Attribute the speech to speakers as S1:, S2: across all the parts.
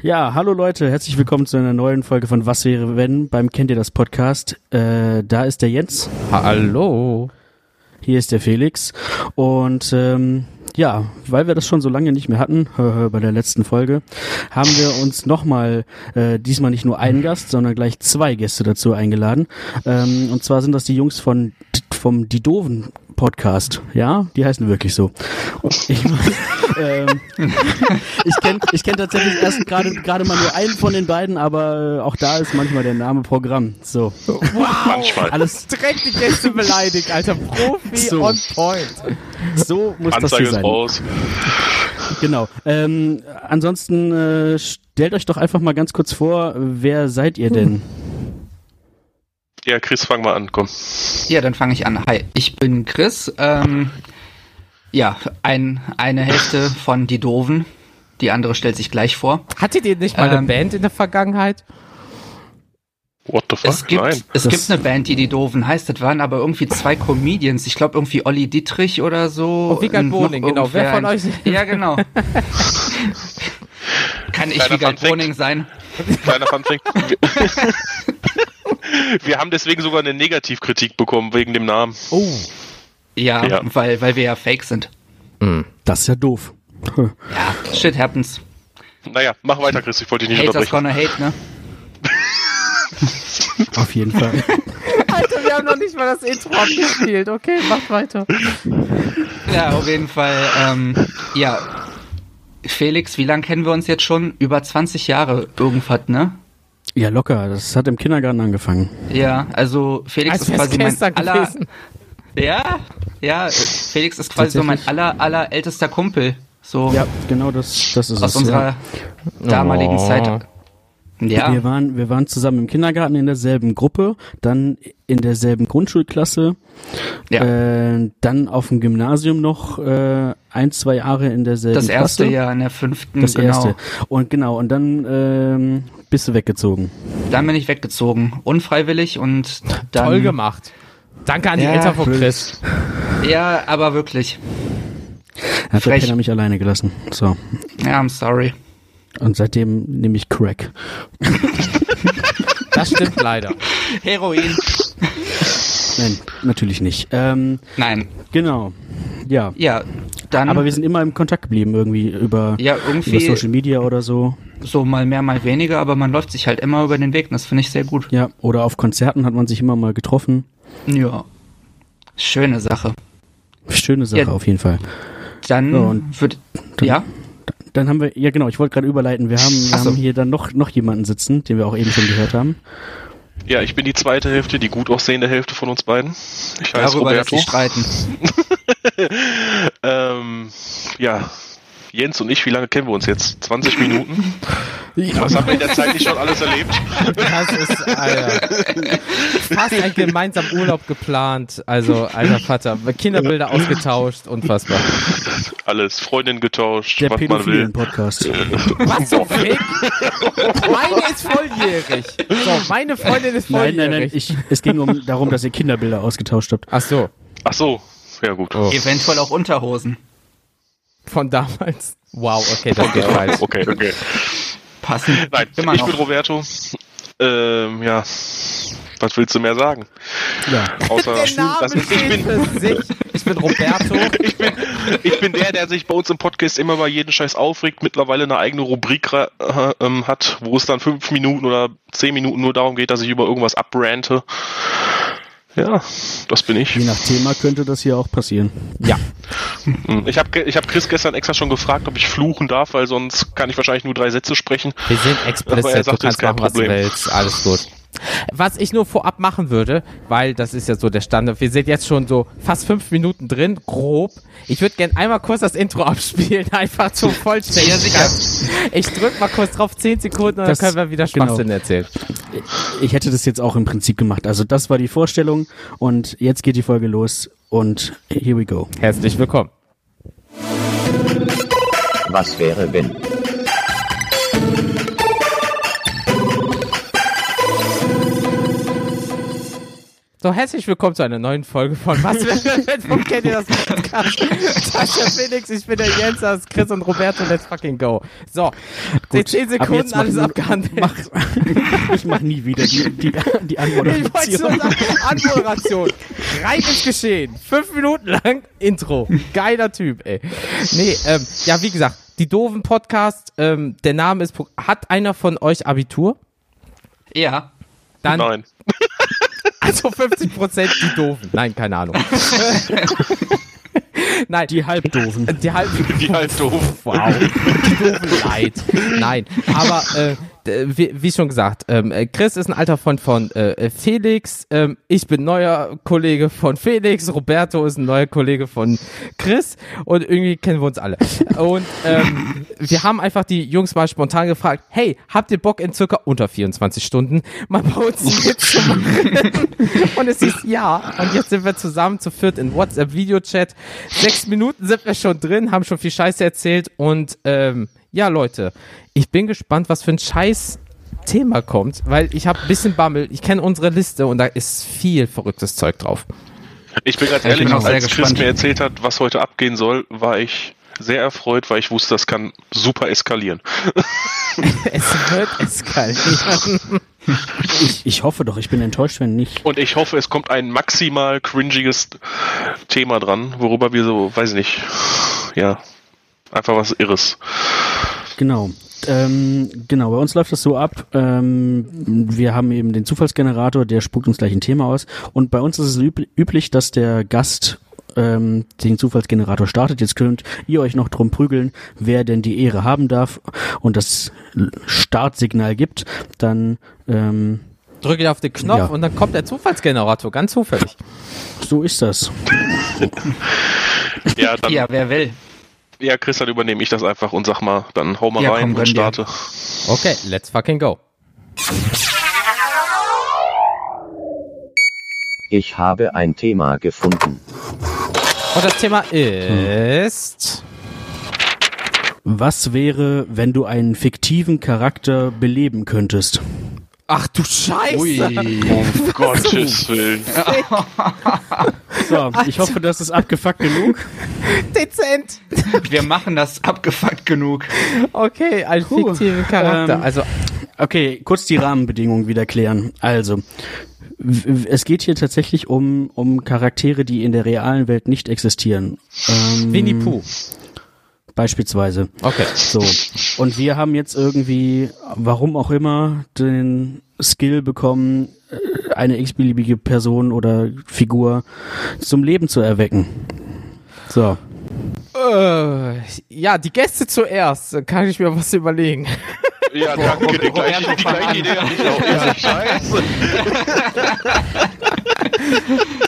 S1: Ja, hallo Leute, herzlich willkommen zu einer neuen Folge von Was wäre wenn beim Kennt ihr das Podcast. Äh, da ist der Jens.
S2: Hallo.
S1: Hier ist der Felix. Und ähm, ja, weil wir das schon so lange nicht mehr hatten, bei der letzten Folge, haben wir uns nochmal, äh, diesmal nicht nur einen Gast, sondern gleich zwei Gäste dazu eingeladen. Ähm, und zwar sind das die Jungs von vom Die Doven Podcast. Ja, die heißen wirklich so. Ich, ähm, ich kenne ich kenn tatsächlich erst gerade gerade mal nur einen von den beiden, aber äh, auch da ist manchmal der Name Programm. So.
S2: Wow. Manchmal. Alles direkt die Gäste beleidigt, alter Profi so. on point.
S1: So muss Anzeige das hier sein. Raus. Genau. Ähm, ansonsten äh, stellt euch doch einfach mal ganz kurz vor, wer seid ihr denn?
S3: Ja, Chris, fang mal an, komm.
S4: Ja, dann fange ich an. Hi, ich bin Chris. Ähm, ja, ein, eine Hälfte von Die Doven. Die andere stellt sich gleich vor.
S2: Hattet ihr nicht mal ähm, eine Band in der Vergangenheit?
S3: What the fuck?
S4: Es gibt, Nein. Es gibt eine Band, die Die Doven heißt. Das waren aber irgendwie zwei Comedians. Ich glaube irgendwie Olli Dietrich oder so.
S2: Oh, Wiegald Boning, genau. Wer von euch?
S4: Ja, genau. Kann ich Wiegald Boning sein?
S3: Kleiner Funfact. wir haben deswegen sogar eine Negativkritik bekommen wegen dem Namen.
S4: Oh. Ja, ja. Weil, weil wir ja fake sind.
S1: Mhm. Das ist ja doof.
S4: Ja, shit happens.
S3: Naja, mach weiter, Chris, ich wollte dich nicht Haters
S4: unterbrechen. gonna hate, ne?
S1: Auf jeden Fall.
S2: Alter, wir haben noch nicht mal das Intro abgespielt. Okay, mach weiter.
S4: Ja, auf jeden Fall. Ähm, ja, Felix, wie lange kennen wir uns jetzt schon? Über 20 Jahre irgendwas, ne?
S1: Ja, locker. Das hat im Kindergarten angefangen.
S4: Ja, also Felix Als ist quasi mein aller. Ja, ja, Felix ist quasi so mein aller, aller ältester Kumpel. So.
S1: Ja, genau das, das ist
S4: aus
S1: es.
S4: Aus unserer ja. damaligen oh. Zeit.
S1: Ja. Wir waren, wir waren zusammen im Kindergarten in derselben Gruppe, dann in derselben Grundschulklasse, ja. äh, dann auf dem Gymnasium noch äh, ein, zwei Jahre in derselben
S4: Das erste Klasse. Jahr in der fünften,
S1: Das genau. erste. Und genau, und dann ähm, bist du weggezogen.
S4: Dann bin ich weggezogen, unfreiwillig und dann...
S2: Toll gemacht. Danke an die ja, Eltern von Chris.
S4: Ja, aber wirklich.
S1: Hat der Penner mich alleine gelassen. So.
S4: Ja, I'm sorry.
S1: Und seitdem nehme ich Crack.
S2: das stimmt leider.
S4: Heroin.
S1: Nein, natürlich nicht. Ähm,
S4: Nein.
S1: Genau. Ja.
S4: Ja, dann.
S1: Aber wir sind immer im Kontakt geblieben, irgendwie über,
S4: ja, irgendwie
S1: über Social Media oder so.
S4: So mal mehr, mal weniger, aber man läuft sich halt immer über den Weg und das finde ich sehr gut.
S1: Ja, oder auf Konzerten hat man sich immer mal getroffen.
S4: Ja. Schöne Sache.
S1: Schöne Sache, ja, auf jeden Fall.
S4: Dann, so, und wird,
S1: dann,
S4: ja
S1: dann haben wir, ja genau, ich wollte gerade überleiten, wir haben, wir so. haben hier dann noch, noch jemanden sitzen, den wir auch eben schon gehört haben.
S3: Ja, ich bin die zweite Hälfte, die gut aussehende Hälfte von uns beiden.
S4: Ich heiße Darüber Roberto. Lässt sich streiten.
S3: ähm, ja, Jens und ich, wie lange kennen wir uns jetzt? 20 Minuten? Was haben wir in der Zeit nicht schon alles erlebt?
S2: Das ist, Alter. Fast ein gemeinsamer Urlaub geplant. Also, alter Vater. Kinderbilder ausgetauscht, unfassbar.
S3: Alles. Freundin getauscht,
S1: der was man will. Podcast.
S2: Was so fake? Meine ist volljährig. So, meine Freundin ist volljährig. Nein, nein, nein.
S1: Ich, es ging um darum, dass ihr Kinderbilder ausgetauscht habt.
S2: Ach so.
S3: Ach so. Ja, gut.
S4: Oh. Eventuell auch Unterhosen
S2: von damals. Wow, okay, das geht falsch.
S3: Okay, okay.
S4: Passen.
S3: Nein, Immer ich noch. bin Roberto. Ähm, ja. Was willst du mehr sagen?
S2: Ja.
S3: Außer,
S2: der Name das ist, ich, bin,
S3: ich bin Roberto. ich, bin, ich bin der, der sich bei uns im Podcast immer bei jedem Scheiß aufregt, mittlerweile eine eigene Rubrik äh, ähm, hat, wo es dann fünf Minuten oder zehn Minuten nur darum geht, dass ich über irgendwas abrante. Ja, das bin ich.
S1: Je nach Thema könnte das hier auch passieren.
S2: Ja.
S3: Ich habe ich hab Chris gestern extra schon gefragt, ob ich fluchen darf, weil sonst kann ich wahrscheinlich nur drei Sätze sprechen.
S2: Wir sind explicit, du kannst machen, was du willst. Alles gut. Was ich nur vorab machen würde, weil das ist ja so der Standard, wir sind jetzt schon so fast fünf Minuten drin, grob. Ich würde gerne einmal kurz das Intro abspielen, einfach zum Vollständigkeit. Ich drück mal kurz drauf, zehn Sekunden, und das, dann können wir wieder genau. Schwachsinn genau. erzählen.
S1: Ich hätte das jetzt auch im Prinzip gemacht. Also das war die Vorstellung und jetzt geht die Folge los und here we go.
S2: Herzlich willkommen.
S5: Was wäre wenn?
S2: So, herzlich willkommen zu einer neuen Folge von Was Warum kennt ihr das Podcast? Das ist der Felix, ich bin der Jens, das ist Chris und Roberto, let's fucking go. So, Gut, 10 Sekunden, alles mach, abgehandelt. Mach,
S1: ich mach nie wieder die, die, die Anmoderation. Ich wollte
S2: sagen, Anmoderation. Rein ins Geschehen. Fünf Minuten lang Intro. Geiler Typ, ey. Nee, ähm, ja, wie gesagt, die doofen Podcast, ähm, der Name ist, hat einer von euch Abitur?
S4: Ja.
S3: Dann, Nein.
S2: Also 50 Prozent die Doofen. Nein, keine Ahnung.
S1: Nein. Die Halbdoofen.
S2: Die, halb
S3: die Halbdoofen.
S2: Wow. Die Doofen leid. Nein. Aber äh, wie, wie schon gesagt, ähm, äh, Chris ist ein alter Freund von äh, Felix. Ähm, ich bin neuer Kollege von Felix. Roberto ist ein neuer Kollege von Chris. Und irgendwie kennen wir uns alle. Und ähm, wir haben einfach die Jungs mal spontan gefragt, hey, habt ihr Bock in circa unter 24 Stunden mal bei uns mitzumachen? und es hieß ja. Und jetzt sind wir zusammen zu viert in WhatsApp-Videochat. Sechs Minuten sind wir schon drin, haben schon viel Scheiße erzählt und ähm, ja, Leute, ich bin gespannt, was für ein Scheiß Thema kommt, weil ich habe ein bisschen Bammel. Ich kenne unsere Liste und da ist viel verrücktes Zeug drauf.
S3: Ich bin ganz ehrlich, bin als Chris gespannt. mir erzählt hat, was heute abgehen soll, war ich sehr erfreut, weil ich wusste, das kann super eskalieren.
S2: es wird eskalieren.
S1: Ich, ich hoffe doch, ich bin enttäuscht, wenn nicht.
S3: Und ich hoffe, es kommt ein maximal cringiges Thema dran, worüber wir so, weiß ich nicht, ja, einfach was Irres.
S1: Genau. Ähm, genau, bei uns läuft das so ab. Ähm, wir haben eben den Zufallsgenerator, der spuckt uns gleich ein Thema aus. Und bei uns ist es üb üblich, dass der Gast ähm, den Zufallsgenerator startet. Jetzt könnt ihr euch noch drum prügeln, wer denn die Ehre haben darf und das Startsignal gibt. Dann ähm,
S2: drücke ich auf den Knopf ja. und dann kommt der Zufallsgenerator, ganz zufällig.
S1: So ist das.
S4: ja, dann, ja, wer will.
S3: Ja, Chris, dann übernehme ich das einfach und sag mal, dann hau mal ja, rein komm, und starte.
S2: Dir. Okay, let's fucking go.
S5: Ich habe ein Thema gefunden.
S2: Und das Thema ist.
S1: Was wäre, wenn du einen fiktiven Charakter beleben könntest?
S2: Ach du Scheiße! Ui,
S3: um Gottes Willen.
S1: so, ich hoffe, das ist abgefuckt genug.
S2: Dezent!
S4: Wir machen das abgefuckt genug.
S2: Okay, ein Puh, fiktiver Charakter. Ähm,
S1: also, okay, kurz die Rahmenbedingungen wieder klären. Also, es geht hier tatsächlich um, um Charaktere, die in der realen Welt nicht existieren.
S2: Ähm, Winnie Pooh.
S1: Beispielsweise.
S2: Okay.
S1: So. Und wir haben jetzt irgendwie, warum auch immer, den Skill bekommen, äh, eine x-beliebige Person oder Figur zum Leben zu erwecken. So.
S2: Äh, ja, die Gäste zuerst. Kann ich mir was überlegen.
S3: Ja, danke. Die gleiche, die gleiche Idee hatte ich auch. Ja, scheiße.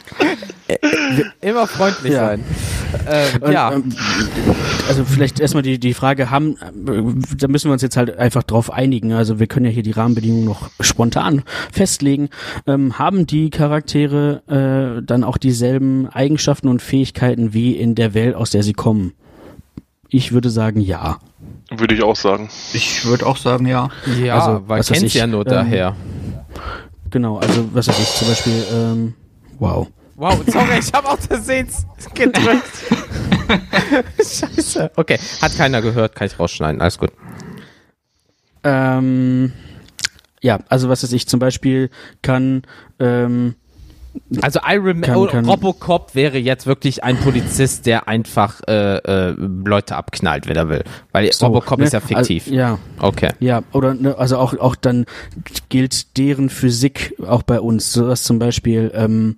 S2: Immer freundlich ja. sein. Ähm, und, ja. Ähm,
S1: also vielleicht erstmal die, die Frage haben, äh, da müssen wir uns jetzt halt einfach drauf einigen. Also wir können ja hier die Rahmenbedingungen noch spontan festlegen. Ähm, haben die Charaktere äh, dann auch dieselben Eigenschaften und Fähigkeiten wie in der Welt, aus der sie kommen? Ich würde sagen, ja.
S3: Würde ich auch sagen.
S4: Ich würde auch sagen, ja.
S2: Ja, also, weil kennt ich, ja nur ähm, daher.
S1: Genau, also was weiß ich, zum Beispiel, ähm, wow.
S2: Wow, sorry, ich habe auch das Sehens gedrückt. Scheiße. Okay, hat keiner gehört, kann ich rausschneiden, alles gut.
S1: Ähm, ja, also was weiß ich, zum Beispiel kann ähm,
S2: also Iron kann, kann, Robocop wäre jetzt wirklich ein Polizist, der einfach äh, äh, Leute abknallt, wenn er will. Weil so, Robocop ne, ist ja fiktiv.
S1: Also, ja.
S2: Okay.
S1: Ja, oder ne, also auch auch dann gilt deren Physik auch bei uns, so dass zum Beispiel ähm,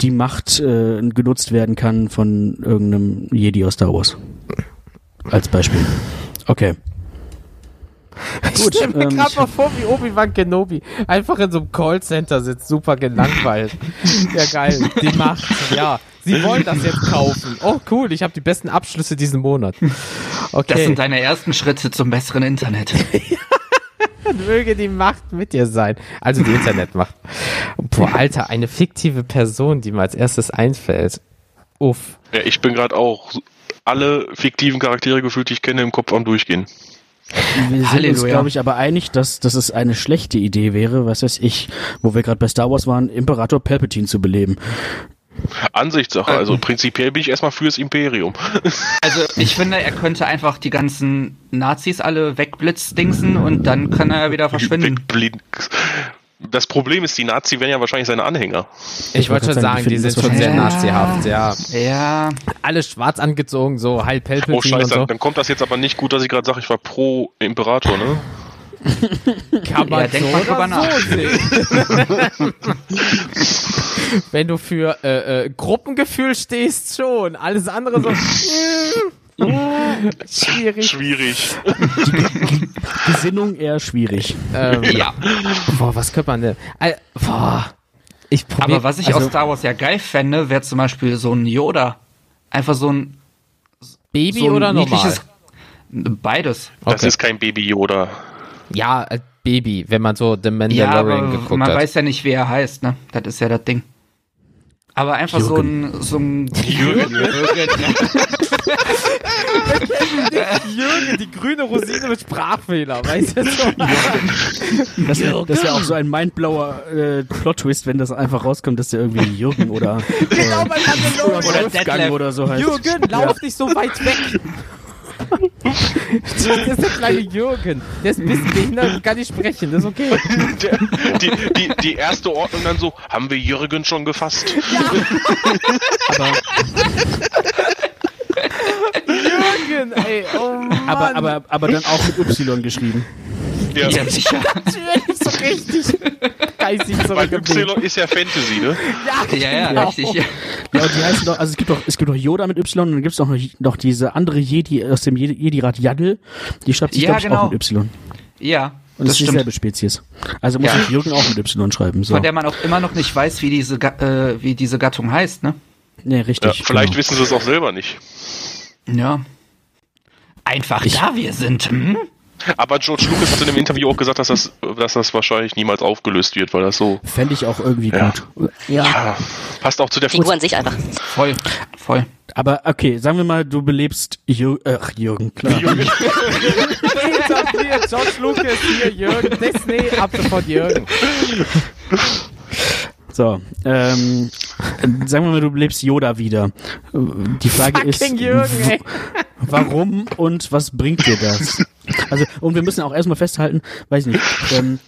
S1: die Macht äh, genutzt werden kann von irgendeinem Jedi aus Star Wars. Als Beispiel. Okay.
S2: Gut, ich stelle mir ähm, gerade mal vor, wie Obi-Wan Kenobi einfach in so einem Callcenter sitzt, super gelangweilt. ja, geil. Die Macht, ja. Sie wollen das jetzt kaufen. Oh, cool, ich habe die besten Abschlüsse diesen Monat.
S4: Okay. Das sind deine ersten Schritte zum besseren Internet.
S2: Möge die Macht mit dir sein. Also die Internetmacht. Boah, Alter, eine fiktive Person, die mir als erstes einfällt. Uff.
S3: Ja, ich bin gerade auch alle fiktiven Charaktere gefühlt, die ich kenne, im Kopf am Durchgehen.
S1: Wir sind uns, glaube ich, aber einig, dass, dass es eine schlechte Idee wäre, was weiß ich, wo wir gerade bei Star Wars waren, Imperator Palpatine zu beleben.
S3: Ansichtssache, also prinzipiell bin ich erstmal fürs Imperium.
S4: Also ich finde, er könnte einfach die ganzen Nazis alle wegblitzdingsen und dann kann er wieder verschwinden.
S3: Wegblitz. Das Problem ist, die Nazi wären ja wahrscheinlich seine Anhänger.
S2: Ich, wollte schon sagen, die sind schon sehr nazihaft, ja.
S4: Ja.
S2: Alle schwarz angezogen, so halb
S3: Oh scheiße,
S2: und so.
S3: dann kommt das jetzt aber nicht gut, dass ich gerade sage, ich war pro Imperator, ne?
S2: Kann man
S4: Ja,
S2: so oder
S4: nach.
S2: so sehen. Wenn du für äh, äh, Gruppengefühl stehst, schon. Alles andere so. Schwierig.
S3: Schwierig.
S1: Gesinnung eher schwierig.
S2: Ähm,
S4: Ja.
S2: boah, was könnte man denn? Boah. Ich probier,
S4: Aber was ich
S2: also,
S4: aus Star Wars ja geil fände, wäre zum Beispiel so ein Yoda. Einfach so ein,
S2: Baby
S4: so ein
S2: oder normal?
S4: Beides.
S3: Das
S2: Okay.
S3: ist kein Baby Yoda.
S2: Ja, Baby, wenn man so The
S4: Ja,
S2: Mandalorian
S4: aber
S2: geguckt
S4: man
S2: hat.
S4: weiß ja nicht, wie er heißt, ne? Das ist ja das Ding. Aber einfach so ein, so ein Jürgen.
S2: Jürgen, die grüne Rosine mit Sprachfehler, weißt du so?
S1: Das, das ist ja auch so ein mindblower äh, Plot-Twist, wenn das einfach rauskommt, dass der irgendwie Jürgen oder,
S2: Genau,
S1: äh,
S2: Mandalorian.
S4: Oder
S1: Wolfgang
S4: Detlef.
S1: oder so heißt.
S2: Jürgen, lauf nicht so weit weg. Das ist der kleine Jürgen. Der ist ein bisschen behindert und kann nicht sprechen. Das ist okay.
S3: Der, die, die, die erste Ordnung dann so, haben wir Jürgen schon gefasst?
S1: Aber,
S2: Jürgen, ey, oh Mann.
S1: aber, aber, aber dann auch mit Y geschrieben.
S3: Ja,
S4: Ja, sicher.
S2: natürlich so richtig geistig
S3: weil. Y ist ja Fantasy, ne?
S2: Ja,
S4: Ja, ja,
S2: genau.
S4: richtig.
S1: Ja, aber die heißen doch, also es gibt doch, es gibt doch Yoda mit Y und dann gibt es auch noch, noch diese andere Jedi aus dem Jedi- Jedi-Rat Yaddle, die schreibt sich,
S4: Ja,
S1: glaube ich, auch
S4: genau.
S1: mit Y.
S4: Ja,
S1: Und
S4: das
S1: das ist
S4: stimmt.
S1: dieselbe Spezies. Also muss
S4: Ja.
S1: ich Jürgen auch mit Y schreiben. So.
S4: Von der man auch immer noch nicht weiß, wie diese, äh, wie diese Gattung heißt, ne?
S1: Nee,
S3: Ja,
S1: richtig.
S3: vielleicht
S1: genau.
S3: wissen sie es auch selber nicht.
S4: Ja. Einfach da wir sind. Hm?
S3: Aber George Lucas hat in dem Interview auch gesagt, dass das, dass das wahrscheinlich niemals aufgelöst wird, weil das so
S1: Fände ich auch irgendwie
S3: Ja.
S1: gut. Ja.
S3: ah, passt auch zu der
S6: Figur an sich einfach.
S4: Voll, voll.
S1: Aber okay, sagen wir mal, du belebst Jür ach, Jürgen, klar.
S2: Etabliert, George Lucas hier, Jürgen, Disney, ab sofort Jürgen.
S1: So, ähm, äh, sagen wir mal, du belebst Yoda wieder. Die Frage ist,
S2: Fucking Jürgen, ey.
S1: w- warum und was bringt dir das? Also, und wir müssen auch erstmal festhalten, weiß nicht, ähm,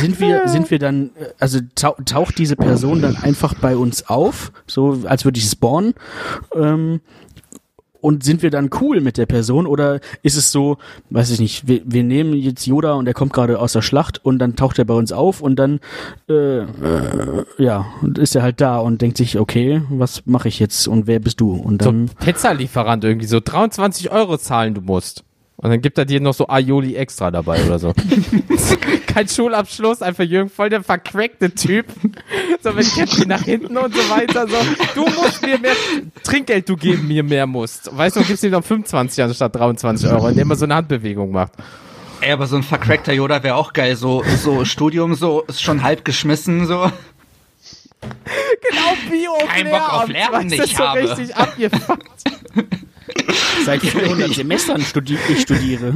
S1: sind wir, sind wir dann, äh, also tau taucht diese Person dann einfach bei uns auf, so als würde ich spawnen, ähm, und sind wir dann cool mit der Person oder ist es so, weiß ich nicht, wir, wir nehmen jetzt Yoda und er kommt gerade aus der Schlacht und dann taucht er bei uns auf und dann äh, äh, ja, und ist er halt da und denkt sich, okay, was mache ich jetzt und wer bist du? Und
S2: So
S1: dann
S2: Pizzalieferant irgendwie, so 23 Euro zahlen du musst. Und dann gibt er dir noch so Aioli extra dabei oder so. Kein Schulabschluss, einfach Jürgen, voll der verquackte Typ. So mit Käppchen nach hinten und so weiter. So, du musst mir mehr Trinkgeld, du geben mir mehr musst. Weißt du, du gibst ihm noch 25 anstatt 23 Euro, indem er so eine Handbewegung macht.
S4: Ey, aber so ein vercrackter Yoda wäre auch geil. So, so Studium, so ist schon halb geschmissen, so.
S2: Genau, Bio
S4: Kein Bock auf Lernen, ich
S2: so
S4: habe.
S2: richtig abgefuckt.
S1: seit 400 Semestern studi ich studiere.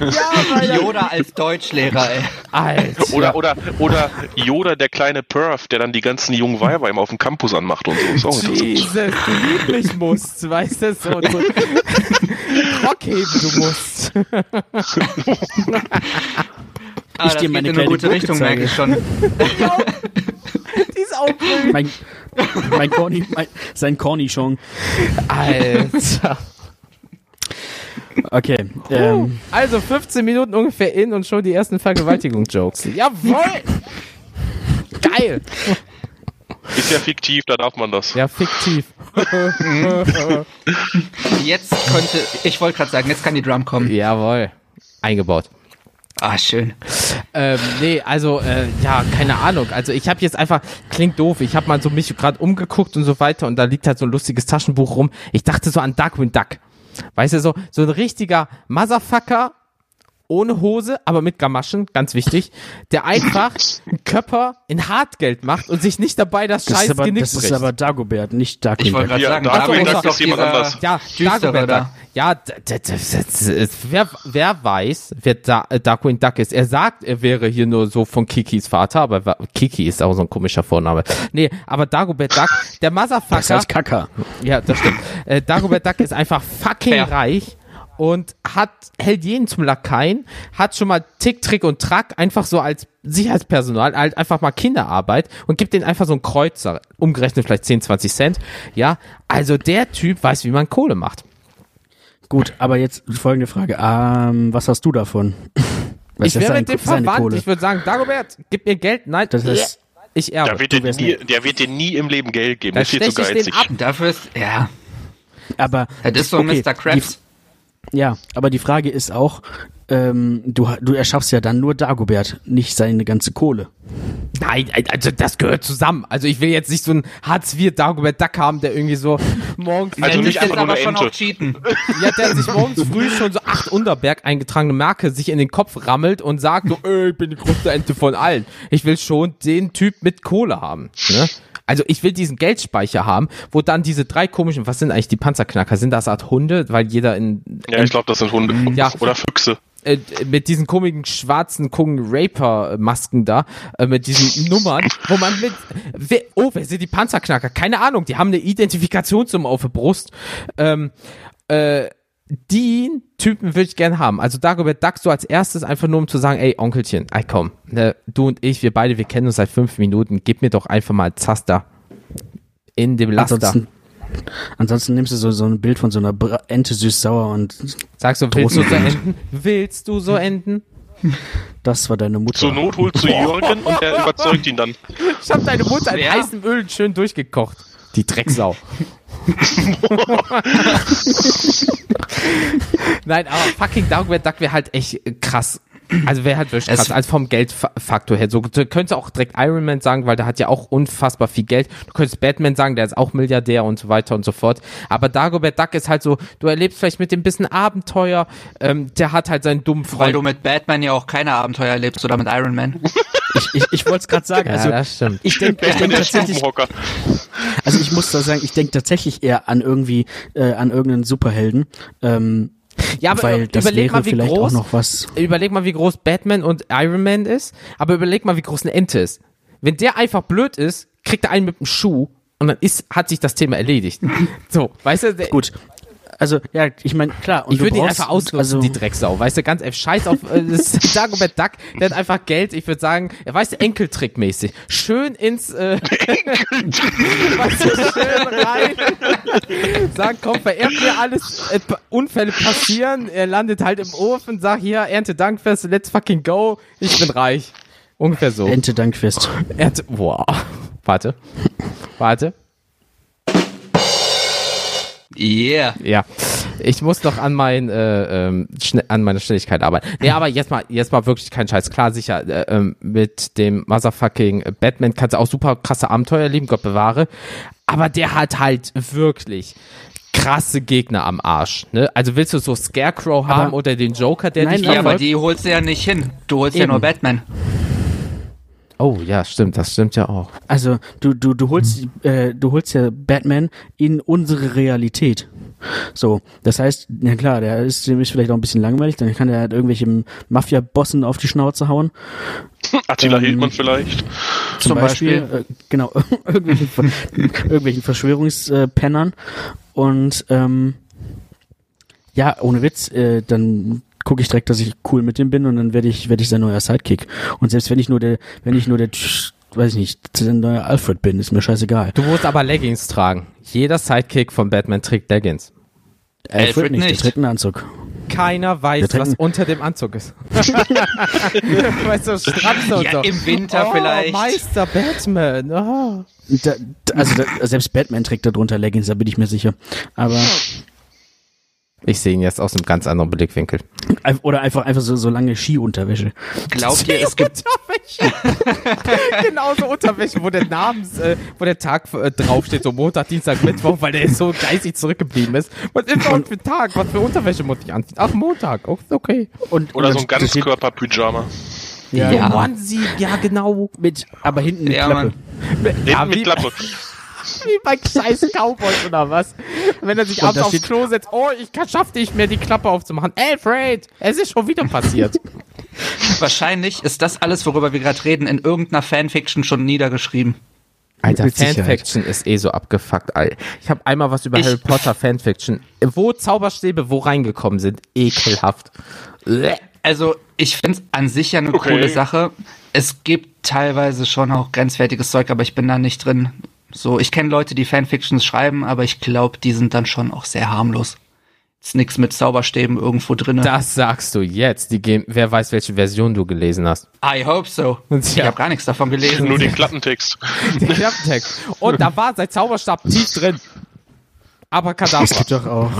S2: Ja.
S4: Yoda als Deutschlehrer, ey.
S2: Alter.
S3: Oder, oder, oder Yoda, der kleine Perf, der dann die ganzen jungen Weiber immer auf dem Campus anmacht und so. Ist auch.
S2: Jesus, du lieblich musst, weißt du, so, so Rock heben du musst.
S4: Ah, das
S1: dir
S4: geht
S1: meine
S4: in eine gute
S1: Gurke
S4: Richtung,
S1: zeige.
S4: merke ich schon.
S2: Die ist auch grün.
S1: Mein, mein Corny, mein, sein Cornichon.
S2: Alter.
S1: Okay, ähm,
S2: Also 15 Minuten ungefähr in und schon die ersten Vergewaltigungsjokes. Jawohl! Geil!
S3: Ist ja fiktiv, da darf man das.
S2: Ja, fiktiv.
S4: Jetzt könnte, ich wollte gerade sagen, jetzt kann die Drum kommen.
S2: Jawohl. Eingebaut.
S4: Ah, schön.
S2: Ähm, nee, also, äh, ja, keine Ahnung. Also ich habe jetzt einfach, klingt doof, ich habe mal so mich gerade umgeguckt und so weiter und da liegt halt so ein lustiges Taschenbuch rum. Ich dachte so an Darkwing Duck. Weißt du, so, so ein richtiger Motherfucker ohne Hose, aber mit Gamaschen, ganz wichtig, der einfach einen Körper in Hartgeld macht und sich nicht dabei das,
S1: Das
S2: scheiß
S1: aber,
S2: Genick
S1: das
S2: bricht.
S1: ist aber Dagobert, nicht Darkwing
S4: Ich wollte
S1: Duck.
S4: gerade
S3: Ja,
S4: sagen,
S3: Darkwing Duck
S4: ist doch
S3: jemand anders.
S2: ja, Dagobert
S4: da.
S2: Duck. Ja, wer, wer weiß, wer da, äh, Darkwing Duck ist. Er sagt, er wäre hier nur so von Kikis Vater, aber Kiki ist auch so ein komischer Vorname. Nee, aber Dagobert Duck, der
S1: Das
S2: Motherfucker,
S1: heißt Kacker.
S2: ja, das stimmt. Äh, Dagobert Duck ist einfach fucking reich und hat, hält jeden zum Lakaien, hat schon mal Tick, Trick und Track einfach so als Sicherheitspersonal, halt einfach mal Kinderarbeit und gibt denen einfach so einen Kreuzer, umgerechnet vielleicht 10, 20 Cent. Ja, also der Typ weiß, wie man Kohle macht.
S1: Gut, aber jetzt folgende Frage. Ähm, was hast du davon? Was
S2: ich wäre mit dem verwandt. Ich würde sagen, Dagobert, gib mir Geld. Nein,
S1: Das ist-
S2: ich
S3: Der
S2: erbe.
S3: wird, dir nie, der wird dir nie im Leben Geld geben.
S2: Da
S3: Das ist viel zu
S2: stech ich den
S3: geizig.
S2: ab.
S4: Dafür ist, ja,
S1: Aber
S4: das ist so
S1: okay,
S4: Mr. Krabs.
S1: Ja, aber die Frage ist auch, ähm, du, du erschaffst ja dann nur Dagobert, nicht seine ganze Kohle.
S2: Nein, also das gehört zusammen. Also ich will jetzt nicht so einen Hartz IV Dagobert Duck haben, der irgendwie so morgens
S3: Also nicht einfach
S4: aber schon
S3: Ente.
S4: auch cheaten.
S2: Ja, der sich morgens früh schon so acht Unterberg eingetragene Marke sich in den Kopf rammelt und sagt so, ich bin die größte Ente von allen. Ich will schon den Typ mit Kohle haben. Ne? Also ich will diesen Geldspeicher haben, wo dann diese drei komischen, was sind eigentlich die Panzerknacker? Sind das Art Hunde? Weil jeder in,
S3: Ja, ich glaube, das sind Hunde.
S2: Ja.
S3: Oder Füchse.
S2: äh, mit diesen komischen schwarzen Kungen Raper Masken da, äh, mit diesen Nummern, wo man mit, wer, oh, wer sind die Panzerknacker? Keine Ahnung, die haben eine Identifikationsnummer auf der Brust. Ähm, äh, die Typen würde ich gerne haben. Also Dagobert Duck so als erstes einfach nur um zu sagen, ey Onkelchen, ey komm, ne, du und ich, wir beide, wir kennen uns seit fünf Minuten, gib mir doch einfach mal Zaster in dem Laster.
S1: Ansonsten, ansonsten nimmst du so, so ein Bild von so einer Ente süß-sauer und
S2: Sagst du, willst du so enden? Willst du so enden?
S1: das war deine Mutter.
S3: Zur Not holst du Jürgen und der überzeugt ihn dann.
S2: Ich hab deine Mutter in
S4: Ja.
S2: heißem Öl schön durchgekocht. Die Drecksau. Nein, aber fucking Dagobert Duck wäre halt echt äh, krass. Also wäre halt wirklich krass. Also vom Geldfaktor her. So, du könntest auch direkt Iron Man sagen, weil der hat ja auch unfassbar viel Geld. Du könntest Batman sagen, der ist auch Milliardär und so weiter und so fort. Aber Dagobert Duck ist halt so, du erlebst vielleicht mit dem bisschen Abenteuer. Ähm, der hat halt seinen dummen
S4: Weil
S2: Freund.
S4: du mit Batman ja auch keine Abenteuer erlebst oder mit Iron Man.
S1: Ich, ich, ich wollte es gerade sagen.
S2: ja,
S1: also
S2: das stimmt.
S1: ich denke ich
S3: Batman
S1: denk tatsächlich, also ich muss da sagen, ich denke tatsächlich eher an irgendwie äh, an irgendeinen Superhelden, ähm,
S2: Ja, aber
S1: weil das
S2: überleg
S1: wäre
S2: mal, wie
S1: vielleicht
S2: groß,
S1: auch noch was.
S2: überleg mal, wie groß Batman und Iron Man ist, aber überleg mal, wie groß eine Ente ist. Wenn der einfach blöd ist, kriegt er einen mit dem Schuh und dann ist, hat sich das Thema erledigt. So, weißt du,
S1: Gut. Also ja, ich meine klar. Und
S2: ich würde ihn einfach ausnutzen,
S1: also,
S2: die Drecksau. Weißt du, ganz ehrlich, scheiß auf äh, Dagobert Duck, der hat einfach Geld. Ich würde sagen, er weiß Enkeltrickmäßig. Schön ins äh, weißt du, schön rein. Sagen, komm, vererbt mir alles, äh, Unfälle passieren, er landet halt im Ofen, sag hier, Ernte Dankfest, let's fucking go, ich bin reich. Ungefähr so.
S1: Ente Dankfest.
S2: Ernte, wow. Warte. Warte.
S4: Yeah.
S2: Ja, ich muss noch an mein äh, ähm, an meiner Schnelligkeit arbeiten. Nee, aber jetzt mal jetzt mal wirklich kein Scheiß. Klar, sicher äh, ähm, mit dem motherfucking Batman kannst du auch super krasse Abenteuer erleben, Gott bewahre. Aber der hat halt wirklich krasse Gegner am Arsch. Ne? Also willst du so Scarecrow haben
S1: Aber-
S2: oder den Joker, der
S1: Nein,
S2: dich
S1: nein,
S4: Ja, aber die holst du ja nicht hin. Du holst ja
S2: Eben.
S4: nur Batman.
S2: Oh ja, stimmt, das stimmt ja auch.
S1: Also du du du holst äh, du holst ja Batman in unsere Realität. So, das heißt, na klar, der ist, dem ist vielleicht auch ein bisschen langweilig, dann kann er halt irgendwelchen Mafia-Bossen auf die Schnauze hauen.
S3: Attila
S1: Ähm,
S3: Hildmann vielleicht.
S1: Zum,
S4: Zum
S1: Beispiel,
S4: Beispiel?
S1: Äh, genau, irgendwelchen, irgendwelchen Verschwörungspennern. Und ähm, ja, ohne Witz, äh, dann gucke ich direkt, dass ich cool mit dem bin und dann werde ich, werde ich sein neuer Sidekick. Und selbst wenn ich nur der, wenn ich nur der, weiß ich nicht, der neue Alfred bin, ist mir scheißegal.
S2: Du musst aber Leggings tragen. Jeder Sidekick von Batman trägt Leggings.
S1: Alfred nicht, der
S4: nicht.
S1: trägt einen Anzug.
S2: Keiner weiß, was unter dem Anzug ist. weißt du, Strapse und
S4: Ja,
S2: so.
S4: im Winter
S2: oh,
S4: vielleicht.
S2: Meister Batman. Oh.
S1: Da, da, also da, selbst Batman trägt da drunter Leggings, da bin ich mir sicher. Aber
S2: Ich sehe ihn jetzt aus einem ganz anderen Blickwinkel.
S1: oder einfach einfach so, so lange Skiunterwäsche.
S4: Glaubt ihr, es gibt,
S2: Genauso Unterwäsche, wo der Namens, äh, wo der Tag äh, draufsteht, so Montag, Dienstag, Mittwoch, weil der so geistig zurückgeblieben ist. Was ist heute für Tag? Was für Unterwäsche muss ich anziehen? Ach, Montag. Oh, okay.
S3: Und, Oder und so ein Ganzkörper-Pyjama.
S2: Ja, ja. Onesie, ja genau.
S1: Mit, aber hinten mit
S3: ja,
S1: Klappe.
S3: Mit, ja, mit Klappe.
S2: Wie bei scheiß Cowboys oder was? Wenn er sich abends aufs Klo setzt, oh, ich schaff nicht mehr, die Klappe aufzumachen. Alfred, es ist schon wieder passiert.
S4: Wahrscheinlich ist das alles, worüber wir gerade reden, in irgendeiner Fanfiction schon niedergeschrieben.
S2: Alter, Fanfiction ist eh so abgefuckt. Ich habe einmal was über ich Harry Potter Fanfiction, wo Zauberstäbe wo reingekommen sind. Ekelhaft.
S4: Also, ich finde es an sich ja eine okay. coole Sache. Es gibt teilweise schon auch grenzwertiges Zeug, aber ich bin da nicht drin. So, ich kenne Leute, die Fanfictions schreiben, aber ich glaube, die sind dann schon auch sehr harmlos. Ist nix mit Zauberstäben irgendwo drin.
S2: Das sagst du jetzt. Die Game Wer weiß, welche Version du gelesen hast.
S4: I hope so. Ich habe gar nichts davon gelesen.
S3: Nur den Klappentext.
S2: den Klappentext. Und da war sein Zauberstab tief drin. Aber Kadabra.
S1: Es gibt doch auch,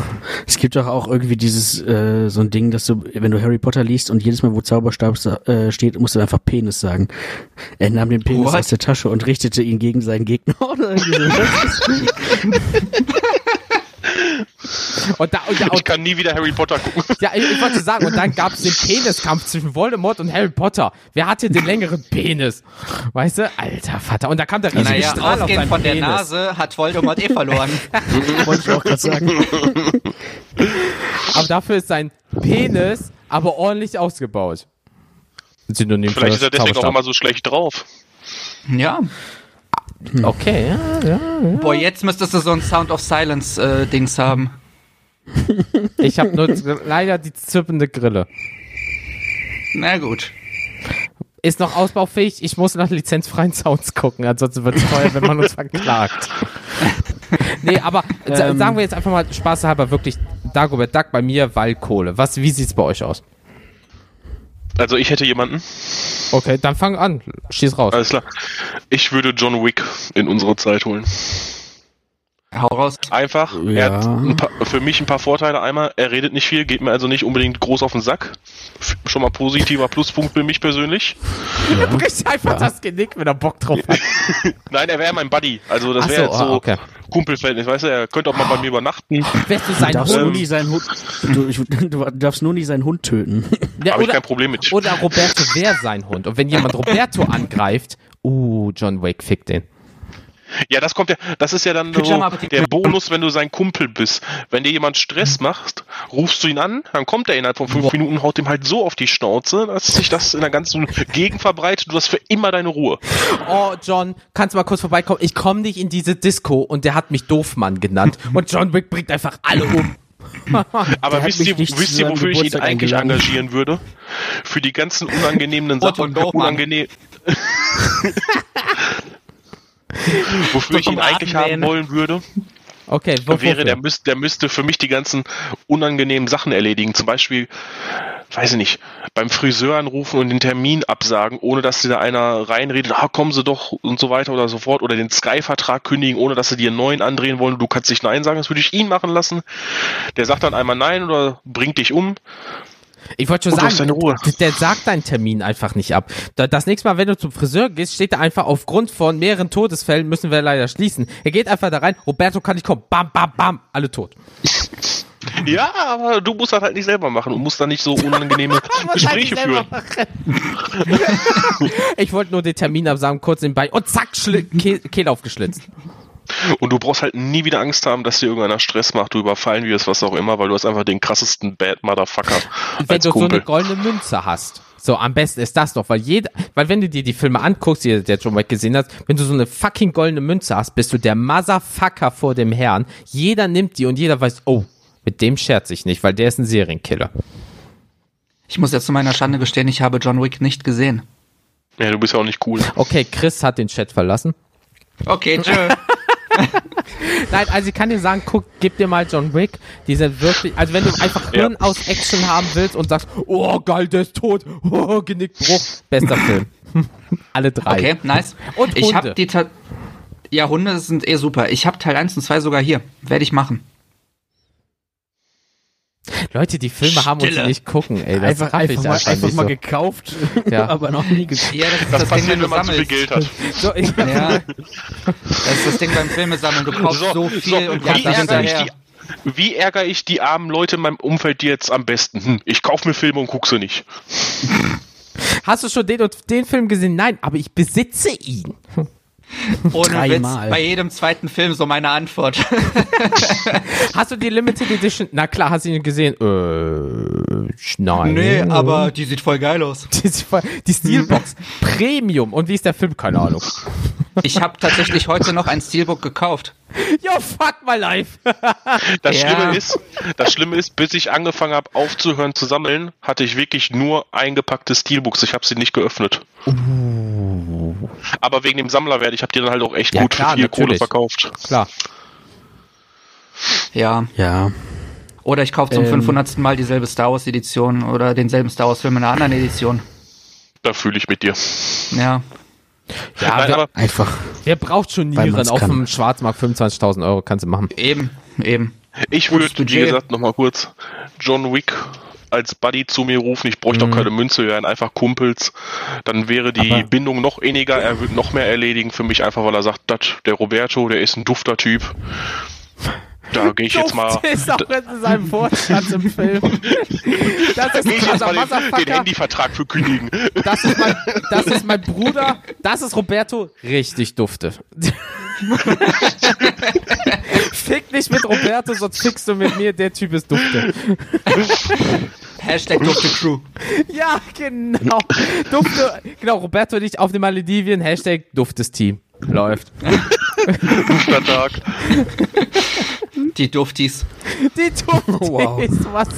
S1: es gibt doch auch irgendwie dieses, äh, so ein Ding, dass du, wenn du Harry Potter liest und jedes Mal, wo Zauberstab äh, steht, musst du einfach Penis sagen. Er nahm den Penis What? aus der Tasche und richtete ihn gegen seinen Gegner.
S3: Und da, und da, und ich kann nie wieder Harry Potter gucken.
S2: Ja, ich, ich wollte sagen, und dann gab es den Peniskampf zwischen Voldemort und Harry Potter. Wer hatte den längeren Penis? Weißt du? Alter Vater. Und da kam der riesige naja, Strahl auf seinen
S4: von Penis. der Nase hat Voldemort eh verloren. wollte ich auch gerade sagen.
S2: aber dafür ist sein Penis aber ordentlich ausgebaut.
S3: Synonym Vielleicht ist er deswegen auch immer so schlecht drauf.
S4: Ja.
S2: Okay, ja, ja, ja.
S4: Boah, jetzt müsstest du so ein Sound of Silence äh, Dings haben.
S2: Ich habe nur leider die zirpende Grille.
S4: Na gut.
S2: Ist noch ausbaufähig. Ich muss nach lizenzfreien Sounds gucken, ansonsten wird es teuer, wenn man uns verklagt. nee, aber ähm, sagen wir jetzt einfach mal spaßhalber wirklich Dagobert Duck bei mir Waldkohle. Was, wie sieht's bei euch aus?
S3: Also ich hätte jemanden.
S2: Okay, dann fang an. Schieß raus.
S3: Alles klar. Ich würde John Wick in unsere Zeit holen.
S4: Hau raus.
S3: Einfach. Ja. Er hat paar, für mich ein paar Vorteile. Einmal, er redet nicht viel, geht mir also nicht unbedingt groß auf den Sack. Schon mal positiver Pluspunkt für mich persönlich.
S2: Ja. Du kriegst einfach ja. das Genick, wenn er Bock drauf hat.
S3: Nein, er wäre mein Buddy. Also das wäre so, jetzt so oh, okay. Kumpelverhältnis. Weißt du, er könnte auch mal bei mir übernachten.
S1: Wärst du sein du darfst Hund? Nie seinen Hund du, ich, du, darfst nur nie seinen Hund töten.
S3: Ja, Habe ich kein Problem mit.
S2: Oder Roberto wäre sein Hund. Und wenn jemand Roberto angreift, uh, John Wake fickt den.
S3: Ja, das kommt ja, das ist ja dann so der Bonus, wenn du sein Kumpel bist. Wenn dir jemand Stress macht, rufst du ihn an, dann kommt er innerhalb von fünf Minuten, haut ihm halt so auf die Schnauze, dass sich das in der ganzen Gegend verbreitet, du hast für immer deine Ruhe.
S2: Oh, John, kannst du mal kurz vorbeikommen? Ich komme nicht in diese Disco und der hat mich Doofmann genannt und John Wick bringt einfach alle um.
S3: Aber wisst ihr, wisst ihr, wofür ich ihn eigentlich eingeladen. engagieren würde? Für die ganzen unangenehmen Sachen. Unangenehm. Wofür ich ihn eigentlich haben wollen würde.
S2: Okay,
S3: wo, wäre, der müsste, der müsste für mich die ganzen unangenehmen Sachen erledigen. Zum Beispiel, weiß ich nicht, beim Friseur anrufen und den Termin absagen, ohne dass dir da einer reinredet, ah, kommen sie doch und so weiter oder so fort. Oder den Sky-Vertrag kündigen, ohne dass sie dir einen neuen andrehen wollen. Du kannst dich Nein sagen, das würde ich ihn machen lassen. Der sagt dann einmal Nein oder bringt dich um.
S2: Ich wollte schon sagen, der sagt deinen Termin einfach nicht ab. Das nächste Mal, wenn du zum Friseur gehst, steht er einfach aufgrund von mehreren Todesfällen, müssen wir leider schließen. Er geht einfach da rein, Roberto kann nicht kommen, bam, bam, bam, alle tot.
S3: Ja, aber du musst das halt nicht selber machen und musst da nicht so unangenehme Gespräche halt führen.
S2: ich wollte nur den Termin absagen, kurz nebenbei und zack, Kehl aufgeschlitzt.
S3: Und du brauchst halt nie wieder Angst haben, dass dir irgendeiner Stress macht, du überfallen wirst, was auch immer, weil du hast einfach den krassesten Bad Motherfucker.
S2: Wenn du Kumpel. so eine goldene Münze hast. So, am besten ist das doch, weil jeder, weil wenn du dir die Filme anguckst, die der John Wick gesehen hat, wenn du so eine fucking goldene Münze hast, bist du der Motherfucker vor dem Herrn. Jeder nimmt die und jeder weiß, oh, mit dem scherze ich nicht, weil der ist ein Serienkiller.
S4: Ich muss jetzt zu meiner Schande gestehen, ich habe John Wick nicht gesehen.
S3: Ja, du bist ja auch nicht cool.
S2: Okay, Chris hat den Chat verlassen.
S4: Okay, tschö.
S2: Nein, also ich kann dir sagen, guck, gib dir mal John Wick. Die sind wirklich, also wenn du einfach Hirn ja. aus Action haben willst und sagst, oh geil, der ist tot, oh, Genickbruch, bester Film. Alle drei.
S4: Okay, nice. Und ich habe die, Ta ja, Hunde sind eh super. Ich habe Teil 1 und 2 sogar hier. Werde ich machen.
S2: Leute, die Filme haben und sie nicht gucken, ey. Das
S1: einfach einfach, mal,
S2: einfach,
S1: einfach
S2: nicht
S1: mal
S2: so.
S1: gekauft,
S2: Ja.
S1: aber noch nie gesehen.
S4: Ja, das ist
S3: Das,
S4: das, Ding,
S3: passiert,
S4: wenn du
S3: wenn man zu viel. Geld hat.
S2: So, ich,
S4: Ja, das ist das Ding beim Filme sammeln. Du kaufst so, viel und das
S3: ärgere ich
S4: hinterher.
S3: die, wie ärgere ich die armen Leute in meinem Umfeld jetzt am besten? Hm, ich kaufe mir Filme und gucke sie nicht.
S2: hast du schon den und den Film gesehen? Nein, aber ich besitze ihn.
S4: Ohne. Witz, bei jedem zweiten Film so meine Antwort.
S2: Hast du die Limited Edition? Na klar, hast du ihn gesehen? Äh, nein.
S4: nee, aber die sieht voll geil aus.
S2: Die, die Steelbox Premium. Und wie ist der Film? Keine Ahnung.
S4: Ich habe tatsächlich heute noch ein Steelbook gekauft.
S2: Yo, fuck my life.
S3: Das
S4: Ja.
S3: Schlimme ist, das Schlimme ist, bis ich angefangen habe aufzuhören zu sammeln, hatte ich wirklich nur eingepackte Steelbooks. Ich habe sie nicht geöffnet. Aber wegen dem Sammlerwert, ich habe die dann halt auch echt
S2: Ja,
S3: gut
S2: klar,
S3: für viel Kohle verkauft.
S2: Klar.
S4: Ja.
S1: Ja,
S4: Oder ich kaufe zum
S1: Ähm.
S4: 500. Mal dieselbe Star Wars Edition oder denselben Star Wars Film in einer anderen Edition.
S3: Da fühle ich mit dir.
S4: Ja.
S2: Ja,
S3: Nein,
S2: wer,
S3: aber
S1: einfach.
S2: wer braucht schon Nieren auf dem Schwarzmarkt 25.000 Euro? Kannst du machen.
S4: Eben, eben.
S3: ich würde, wie gesagt, nochmal kurz John Wick als Buddy zu mir rufen. Ich bräuchte
S2: Mhm.
S3: auch keine Münze, wir wären einfach Kumpels. Dann wäre die
S1: Aber-
S3: Bindung noch inniger. Er würde noch mehr erledigen für mich, einfach weil er sagt, dat, der Roberto, der ist ein dufter Typ. Da gehe ich jetzt mal.
S2: Ist auch in seinem Wortschatz im Film. Das ist
S3: ich jetzt mal den, den. Handyvertrag für kündigen.
S2: Das ist, mein, das ist mein Bruder. Das ist Roberto. Richtig dufte. Fick nicht mit Roberto, sonst fickst du mit mir. Der Typ ist dufte.
S4: Hashtag Dufte Crew.
S2: Ja, genau. Dufte. Genau, Roberto und ich auf den Maledivien. Hashtag duftes Team. Läuft.
S3: Dufter Tag.
S4: Die Duftis.
S2: Die Duftis,
S1: Wow.
S2: was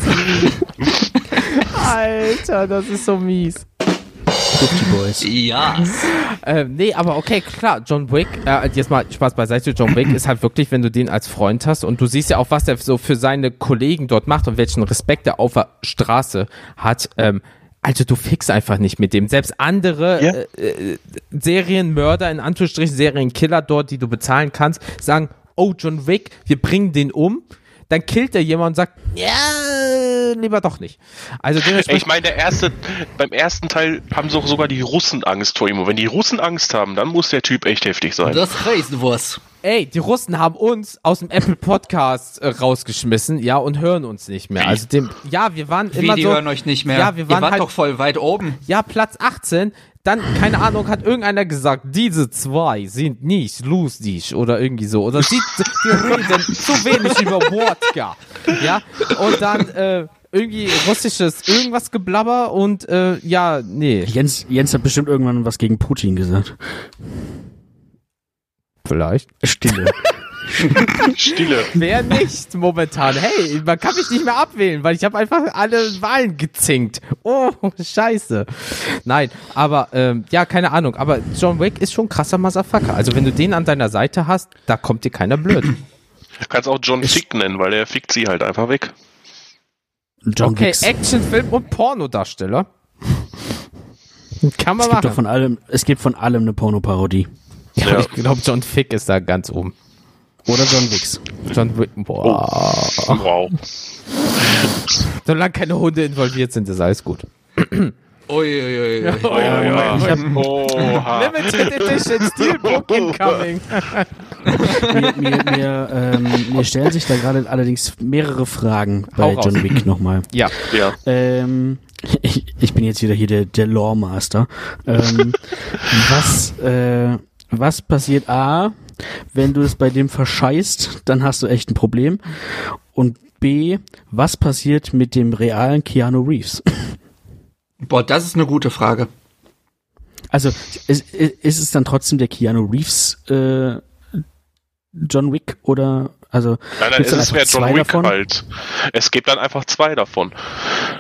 S2: Alter, das ist so mies.
S1: Dufty Boys.
S4: Ja.
S2: Ähm, nee, aber okay, klar, John Wick, äh, jetzt mal Spaß beiseite, John Wick ist halt wirklich, wenn du den als Freund hast und du siehst ja auch, was der so für seine Kollegen dort macht und welchen Respekt er auf der Straße hat, ähm, also du fix einfach nicht mit dem. Selbst andere
S3: Ja.
S2: äh, äh, Serienmörder, in Anführungsstrichen Serienkiller dort, die du bezahlen kannst, sagen, oh, John Wick, wir bringen den um. Dann killt er jemand und sagt, ja, lieber doch nicht. Also
S3: Ich meine, der erste, beim ersten Teil haben so, sogar die Russen Angst vor ihm. Und wenn die Russen Angst haben, dann muss der Typ echt heftig sein.
S4: Das heißt was.
S2: Ey, die Russen haben uns aus dem Apple Podcast äh, rausgeschmissen, ja, und hören uns nicht mehr. Also dem, ja, wir waren
S4: Wie,
S2: immer
S4: die
S2: so,
S4: hören euch nicht mehr.
S2: Ja, wir waren
S4: Ihr wart
S2: halt,
S4: doch voll weit oben.
S2: ja, Platz 18. Dann, keine Ahnung, hat irgendeiner gesagt, diese zwei sind nicht lustig oder irgendwie so. Oder sie, die reden zu wenig über Wodka. Ja, und dann, äh, irgendwie russisches irgendwas geblabber und, äh, ja, nee.
S1: Jens, Jens hat bestimmt irgendwann was gegen Putin gesagt.
S2: Vielleicht.
S1: Stille.
S3: Stille.
S2: Wer nicht momentan? Hey, man kann mich nicht mehr abwählen, weil ich habe einfach alle Wahlen gezinkt. Oh, scheiße. Nein, aber ähm, ja, keine Ahnung. Aber John Wick ist schon ein krasser Motherfucker. Also wenn du den an deiner Seite hast, da kommt dir keiner blöd.
S3: Du kannst auch John Fick nennen, weil der fickt sie halt einfach weg.
S1: John
S2: Okay,
S1: Wicks.
S2: Actionfilm und Pornodarsteller. Kann man
S1: Es gibt doch
S2: machen.
S1: von allem, es gibt von allem eine Pornoparodie.
S2: Ja,
S3: Ja.
S2: Ich glaube, John Fick ist da ganz oben.
S1: Oder John Wicks.
S2: John Wick, boah.
S3: Wow.
S2: Solange keine Hunde involviert sind, ist alles gut.
S4: Uiuiui.
S3: Oh, ja.
S1: Ich hab,
S3: Oha.
S2: Limited Edition Steelbook incoming.
S1: mir, mir, mir, ähm, mir stellen sich da gerade allerdings mehrere Fragen bei. John Wick nochmal.
S2: Ja.
S3: Ja.
S1: Ähm, ich, ich bin jetzt wieder hier der, der Lawmaster. Ähm, was, äh, was passiert A, wenn du es bei dem verscheißt, dann hast du echt ein Problem. Und B, was passiert mit dem realen Keanu Reeves?
S4: Boah, das ist eine gute Frage.
S1: Also ist, ist es dann trotzdem der Keanu Reeves äh, John Wick oder also
S3: Nein, nein, es
S1: dann
S3: ist mehr John
S1: zwei
S3: Wick
S1: davon?
S3: halt. Es gibt dann einfach zwei davon.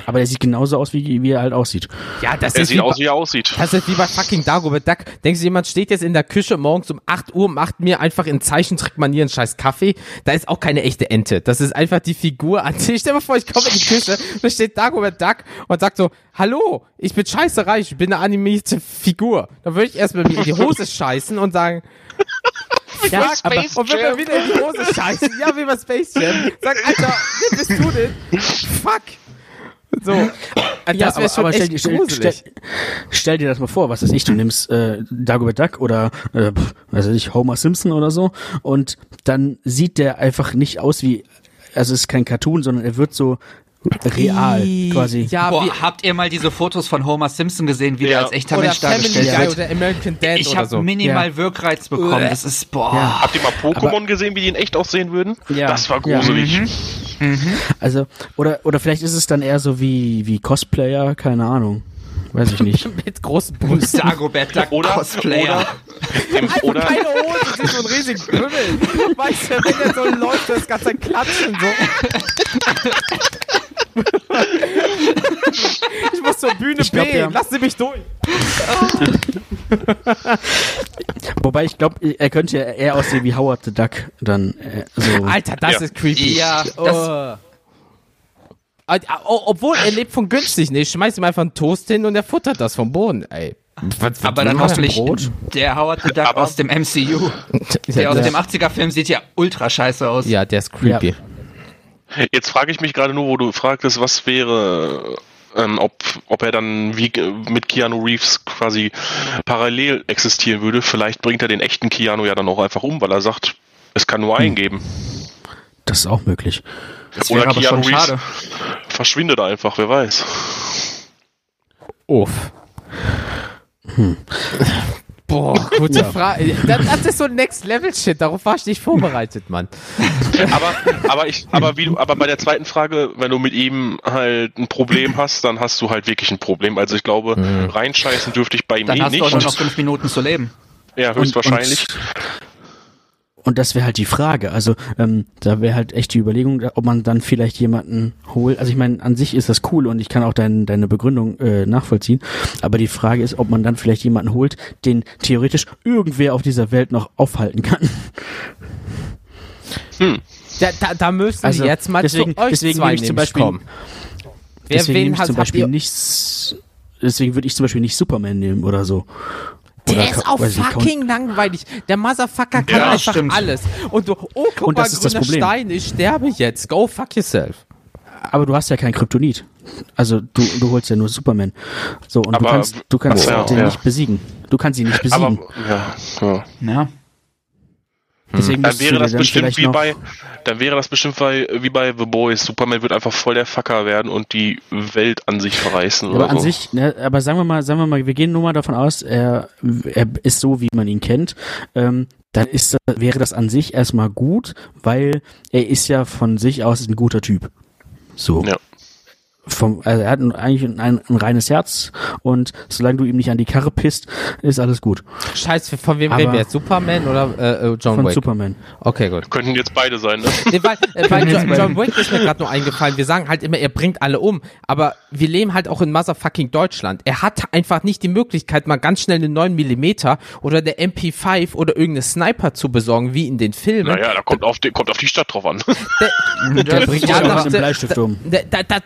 S1: Aber er sieht genauso aus, wie, wie er halt aussieht.
S2: Ja, das
S3: Er
S2: ist
S3: sieht
S2: wie
S3: aus,
S2: bei-
S3: wie er aussieht.
S2: Das ist wie bei fucking Dagobert Duck. Denkst du, jemand steht jetzt in der Küche morgens um 8 Uhr, macht mir einfach in Zeichentrickmanier einen scheiß Kaffee? Da ist auch keine echte Ente. Das ist einfach die Figur an sich. Stell dir mal vor, ich komme in die Küche, da steht Dagobert Duck und sagt so, hallo, ich bin scheiße reich, ich bin eine animierte Figur. Dann würde ich erstmal mir in die Hose scheißen und sagen, ja, fragt, aber, und wenn wir wieder in die Hose scheißen, ja, wie bei Space Jam, sag, Alter, wer bist du denn? Fuck. So,
S1: das ja, wäre schon aber echt stell, stell, stell, stell, dir das mal vor, was weiß ich, du nimmst äh, Dagobert Duck oder äh, was weiß ich, Homer Simpson oder so und dann sieht der einfach nicht aus wie, also es ist kein Cartoon, sondern er wird so real quasi.
S4: Ja, Boah, habt ihr mal diese Fotos von Homer Simpson gesehen, wie ja. der als echter oder Mensch dargestellt wird?
S2: Oder American Dad
S4: ich habe
S2: so.
S4: minimal ja. Wirkreiz bekommen. Das ist boah. Ja.
S3: Habt ihr mal Pokémon gesehen, wie die in echt aussehen würden? Ja. Das war gruselig. Mhm.
S1: Mhm. Also oder oder vielleicht ist es dann eher so wie wie Cosplayer, keine Ahnung. Weiß ich nicht.
S2: Mit großen Brüsten.
S4: Dagobert Duck oder, Cosplayer.
S2: Oder, oder keine Hose, das ist so ein riesiger Kümmel. Weißt du, wenn der so läuft, das ganze Klatschen so. ich muss zur Bühne ich glaub, B, ja. lass sie mich durch.
S1: Wobei ich glaube, er könnte ja eher aussehen wie Howard the Duck dann. Äh, so.
S2: Alter, das ja. ist creepy. Ja, oh. Obwohl er lebt von günstig, ne? Ich schmeiß ihm einfach einen Toast hin und er futtert das vom Boden, ey.
S4: Was, was aber dann hoffentlich Brot? der Howard the Duck aus dem MCU. Der aus dem 80er-Film sieht ja ultra scheiße aus.
S2: Ja, der ist creepy. Ja.
S3: Jetzt frage ich mich gerade nur, wo du fragtest, was wäre, ähm, ob, ob er dann wie mit Keanu Reeves quasi parallel existieren würde. Vielleicht bringt er den echten Keanu ja dann auch einfach um, weil er sagt, es kann nur einen hm. geben.
S1: Das ist auch möglich.
S3: Das Oder Keanu Reeves schade. verschwindet einfach, wer weiß.
S2: Uff. Hm. Boah, gute ja. Frage. Das, ist so Next-Level-Shit, darauf war ich nicht vorbereitet, Mann.
S3: aber, aber, ich, aber, wie du, aber bei der zweiten Frage, wenn du mit ihm halt ein Problem hast, dann hast du halt wirklich ein Problem. Also ich glaube, mhm. reinscheißen dürfte ich bei ihm eh
S4: nicht. Dann hast du auch noch fünf Minuten zu leben.
S3: Ja, höchstwahrscheinlich.
S1: Und, und und das wäre halt die Frage. Also ähm, da wäre halt echt die Überlegung, ob man dann vielleicht jemanden holt. Also ich meine, an sich ist das cool und ich kann auch dein, deine Begründung äh, nachvollziehen. Aber die Frage ist, ob man dann vielleicht jemanden holt, den theoretisch irgendwer auf dieser Welt noch aufhalten kann.
S2: Hm. Da, da, da müssen also, jetzt mal
S1: deswegen, zu euch deswegen zwei ich zum Beispiel, kommen. Wer deswegen wen hat, zum Beispiel nichts. Deswegen würde ich zum Beispiel nicht Superman nehmen oder so.
S2: Der Oder ist auch fucking langweilig. Der Motherfucker kann ja, einfach stimmt. alles. Und du, oh, guck Und mal, grüner Stein, ich sterbe jetzt. Go fuck yourself.
S1: Aber du hast ja kein Kryptonit. Also du, du holst ja nur Superman. So, und aber, du kannst, du kannst ja, den ja. nicht besiegen. Du kannst ihn nicht besiegen.
S3: Aber, ja, ja.
S1: ja.
S3: Deswegen dann wäre das bestimmt wie bei, dann wäre das bestimmt bei, wie bei The Boys. Superman wird einfach voll der Fucker werden und die Welt an sich verreißen.
S1: aber an so. sich, ne, aber sagen wir mal, sagen wir mal, wir gehen nur mal davon aus, er, er ist so, wie man ihn kennt. Ähm, dann ist, wäre das an sich erstmal gut, weil er ist ja von sich aus ein guter Typ. So. Ja vom, also er hat eigentlich ein, ein, ein, reines Herz und solange du ihm nicht an die Karre pisst, ist alles gut.
S2: Scheiße, von wem reden wir jetzt? Superman oder äh, äh John
S1: von
S2: Wick?
S1: Von Superman.
S2: Okay, gut.
S3: Könnten jetzt beide sein, ne?
S2: Nee, weil, äh, weil John, John, Wick ist mir gerade nur eingefallen. Wir sagen halt immer, er bringt alle um, aber wir leben halt auch in motherfucking Deutschland. Er hat einfach nicht die Möglichkeit, mal ganz schnell einen 9 Millimeter oder der MP5 oder irgendeine Sniper zu besorgen, wie in den Filmen.
S3: Naja, da kommt auf die, kommt auf die Stadt drauf an.
S1: Der, der, der bringt ja, ja den Bleistift um.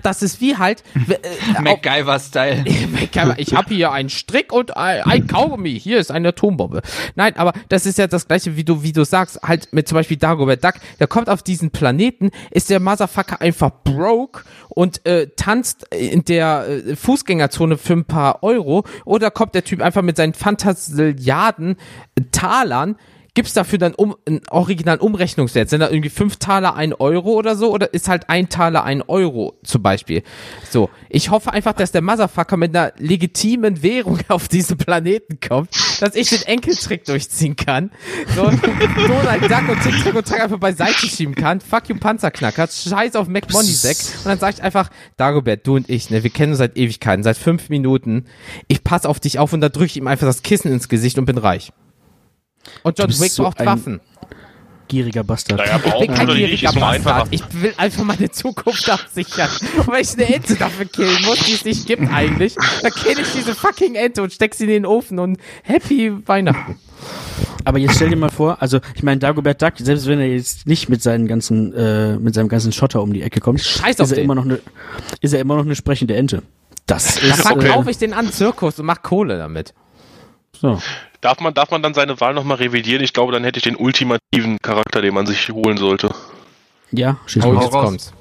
S2: Das ist wie halt,
S4: äh, MacGyver-Style.
S2: ich habe hier einen Strick und ein, ein Kaugummi. Hier ist eine Atombombe. Nein, aber das ist ja das gleiche, wie du, wie du sagst, halt mit zum Beispiel Dagobert Duck. Der kommt auf diesen Planeten, ist der Motherfucker einfach broke und äh, tanzt in der äh, Fußgängerzone für ein paar Euro. Oder kommt der Typ einfach mit seinen Fantasiliarden Talern gibt's dafür dann um, einen originalen Umrechnungswert? Sind da irgendwie fünf Taler ein Euro oder so? Oder ist halt ein Taler ein Euro zum Beispiel? So, ich hoffe einfach, dass der Motherfucker mit einer legitimen Währung auf diesen Planeten kommt, dass ich den Enkeltrick durchziehen kann. So, Donald Duck und Tick, Trick und Track einfach beiseite schieben kann. Fuck you Panzerknacker, scheiß auf McMoneysack. Und dann sag ich einfach, Dagobert, du und ich, ne, wir kennen uns seit Ewigkeiten, seit fünf Minuten. Ich pass auf dich auf und da drücke ich ihm einfach das Kissen ins Gesicht und bin reich. Und John Wick so braucht Waffen.
S1: Gieriger Bastard.
S2: Naja, ich bin kein gieriger Bastard. Ich will einfach meine Zukunft absichern. Und wenn ich eine Ente dafür killen muss, die es nicht gibt eigentlich, dann kill ich diese fucking Ente und steck sie in den Ofen und happy Weihnachten.
S1: Aber jetzt stell dir mal vor, also ich meine Dagobert Duck, selbst wenn er jetzt nicht mit seinen ganzen, äh, mit seinem ganzen Schotter um die Ecke kommt,
S2: Scheiß
S1: ist er immer noch eine, ist er immer noch eine sprechende Ente. Das ist.
S2: Da verkaufe okay. ich den an Zirkus und mach Kohle damit.
S3: So. Darf man, darf man dann seine Wahl nochmal revidieren? Ich glaube, dann hätte ich den ultimativen Charakter, den man sich holen sollte.
S1: Ja,
S2: schieß oh, jetzt kommt's.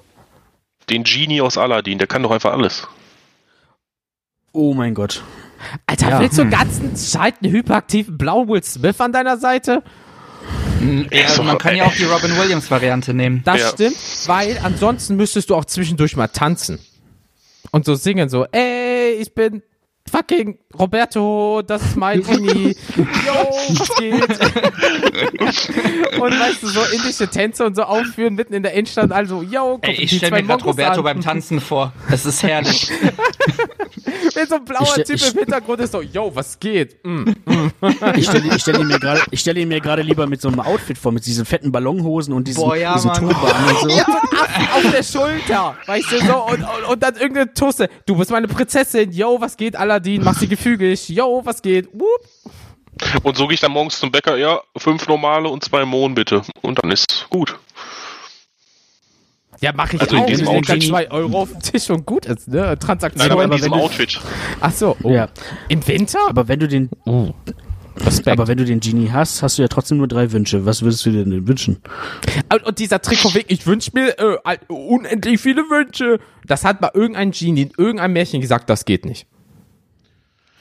S3: Den Genie aus Aladdin, der kann doch einfach alles.
S1: Oh mein Gott.
S2: Alter, ja. willst du hm. ganzen schalten hyperaktiven blauen Will Smith an deiner Seite?
S4: Ja, also man kann ja auch die Robin Williams Variante nehmen.
S2: Das
S4: ja.
S2: stimmt, weil ansonsten müsstest du auch zwischendurch mal tanzen. Und so singen, so, ey, ich bin fucking Roberto, das ist mein Genie. Yo, was geht? und weißt du, so indische Tänze und so aufführen mitten in der Innenstadt, also, yo,
S4: guck, Ey, ich stelle mir gerade Roberto an. beim Tanzen vor. Es ist herrlich.
S2: Wenn so ein blauer stell, Typ ich, im Hintergrund ist, so, yo, was geht? Mm,
S1: mm. ich stelle ich stell ihn mir gerade, gerade lieber mit so einem Outfit vor, mit diesen fetten Ballonhosen und diesen, Boah, ja, diesen Turban und so. Ja,
S2: auf der Schulter, weißt du, so, und, und, und dann irgendeine Tusse. Du bist meine Prinzessin, yo, was geht, Aladdin, mach sie gefügig, yo, was geht, whoop.
S3: Und so gehe ich dann morgens zum Bäcker, ja, fünf normale und zwei Mohn bitte. Und dann ist gut.
S2: Ja, mache ich also auch. In diesem Outfit. Zwei Euro auf dem Tisch und gut ist, ne? Transaktion.
S3: Nein, aber in diesem Outfit.
S2: Ach so. Oh. Ja. Im Winter?
S1: Aber wenn du den, oh. Aber wenn du den Genie hast, hast du ja trotzdem nur drei Wünsche. Was würdest du dir denn wünschen?
S2: Und dieser Trick von ich wünsche mir äh, unendlich viele Wünsche. Das hat mal irgendein Genie in irgendeinem Märchen gesagt, das geht nicht.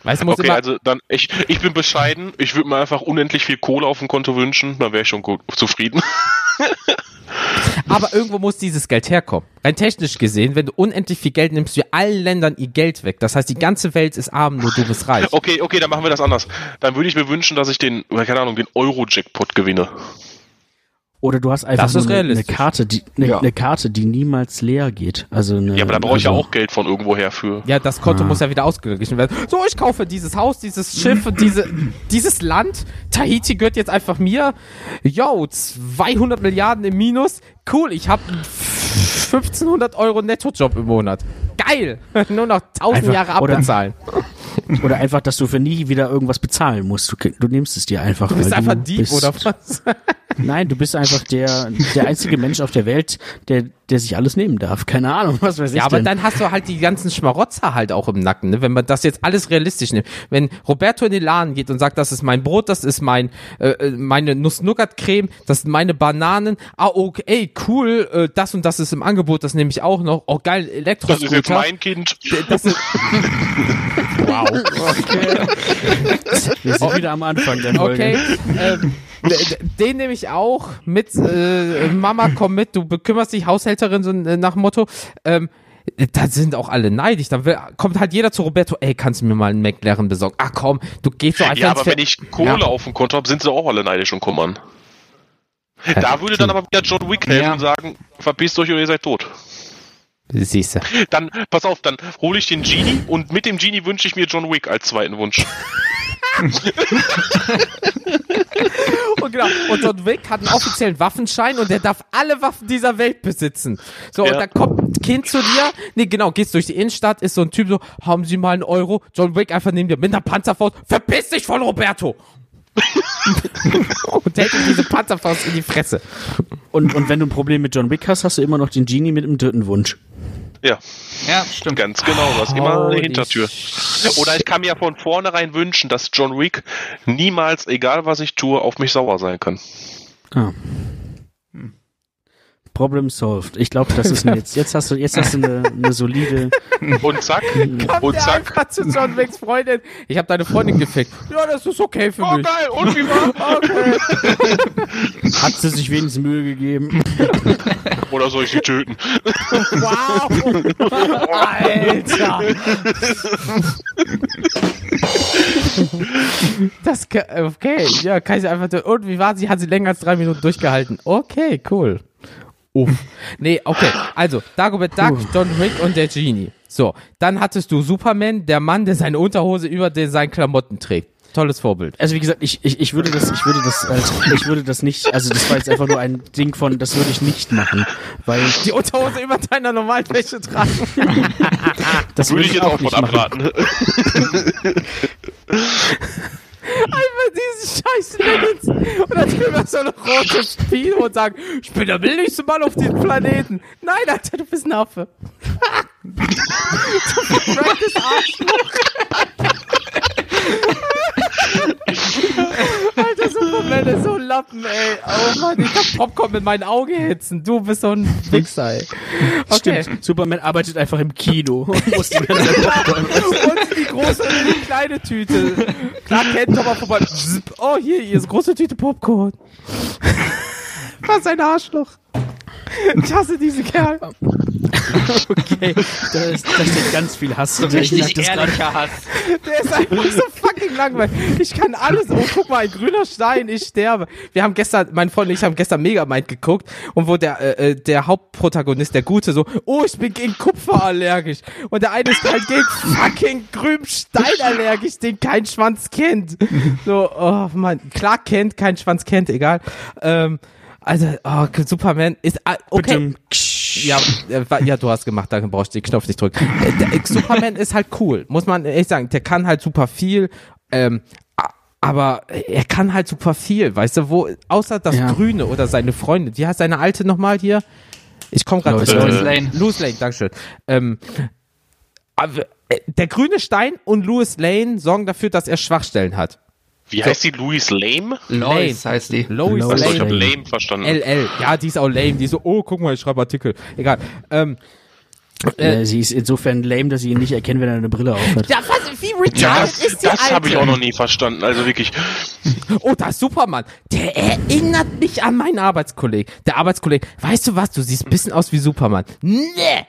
S3: Weißt, okay, immer also dann, ich, ich bin bescheiden. Ich würde mir einfach unendlich viel Kohle auf dem Konto wünschen. Dann wäre ich schon gut, zufrieden.
S2: Aber irgendwo muss dieses Geld herkommen. Rein technisch gesehen, wenn du unendlich viel Geld nimmst, wir allen Ländern ihr Geld weg. Das heißt, die ganze Welt ist arm, nur du bist reich.
S3: Okay, okay, dann machen wir das anders. Dann würde ich mir wünschen, dass ich den, keine Ahnung, den Euro-Jackpot gewinne.
S1: Oder du hast einfach
S2: eine, eine,
S1: Karte, die eine, ja. eine, Karte, die niemals leer geht. Also eine,
S3: ja, aber da brauche ich ja also auch Geld von irgendwoher für.
S2: Ja, das Konto ah. muss ja wieder ausgeglichen werden. So, ich kaufe dieses Haus, dieses Schiff und diese, dieses Land. Tahiti gehört jetzt einfach mir. Yo, 200 Milliarden im Minus. Cool, ich habe 1500 Euro Nettojob im Monat. Geil! Nur noch 1000 einfach, Jahre abbezahlen.
S1: Oder, oder, einfach, dass du für nie wieder irgendwas bezahlen musst. Du, du nimmst es dir einfach.
S2: Du bist einfach du Dieb oder was?
S1: Nein, du bist einfach der, der einzige Mensch auf der Welt, der, der sich alles nehmen darf. Keine Ahnung, was weiß ich.
S2: Ja, aber
S1: denn.
S2: dann hast du halt die ganzen Schmarotzer halt auch im Nacken, ne? wenn man das jetzt alles realistisch nimmt. Wenn Roberto in den Laden geht und sagt, das ist mein Brot, das ist mein äh, äh meine Nuss-Nougat-Creme, das sind meine Bananen. Ah, okay, cool, äh, das und das ist im Angebot, das nehme ich auch noch. Oh, geil, Elektroscooter.
S3: Das ist jetzt mein Kind. Das ist
S2: wow. Okay.
S1: Wir sind wieder am Anfang der Folge.
S2: Okay. Ähm, den nehme ich auch mit. Äh, Mama, komm mit, du bekümmerst dich, Haushälterin, so äh, nach dem Motto. Ähm, da sind auch alle neidisch. Dann kommt halt jeder zu Roberto, ey, kannst du mir mal einen McLaren besorgen? Ach komm, du gehst so einfach
S3: Ja, aber wenn ich Kohle ja. auf dem Konto habe, sind sie auch alle neidisch und kummern. Da würde dann aber wieder John Wick helfen ja. und sagen, verpisst euch oder ihr seid tot.
S2: Siehst du.
S3: Dann, pass auf, dann hole ich den Genie und mit dem Genie wünsche ich mir John Wick als zweiten Wunsch.
S2: und genau, und John Wick hat einen offiziellen Waffenschein und der darf alle Waffen dieser Welt besitzen. So, ja. und dann kommt ein Kind zu dir, nee, genau, gehst durch die Innenstadt, ist so ein Typ so, haben Sie mal einen Euro? John Wick einfach neben dir mit einer Panzerfaust, verpiss dich von Roberto! und hält ihm diese Panzerfaust in die Fresse.
S1: Und, und wenn du ein Problem mit John Wick hast, hast du immer noch den Genie mit dem dritten Wunsch.
S3: Ja. Ja, stimmt. Ganz genau, du hast immer eine Hintertür. Oder ich kann mir von vornherein wünschen, dass John Wick niemals, egal was ich tue, auf mich sauer sein kann. Ah.
S1: Problem solved. Ich glaube, das ist jetzt. Jetzt hast du, jetzt hast du eine, eine solide.
S3: Und zack.
S2: Kommt und zack. Der zu John Wicks Freundin. Ich habe deine Freundin gefickt. Ja, das ist okay für oh, mich.
S3: geil. Und wie war?
S1: Okay. Hat sie sich wenigstens Mühe gegeben?
S3: Oder soll ich sie töten?
S2: Wow. Alter. Das okay, ja, kann ich einfach. Und wie war sie? Hat sie länger als drei Minuten durchgehalten? Okay, cool. Uff. Nee, okay. Also, Dagobert Duck, John Wick und der Genie. So, dann hattest du Superman, der Mann, der seine Unterhose über den, seinen Klamotten trägt. Tolles Vorbild.
S1: Also wie gesagt, ich, ich, ich würde das, ich würde das, also, ich würde das nicht, also das war jetzt einfach nur ein Ding von, das würde ich nicht machen, weil
S2: die Unterhose über deiner normalen Wäsche tragen.
S3: das würde ich jetzt auch von abraten.
S2: Diese scheiß Leggings. Und dann spielen wir so ein rotes Spiel und sagen, ich bin der willigste Mann auf diesem Planeten. Nein, Alter, du bist ein Affe. du verbranntes Arschloch. Augenklappen, ey. Oh Mann, ich hab Popcorn mit meinen Augenhitzen. Du bist so ein Wichser, ey.
S1: Okay. Stimmt. Superman arbeitet einfach im Kino und muss die
S2: ganze Popcorn Und die große und die kleine Tüte. Klar kennt aber vorbei. Oh, hier, hier ist große Tüte Popcorn. Was ein Arschloch. Ich hasse diesen Kerl.
S1: okay, da, ist, da steht ganz viel Hass.
S4: Richtig ehrlicher Hass.
S2: Der ist einfach so fucking langweilig. Ich kann alles. Oh, guck mal, ein grüner Stein, ich sterbe. Wir haben gestern, mein Freund und ich haben gestern Megamind geguckt und wo der, äh, äh, der Hauptprotagonist, der Gute, so, oh, ich bin gegen Kupfer allergisch. Und der eine ist halt gegen fucking grünen Stein allergisch, den kein Schwanz kennt. So, oh man, klar kennt, kein Schwanz kennt, egal. Ähm, also, oh, Superman ist ah, okay. Ja, äh, ja, du hast gemacht, da brauchst du den Knopf nicht drücken. Äh, Superman ist halt cool, muss man echt sagen. Der kann halt super viel, ähm, aber er kann halt super viel, weißt du, wo, außer das ja. Grüne oder seine Freundin. Wie heißt seine alte nochmal hier? Ich komme gerade
S4: nicht. Louis Lane.
S2: Louis Lane, Dankeschön. Ähm, äh, der grüne Stein und Louis Lane sorgen dafür, dass er Schwachstellen hat.
S3: Wie heißt die? Louise Lame?
S4: Lois heißt die.
S3: Lois Lame. Achso, ich habe Lame verstanden.
S2: LL. Ja, die ist auch lame. Die ist so, oh, guck mal, ich schreibe Artikel. Egal. Ähm,
S1: äh, sie ist insofern lame, dass sie ihn nicht erkennt, wenn er eine Brille aufhat.
S2: Ja, was, wie retarded ja, das, ist die
S3: Das habe ich auch noch nie verstanden, also wirklich.
S2: Oh, da ist Superman. Der erinnert mich an meinen Arbeitskollegen. Der Arbeitskollege, weißt du was, du siehst ein bisschen aus wie Superman. Nee!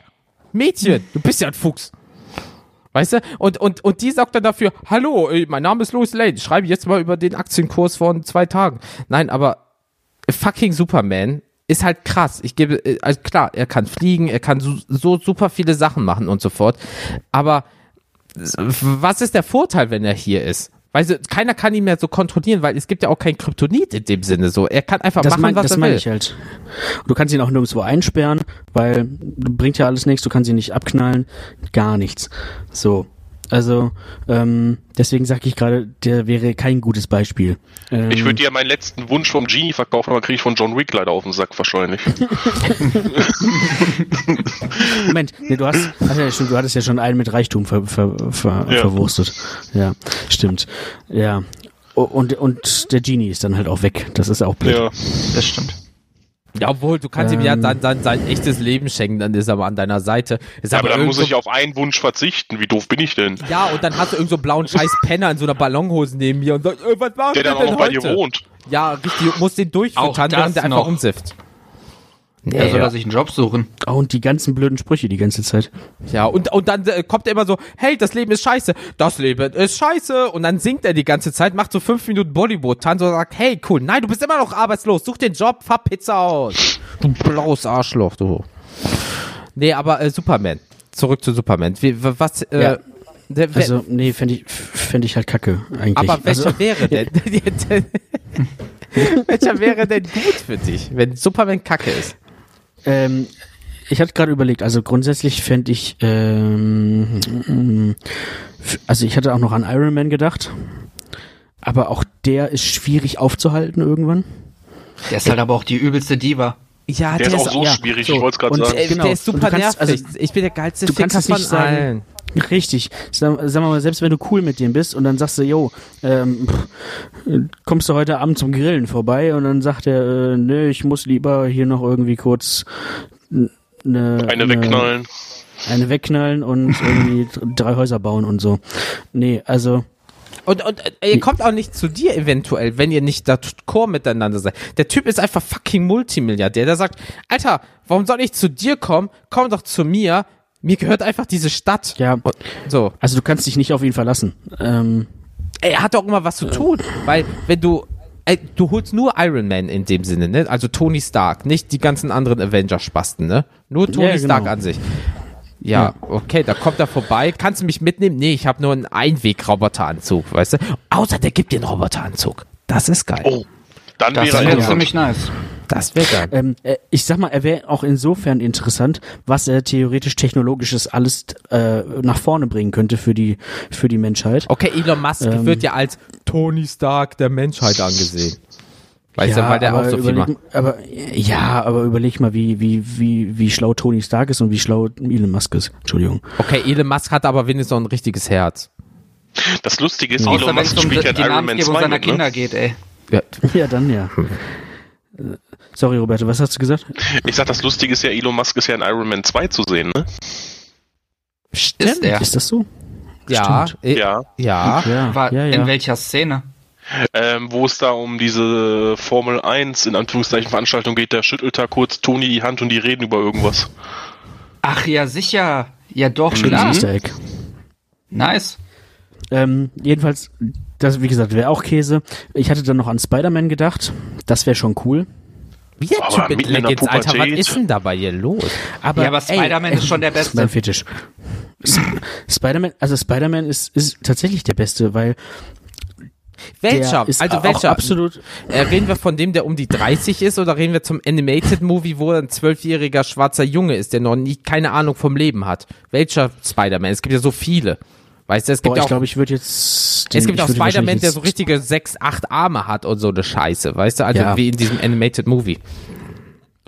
S2: Mädchen, du bist ja ein Fuchs. Weißt du? Und, und, und die sagt dann dafür, hallo, mein Name ist Louis Lane, schreibe jetzt mal über den Aktienkurs von zwei Tagen. Nein, aber fucking Superman ist halt krass. Ich gebe, äh, also klar, er kann fliegen, er kann so, so super viele Sachen machen und so fort. Aber was ist der Vorteil, wenn er hier ist? Weißt du, keiner kann ihn mehr so kontrollieren, weil es gibt ja auch kein Kryptonit in dem Sinne so. Er kann einfach
S1: das
S2: machen,
S1: mein,
S2: was
S1: das
S2: er
S1: will.
S2: Das
S1: meine ich halt. Du kannst ihn auch nirgendwo einsperren, weil bringt ja alles nichts, du kannst ihn nicht abknallen, gar nichts. So. Also ähm, deswegen sage ich gerade, der wäre kein gutes Beispiel.
S3: Ähm, ich würde dir meinen letzten Wunsch vom Genie verkaufen, aber kriege ich von John Wick leider auf den Sack wahrscheinlich.
S1: Moment, nee, du hast, hast ja schon, du hattest ja schon einen mit Reichtum ver, ver, ver, ja. verwurstet. Ja, stimmt. Ja. Und, und der Genie ist dann halt auch weg. Das ist auch blöd. Ja,
S4: das stimmt.
S2: Ja, obwohl, du kannst ähm, ihm ja ähm. dann, dann sein echtes Leben schenken, dann ist er aber an deiner Seite.
S3: Ist ja, aber, dann muss ich auf einen Wunsch verzichten. Wie doof bin ich denn?
S2: Ja, und dann hast du irgend so einen blauen scheiß Penner in so einer Ballonhose neben mir und sagst, äh, was
S3: machen Der dann auch noch bei dir wohnt.
S2: Ja, richtig, muss den durchfüttern, während der einfach umsifft.
S4: Nee, er soll ja. sich einen Job suchen.
S1: Oh, und die ganzen blöden Sprüche die ganze Zeit.
S2: Ja, und, und dann äh, kommt er immer so, hey, das Leben ist scheiße. Das Leben ist scheiße. Und dann singt er die ganze Zeit, macht so fünf Minuten Bollywood-Tanz und sagt, hey, cool, nein, du bist immer noch arbeitslos. Such den Job, fahr Pizza aus. Du blaues Arschloch, du. Nee, aber äh, Superman. Zurück zu Superman. Wie, was, äh, ja.
S1: Der, also, nee, fände ich, fänd ich halt kacke, eigentlich.
S2: Aber welcher also, wäre denn? welcher wäre denn gut für dich, wenn Superman kacke ist?
S1: Ähm, ich hatte gerade überlegt, also grundsätzlich fände ich, ähm, also ich hatte auch noch an Iron Man gedacht, aber auch der ist schwierig aufzuhalten irgendwann.
S4: Der ist halt aber auch die übelste Diva.
S3: Ja, der, der ist auch so ja, schwierig, so. ich wollte es gerade sagen.
S2: Äh, genau. Der ist super kannst, nervig. Also, ich bin der geilste
S1: du kannst von sagen, allen. Richtig. Sag, sag mal, selbst wenn du cool mit dem bist und dann sagst du, yo, ähm, kommst du heute Abend zum Grillen vorbei und dann sagt er, äh, nö, ich muss lieber hier noch irgendwie kurz
S3: eine, eine wegknallen.
S1: Eine wegknallen und irgendwie drei Häuser bauen und so. Nee, also.
S2: Und, und äh, ihr kommt auch nicht zu dir eventuell, wenn ihr nicht da Chor miteinander seid. Der Typ ist einfach fucking Multimilliardär. Der sagt, Alter, warum soll ich zu dir kommen? Komm doch zu mir mir gehört einfach diese Stadt.
S1: Ja. So. Also du kannst dich nicht auf ihn verlassen. Ähm,
S2: er hat doch immer was zu tun, weil wenn du ey, du holst nur Iron Man in dem Sinne, ne? Also Tony Stark, nicht die ganzen anderen Avenger-Spasten, ne? Nur Tony ja, genau. Stark an sich. Ja, okay, da kommt er vorbei. Kannst du mich mitnehmen? Nee, ich habe nur einen Einweg-Roboteranzug, weißt du? Außer der gibt dir einen Roboteranzug. Das ist geil. Oh,
S3: dann
S4: das wäre wär ziemlich nice.
S1: Das wäre geil. Ähm, äh, ich sag mal, er wäre auch insofern interessant, was er theoretisch technologisches alles äh, nach vorne bringen könnte für die für die Menschheit.
S2: Okay, Elon Musk ähm, wird ja als Tony Stark der Menschheit angesehen.
S1: Weißt ja, du, weil der auch so viel macht. Aber ja, aber überleg mal, wie wie wie wie schlau Tony Stark ist und wie schlau Elon Musk ist. Entschuldigung.
S2: Okay, Elon Musk hat aber wenigstens noch ein richtiges Herz.
S3: Das Lustige ist, Elon Musk spielt ja in Iron Man 2
S4: seiner mit, ne? Kinder geht, ey.
S1: Ja, ja dann ja. Sorry, Roberto, was hast du gesagt?
S3: Ich sag, das Lustige ist ja, Elon Musk ist ja in Iron Man 2 zu sehen, ne?
S1: Stimmt. Ist, ist das so?
S2: Ja.
S3: Stimmt. Ja.
S2: Ja.
S4: ja. War ja, ja. In welcher Szene?
S3: Ähm, wo es da um diese Formel 1 in Anführungszeichen Veranstaltung geht, da schüttelt da kurz Toni die Hand und die reden über irgendwas.
S4: Ach ja, sicher. Ja doch,
S1: klar.
S4: Nice.
S1: Ähm, jedenfalls, das, wie gesagt, wäre auch Käse. Ich hatte dann noch an Spider-Man gedacht. Das wäre schon cool.
S2: Wie der Typ mit Leggings, Alter, was ist denn dabei hier los?
S4: Aber, ja, aber Spider-Man ist schon der Beste.
S1: Mein Fetisch. Spider-Man, also Spider-Man ist, ist tatsächlich der Beste, weil
S2: welcher? also welcher? Absolut. Äh, reden wir von dem, der um die 30 ist, oder reden wir zum Animated Movie, wo ein zwölfjähriger schwarzer Junge ist, der noch nie keine Ahnung vom Leben hat? Welcher Spider-Man? Es gibt ja so viele. Weißt du, es gibt
S1: Boah,
S2: ja
S1: auch, ich glaube, ich würde jetzt.
S2: Den, es gibt auch Spider-Man, der so richtige sechs, acht Arme hat und so eine Scheiße, weißt du? Also ja. wie in diesem Animated Movie.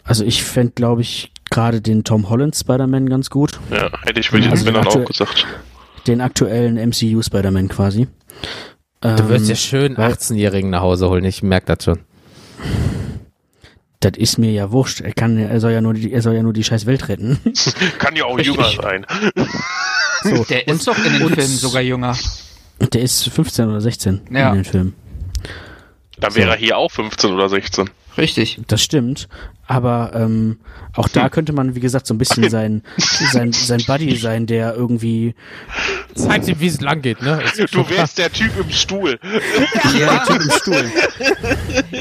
S1: Also ich fände, glaube ich, gerade den Tom Holland Spider-Man ganz gut.
S3: Ja, hätte ich für also dann auch gesagt.
S1: Den aktuellen MCU Spider-Man quasi.
S2: Du wirst ja ähm, schön 18-Jährigen nach Hause holen, ich merke das schon.
S1: Das ist mir ja wurscht. Er kann, er soll ja nur die, er soll ja nur die scheiß Welt retten.
S3: kann ja auch jünger sein.
S4: So. Der ist doch in den Filmen sogar jünger.
S1: Der ist 15 oder 16 ja. in den Filmen.
S3: Dann wäre so. er hier auch 15 oder 16.
S4: Richtig.
S1: Das stimmt. Aber ähm, auch da könnte man, wie gesagt, so ein bisschen sein, sein, sein Buddy sein, der irgendwie.
S2: Zeigt ihm, wie es lang geht, ne?
S3: Du wärst der Typ im Stuhl.
S4: Ja, der Typ im Stuhl.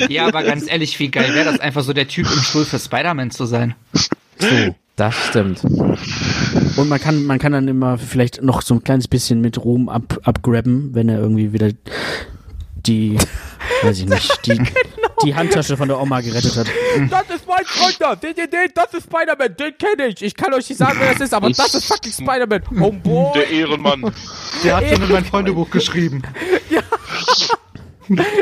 S4: Ja, aber ganz ehrlich, wie geil wäre das einfach so der Typ im Stuhl für Spider-Man zu sein.
S2: So. Das stimmt.
S1: Und man kann, man kann dann immer vielleicht noch so ein kleines bisschen mit Ruhm ab, abgrabben, wenn er irgendwie wieder die, weiß ich nicht, die, genau. die Handtasche von der Oma gerettet hat.
S2: Das ist mein Freund da, den, den, den, das ist Spider-Man, den kenne ich. Ich kann euch nicht sagen, wer das ist, aber das ist fucking Spider-Man. Oh boy.
S3: Der Ehrenmann.
S4: Der hat schon in mein Freundebuch geschrieben. Ja.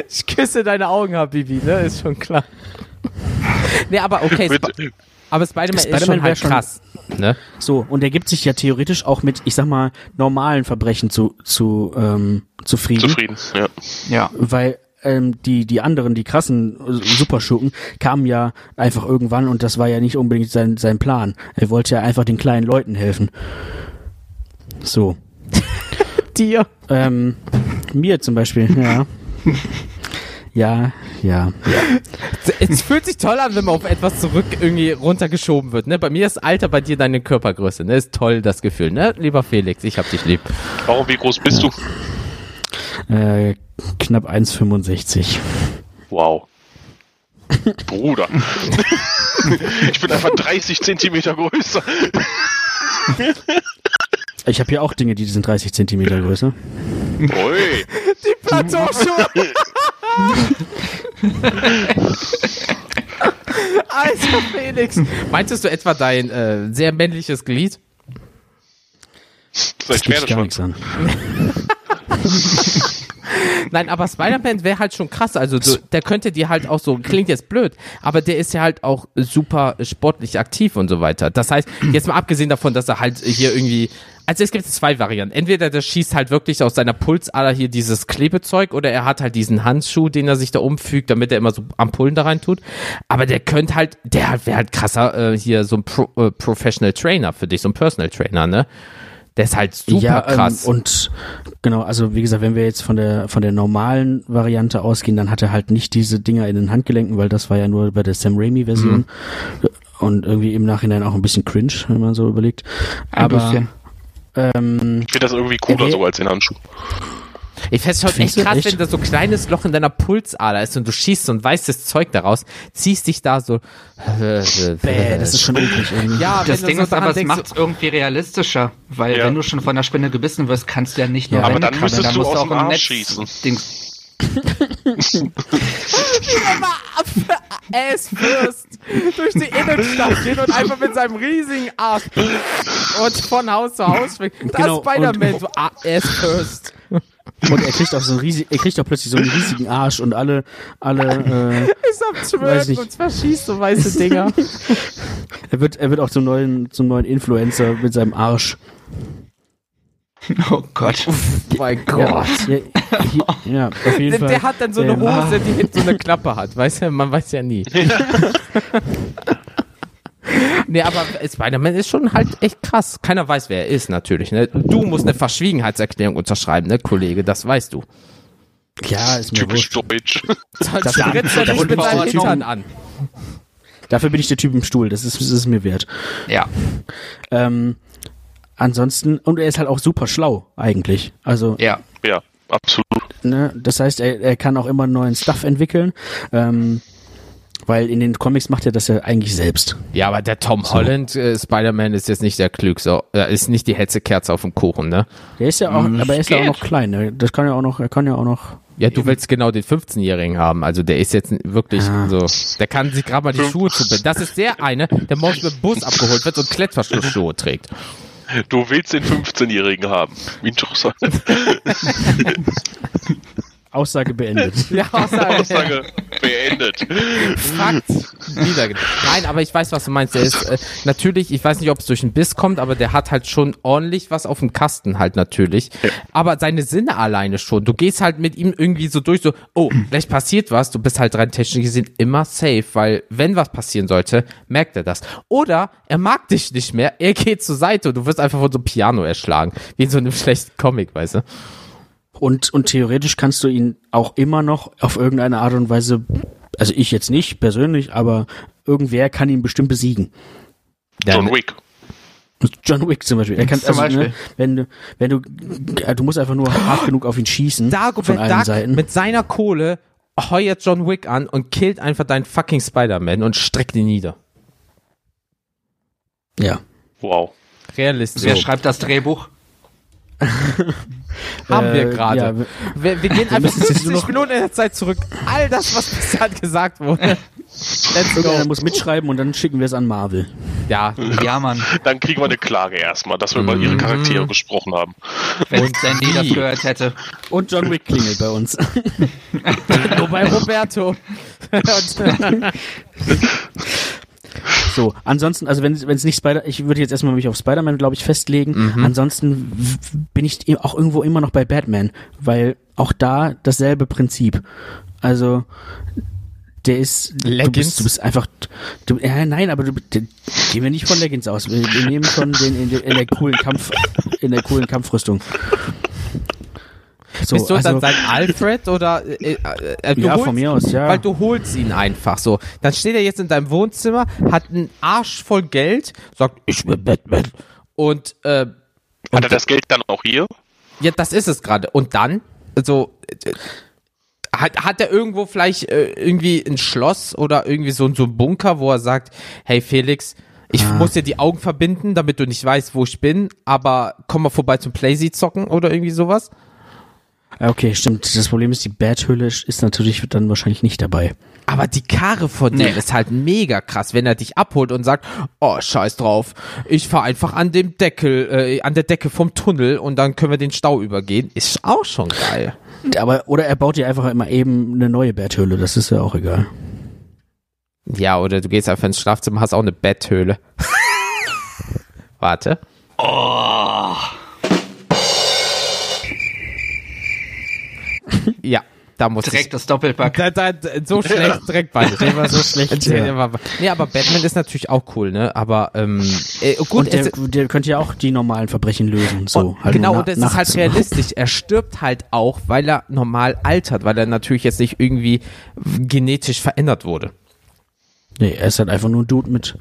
S2: Ich küsse deine Augen, Habibi, ne? Ist schon klar. Nee, aber okay. Aber Spider-Man Spider ist schon halt schon, krass. Ne?
S1: So, und er gibt sich ja theoretisch auch mit, ich sag mal, normalen Verbrechen zu, zu ähm, zufrieden.
S3: Zufrieden, ja.
S1: Ja. Weil ähm, die, die anderen, die krassen Superschurken, kamen ja einfach irgendwann und das war ja nicht unbedingt sein, sein Plan. Er wollte ja einfach den kleinen Leuten helfen. So.
S2: Dir?
S1: Ähm, mir zum Beispiel, ja. Ja, ja, ja.
S2: Es fühlt sich toll an, wenn man auf etwas zurück irgendwie runtergeschoben wird. Ne? Bei mir ist Alter, bei dir deine Körpergröße. Ne? Ist toll, das Gefühl. Ne? Lieber Felix, ich hab dich lieb.
S3: Warum, wie groß bist du?
S1: Äh, knapp 1,65.
S3: Wow. Bruder. ich bin einfach 30 Zentimeter größer.
S1: Ich habe hier auch Dinge, die sind 30 Zentimeter größer.
S3: Ui.
S2: Die Plateauschuhe. Alter Felix. Meintest du etwa dein äh, sehr männliches Glied?
S3: Das ist gar nichts an.
S2: Nein, aber Spider-Man wäre halt schon krass. Also du, der könnte dir halt auch so, klingt jetzt blöd, aber der ist ja halt auch super sportlich aktiv und so weiter. Das heißt, jetzt mal abgesehen davon, dass er halt hier irgendwie also es gibt zwei Varianten. Entweder der schießt halt wirklich aus seiner Pulsader hier dieses Klebezeug oder er hat halt diesen Handschuh, den er sich da umfügt, damit er immer so Ampullen da rein tut. Aber der könnte halt, der wäre halt krasser äh, hier so ein Pro, äh, Professional Trainer für dich, so ein Personal Trainer, ne? Der ist halt super ja, ähm, krass.
S1: Ähm, und genau, also wie gesagt, wenn wir jetzt von der von der normalen Variante ausgehen, dann hat er halt nicht diese Dinger in den Handgelenken, weil das war ja nur bei der Sam Raimi Version. Mhm. Und irgendwie im Nachhinein auch ein bisschen cringe, wenn man so überlegt. Ein Aber bisschen.
S3: Ähm, ich finde das irgendwie cooler so als den Handschuh.
S2: Ich fände es schon echt krass, echt? wenn da so ein kleines Loch in deiner Pulsader ist und du schießt so ein weißes Zeug daraus, ziehst dich da so.
S1: Bäh, das ist schon eklig irgendwie.
S4: Ja, das Ding so ist aber, es macht es irgendwie realistischer, weil ja. wenn du schon von der Spinne gebissen wirst, kannst du ja nicht nur
S3: ja, aber dann müsstest dann du musst aus auch dem Netz schießen. Dings
S2: Ass first durch die Innenstadt gehen und einfach mit seinem riesigen Arsch und von Haus zu Haus springen. Das genau, Spider-Man, so Ass first.
S1: Und er kriegt auch so einen riesig, er kriegt auch plötzlich so einen riesigen Arsch und alle, alle, äh,
S2: ist am Twerken und verschießt so weiße Dinger.
S1: er wird, er wird auch zum neuen, zum neuen Influencer mit seinem Arsch.
S4: Oh Gott.
S2: Oh mein Gott.
S1: Ja, hier, ja, auf jeden
S2: Der,
S1: Fall.
S2: der hat dann so eine
S1: Ähm,
S2: Hose, die hinten so eine Klappe hat. Weißt du, man weiß ja nie. nee, aber Spider-Man ist schon halt echt krass. Keiner weiß, wer er ist, natürlich. Ne? Du musst eine Verschwiegenheitserklärung unterschreiben, ne, Kollege, das weißt du.
S1: Ja, ist mir
S3: Typisch
S1: wurscht.
S3: deutsch.
S1: Dafür-
S2: trittst du nicht mit seinen. Hintern an.
S1: Dafür bin ich der Typ im Stuhl, das ist, das ist mir wert.
S4: Ja.
S1: Ähm, ansonsten, und er ist halt auch super schlau, eigentlich. Also,
S4: Ja.
S3: Ja, absolut.
S1: ne, das heißt, er, er kann auch immer neuen Stuff entwickeln. Ähm, weil in den Comics macht er das ja eigentlich selbst.
S2: Ja, aber der Tom Holland äh, Spider-Man ist jetzt nicht der Klügste, äh, ist nicht die Hetzekerze auf dem Kuchen, ne?
S1: Der ist ja auch, aber er ist ja auch noch klein. Ne? Das kann ja auch noch, er kann ja auch noch.
S2: Ja, du willst genau den 15-Jährigen haben. Also der ist jetzt wirklich
S1: Ah.
S2: so, der kann sich gerade mal die Schuhe zubinden. Das ist der eine, der morgens mit dem Bus abgeholt wird und Klettverschlussschuhe trägt.
S3: Du willst den 15-Jährigen haben. Wie interessant.
S1: Aussage beendet.
S2: Ja, Aussage,
S3: Aussage beendet.
S2: Fakt. Wieder. Nein, aber ich weiß, was du meinst. Der ist äh, natürlich, ich weiß nicht, ob es durch den Biss kommt, aber der hat halt schon ordentlich was auf dem Kasten halt natürlich. Aber seine Sinne alleine schon. Du gehst halt mit ihm irgendwie so durch, so, oh, vielleicht passiert was. Du bist halt rein technisch gesehen immer safe, weil wenn was passieren sollte, merkt er das. Oder er mag dich nicht mehr, er geht zur Seite und du wirst einfach von so einem Piano erschlagen. Wie in so einem schlechten Comic, weißt du?
S1: Und, und theoretisch kannst du ihn auch immer noch auf irgendeine Art und Weise, also ich jetzt nicht persönlich, aber irgendwer kann ihn bestimmt besiegen.
S3: John Wick.
S1: John Wick zum Beispiel. Er kann,
S4: Zum
S1: also, ne,
S4: Beispiel.
S1: wenn du, wenn du, du musst einfach nur hart genug auf ihn schießen.
S2: Dagobert
S1: von allen
S2: Duck
S1: Seiten.
S2: mit seiner Kohle heuert John Wick an und killt einfach deinen fucking Spider-Man und streckt ihn nieder.
S1: ja.
S3: Wow.
S2: Realistisch.
S4: Wer schreibt das Drehbuch?
S2: Haben wir
S1: Äh,
S2: gerade.
S1: ja, wir-
S2: wir, wir gehen einfach
S1: müssen jetzt
S2: 50
S1: nur noch-
S2: Minuten in der Zeit zurück. All das, was bisher halt gesagt wurde. Let's
S1: Irgendeiner
S2: go.
S1: muss mitschreiben und dann schicken wir es an Marvel.
S2: Ja,
S4: Ja, Mann.
S3: Dann kriegen wir eine Klage erstmal, dass wir über ihre Charaktere gesprochen haben.
S4: Wenn
S2: Und
S4: Sandy das gehört hätte.
S1: Und John Wick klingelt bei uns.
S2: nur bei Roberto. Und,
S1: So, ansonsten, also wenn es nicht Spider, ich würde jetzt erstmal mich auf Spider-Man, glaube ich, festlegen. Ansonsten w- bin ich auch irgendwo immer noch bei Batman, weil auch da dasselbe Prinzip. Also der ist du
S2: Leggings?
S1: bist, du bist einfach du, ja, nein, aber du d- gehen wir nicht von Leggings aus. Wir, wir nehmen von den in, in der coolen Kampf in der coolen Kampfrüstung. So,
S2: bist du
S1: also,
S2: dann sein Alfred oder äh, äh, äh, du
S1: Ja,
S2: holst
S1: von mir
S2: ihn,
S1: aus, ja.
S2: Weil du holst ihn einfach so. Dann steht er jetzt in deinem Wohnzimmer, hat einen Arsch voll Geld, sagt, ich bin Batman. Und äh,
S3: Hat er das Geld dann auch hier?
S2: Ja, das ist es gerade. Und dann, also, äh, hat, hat er irgendwo vielleicht äh, irgendwie ein Schloss oder irgendwie so, so ein Bunker, wo er sagt, hey Felix, ich
S1: Ah.
S2: muss dir die Augen verbinden, damit du nicht weißt, wo ich bin, aber komm mal vorbei zum Playsee zocken oder irgendwie sowas?
S1: Okay, stimmt. Das Problem ist, die Bathhülle ist natürlich dann wahrscheinlich nicht dabei.
S2: Aber die Karre von dem
S4: Nee.
S2: ist halt mega krass, wenn er dich abholt und sagt, oh, scheiß drauf, ich fahr einfach an dem Deckel, äh, an der Decke vom Tunnel und dann können wir den Stau übergehen. Ist auch schon geil.
S1: Aber, oder er baut dir einfach immer eben eine neue Betthöhle, das ist ja auch egal.
S2: Ja, oder du gehst einfach ins Schlafzimmer, hast auch eine Betthöhle. Warte. Ja, da muss
S4: Direkt das Doppelpack.
S2: Da, da, so schlecht, direkt beide. Der war so schlecht.
S1: ja.
S2: Nee, aber Batman ist natürlich auch cool, ne? Aber ähm, äh, gut,
S1: Und der,
S2: es,
S1: der könnte ja auch die normalen Verbrechen lösen. So,
S2: und,
S1: halt
S2: genau, und das ist halt realistisch. Er stirbt halt auch, weil er normal altert, weil er natürlich jetzt nicht irgendwie genetisch verändert wurde.
S1: Nee, er ist halt einfach nur ein Dude mit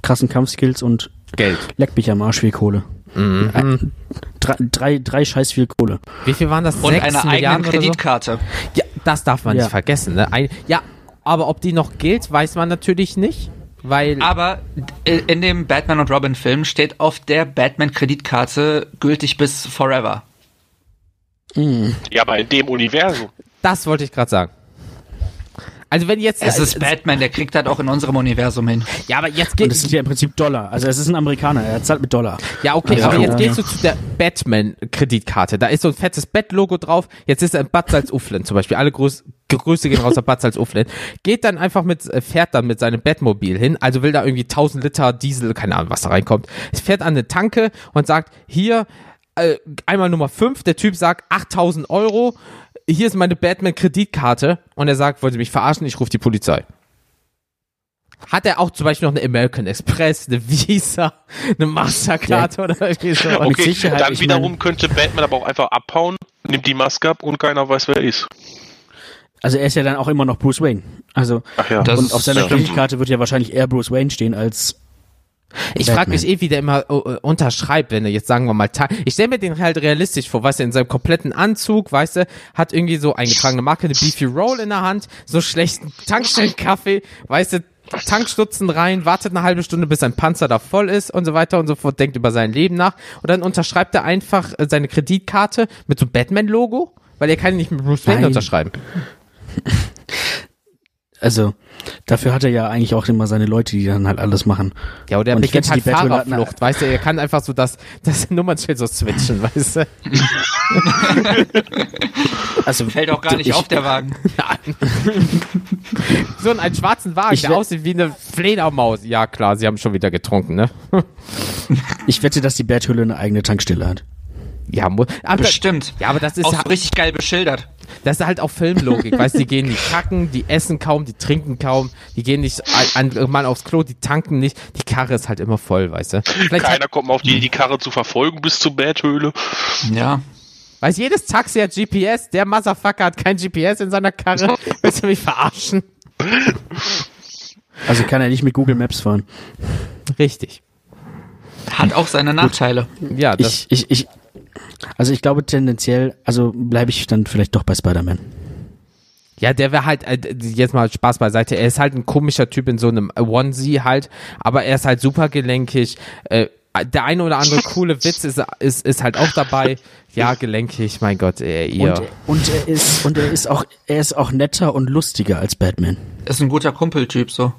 S1: krassen Kampfskills und
S2: Geld.
S1: leck mich am Arsch viel Kohle.
S2: Mhm.
S1: Ein- Drei, drei, drei scheiß viel Kohle.
S2: Wie viel waren das?
S4: Und
S2: Sechs
S4: eine eigene
S2: Milliarden so?
S4: Kreditkarte.
S2: Ja, das darf man
S1: Ja.
S2: nicht vergessen. Ne? Ein, ja, aber ob die noch gilt, weiß man natürlich nicht, weil
S4: Aber in dem Batman und Robin Film steht auf der Batman Kreditkarte gültig bis forever.
S3: Ja, aber in dem Universum.
S2: das wollte ich gerade sagen. Also wenn jetzt
S4: Es ist Batman, der kriegt das auch in unserem Universum hin.
S2: ja, aber jetzt
S1: Und
S2: geht
S1: das sind ja im Prinzip Dollar. Also es ist ein Amerikaner, er zahlt mit Dollar.
S2: Ja, okay,
S1: Also,
S2: aber jetzt
S1: ja.
S2: gehst du zu der Batman-Kreditkarte. Da ist so ein fettes Bat-Logo drauf. Jetzt ist er in Bad Salzuflen zum Beispiel. Alle Grüß Grüße gehen raus nach Bad Salzuflen. Geht dann einfach mit, äh, fährt dann mit seinem Batmobil hin. Also will da irgendwie 1000 Liter Diesel, keine Ahnung, was da reinkommt. Es fährt an eine Tanke und sagt, hier, äh, einmal Nummer 5, der Typ sagt 8000 Euro, hier ist meine Batman-Kreditkarte und er sagt, wollen Sie mich verarschen, ich rufe die Polizei. Hat er auch zum Beispiel noch eine American Express, eine Visa, eine Mastercard ja. oder irgendwie so?
S3: Okay, Sicherheit, dann wiederum mein, könnte Batman aber auch einfach abhauen, nimmt die Maske ab und keiner weiß, wer er ist.
S1: Also er ist ja dann auch immer noch Bruce Wayne. Also ja, und auf seiner Kreditkarte wird ja wahrscheinlich eher Bruce Wayne stehen als
S2: ich frage mich eh, wie der immer uh, unterschreibt, wenn er jetzt sagen wir mal, ich stelle mir den halt realistisch vor, weißt du, in seinem kompletten Anzug, weißt du, hat irgendwie so eingetragene Marke, eine Beefy Roll in der Hand, so schlechten Tankstellenkaffee, weißt du, Tankstutzen rein, wartet eine halbe Stunde, bis sein Panzer da voll ist und so weiter und so fort, denkt über sein Leben nach und dann unterschreibt er einfach äh, seine Kreditkarte mit so Batman-Logo, weil er kann nicht mit Bruce Wayne unterschreiben.
S1: Also, dafür hat er ja eigentlich auch immer seine Leute, die dann halt alles machen.
S2: Ja, oder er beginnt halt Fahrerflucht, weißt du, er kann einfach so das, das Nummernschild so switchen, weißt du.
S4: also fällt auch gar nicht ich, auf der Wagen.
S2: so ein, einen schwarzen Wagen, ich der aussieht wie eine Fledermaus. Ja, klar, sie haben schon wieder getrunken, ne?
S1: ich wette, dass die Berthülle eine eigene Tankstelle hat.
S2: Ja, aber
S4: bestimmt.
S2: Ja, aber das ist
S4: auch so richtig geil beschildert.
S2: Das ist halt auch Filmlogik, weißt du, die gehen nicht kacken, die essen kaum, die trinken kaum, die gehen nicht ein, mal aufs Klo, die tanken nicht, die Karre ist halt immer voll, weißt du.
S3: Vielleicht Keiner kommt mal auf die, die Karre zu verfolgen bis zur Betthöhle.
S2: Ja. Weiß jedes Taxi hat GPS, der Motherfucker hat kein GPS in seiner Karre. Willst du mich verarschen?
S1: Also kann er nicht mit Google Maps fahren.
S2: Richtig.
S4: Hat auch seine Nachteile.
S1: Ja, das ich, ich, ich, also ich glaube tendenziell, also bleibe ich dann vielleicht doch bei Spider-Man.
S2: Ja, der wäre halt, äh, jetzt mal Spaß beiseite, er ist halt ein komischer Typ in so einem Onesie halt, aber er ist halt super gelenkig. Äh, der eine oder andere coole Witz ist, ist, ist halt auch dabei. Ja, gelenkig, mein Gott, ey, ihr.
S1: Und, und, er ist, und er ist auch, er ist auch netter und lustiger als Batman.
S4: Ist ein guter Kumpeltyp, so.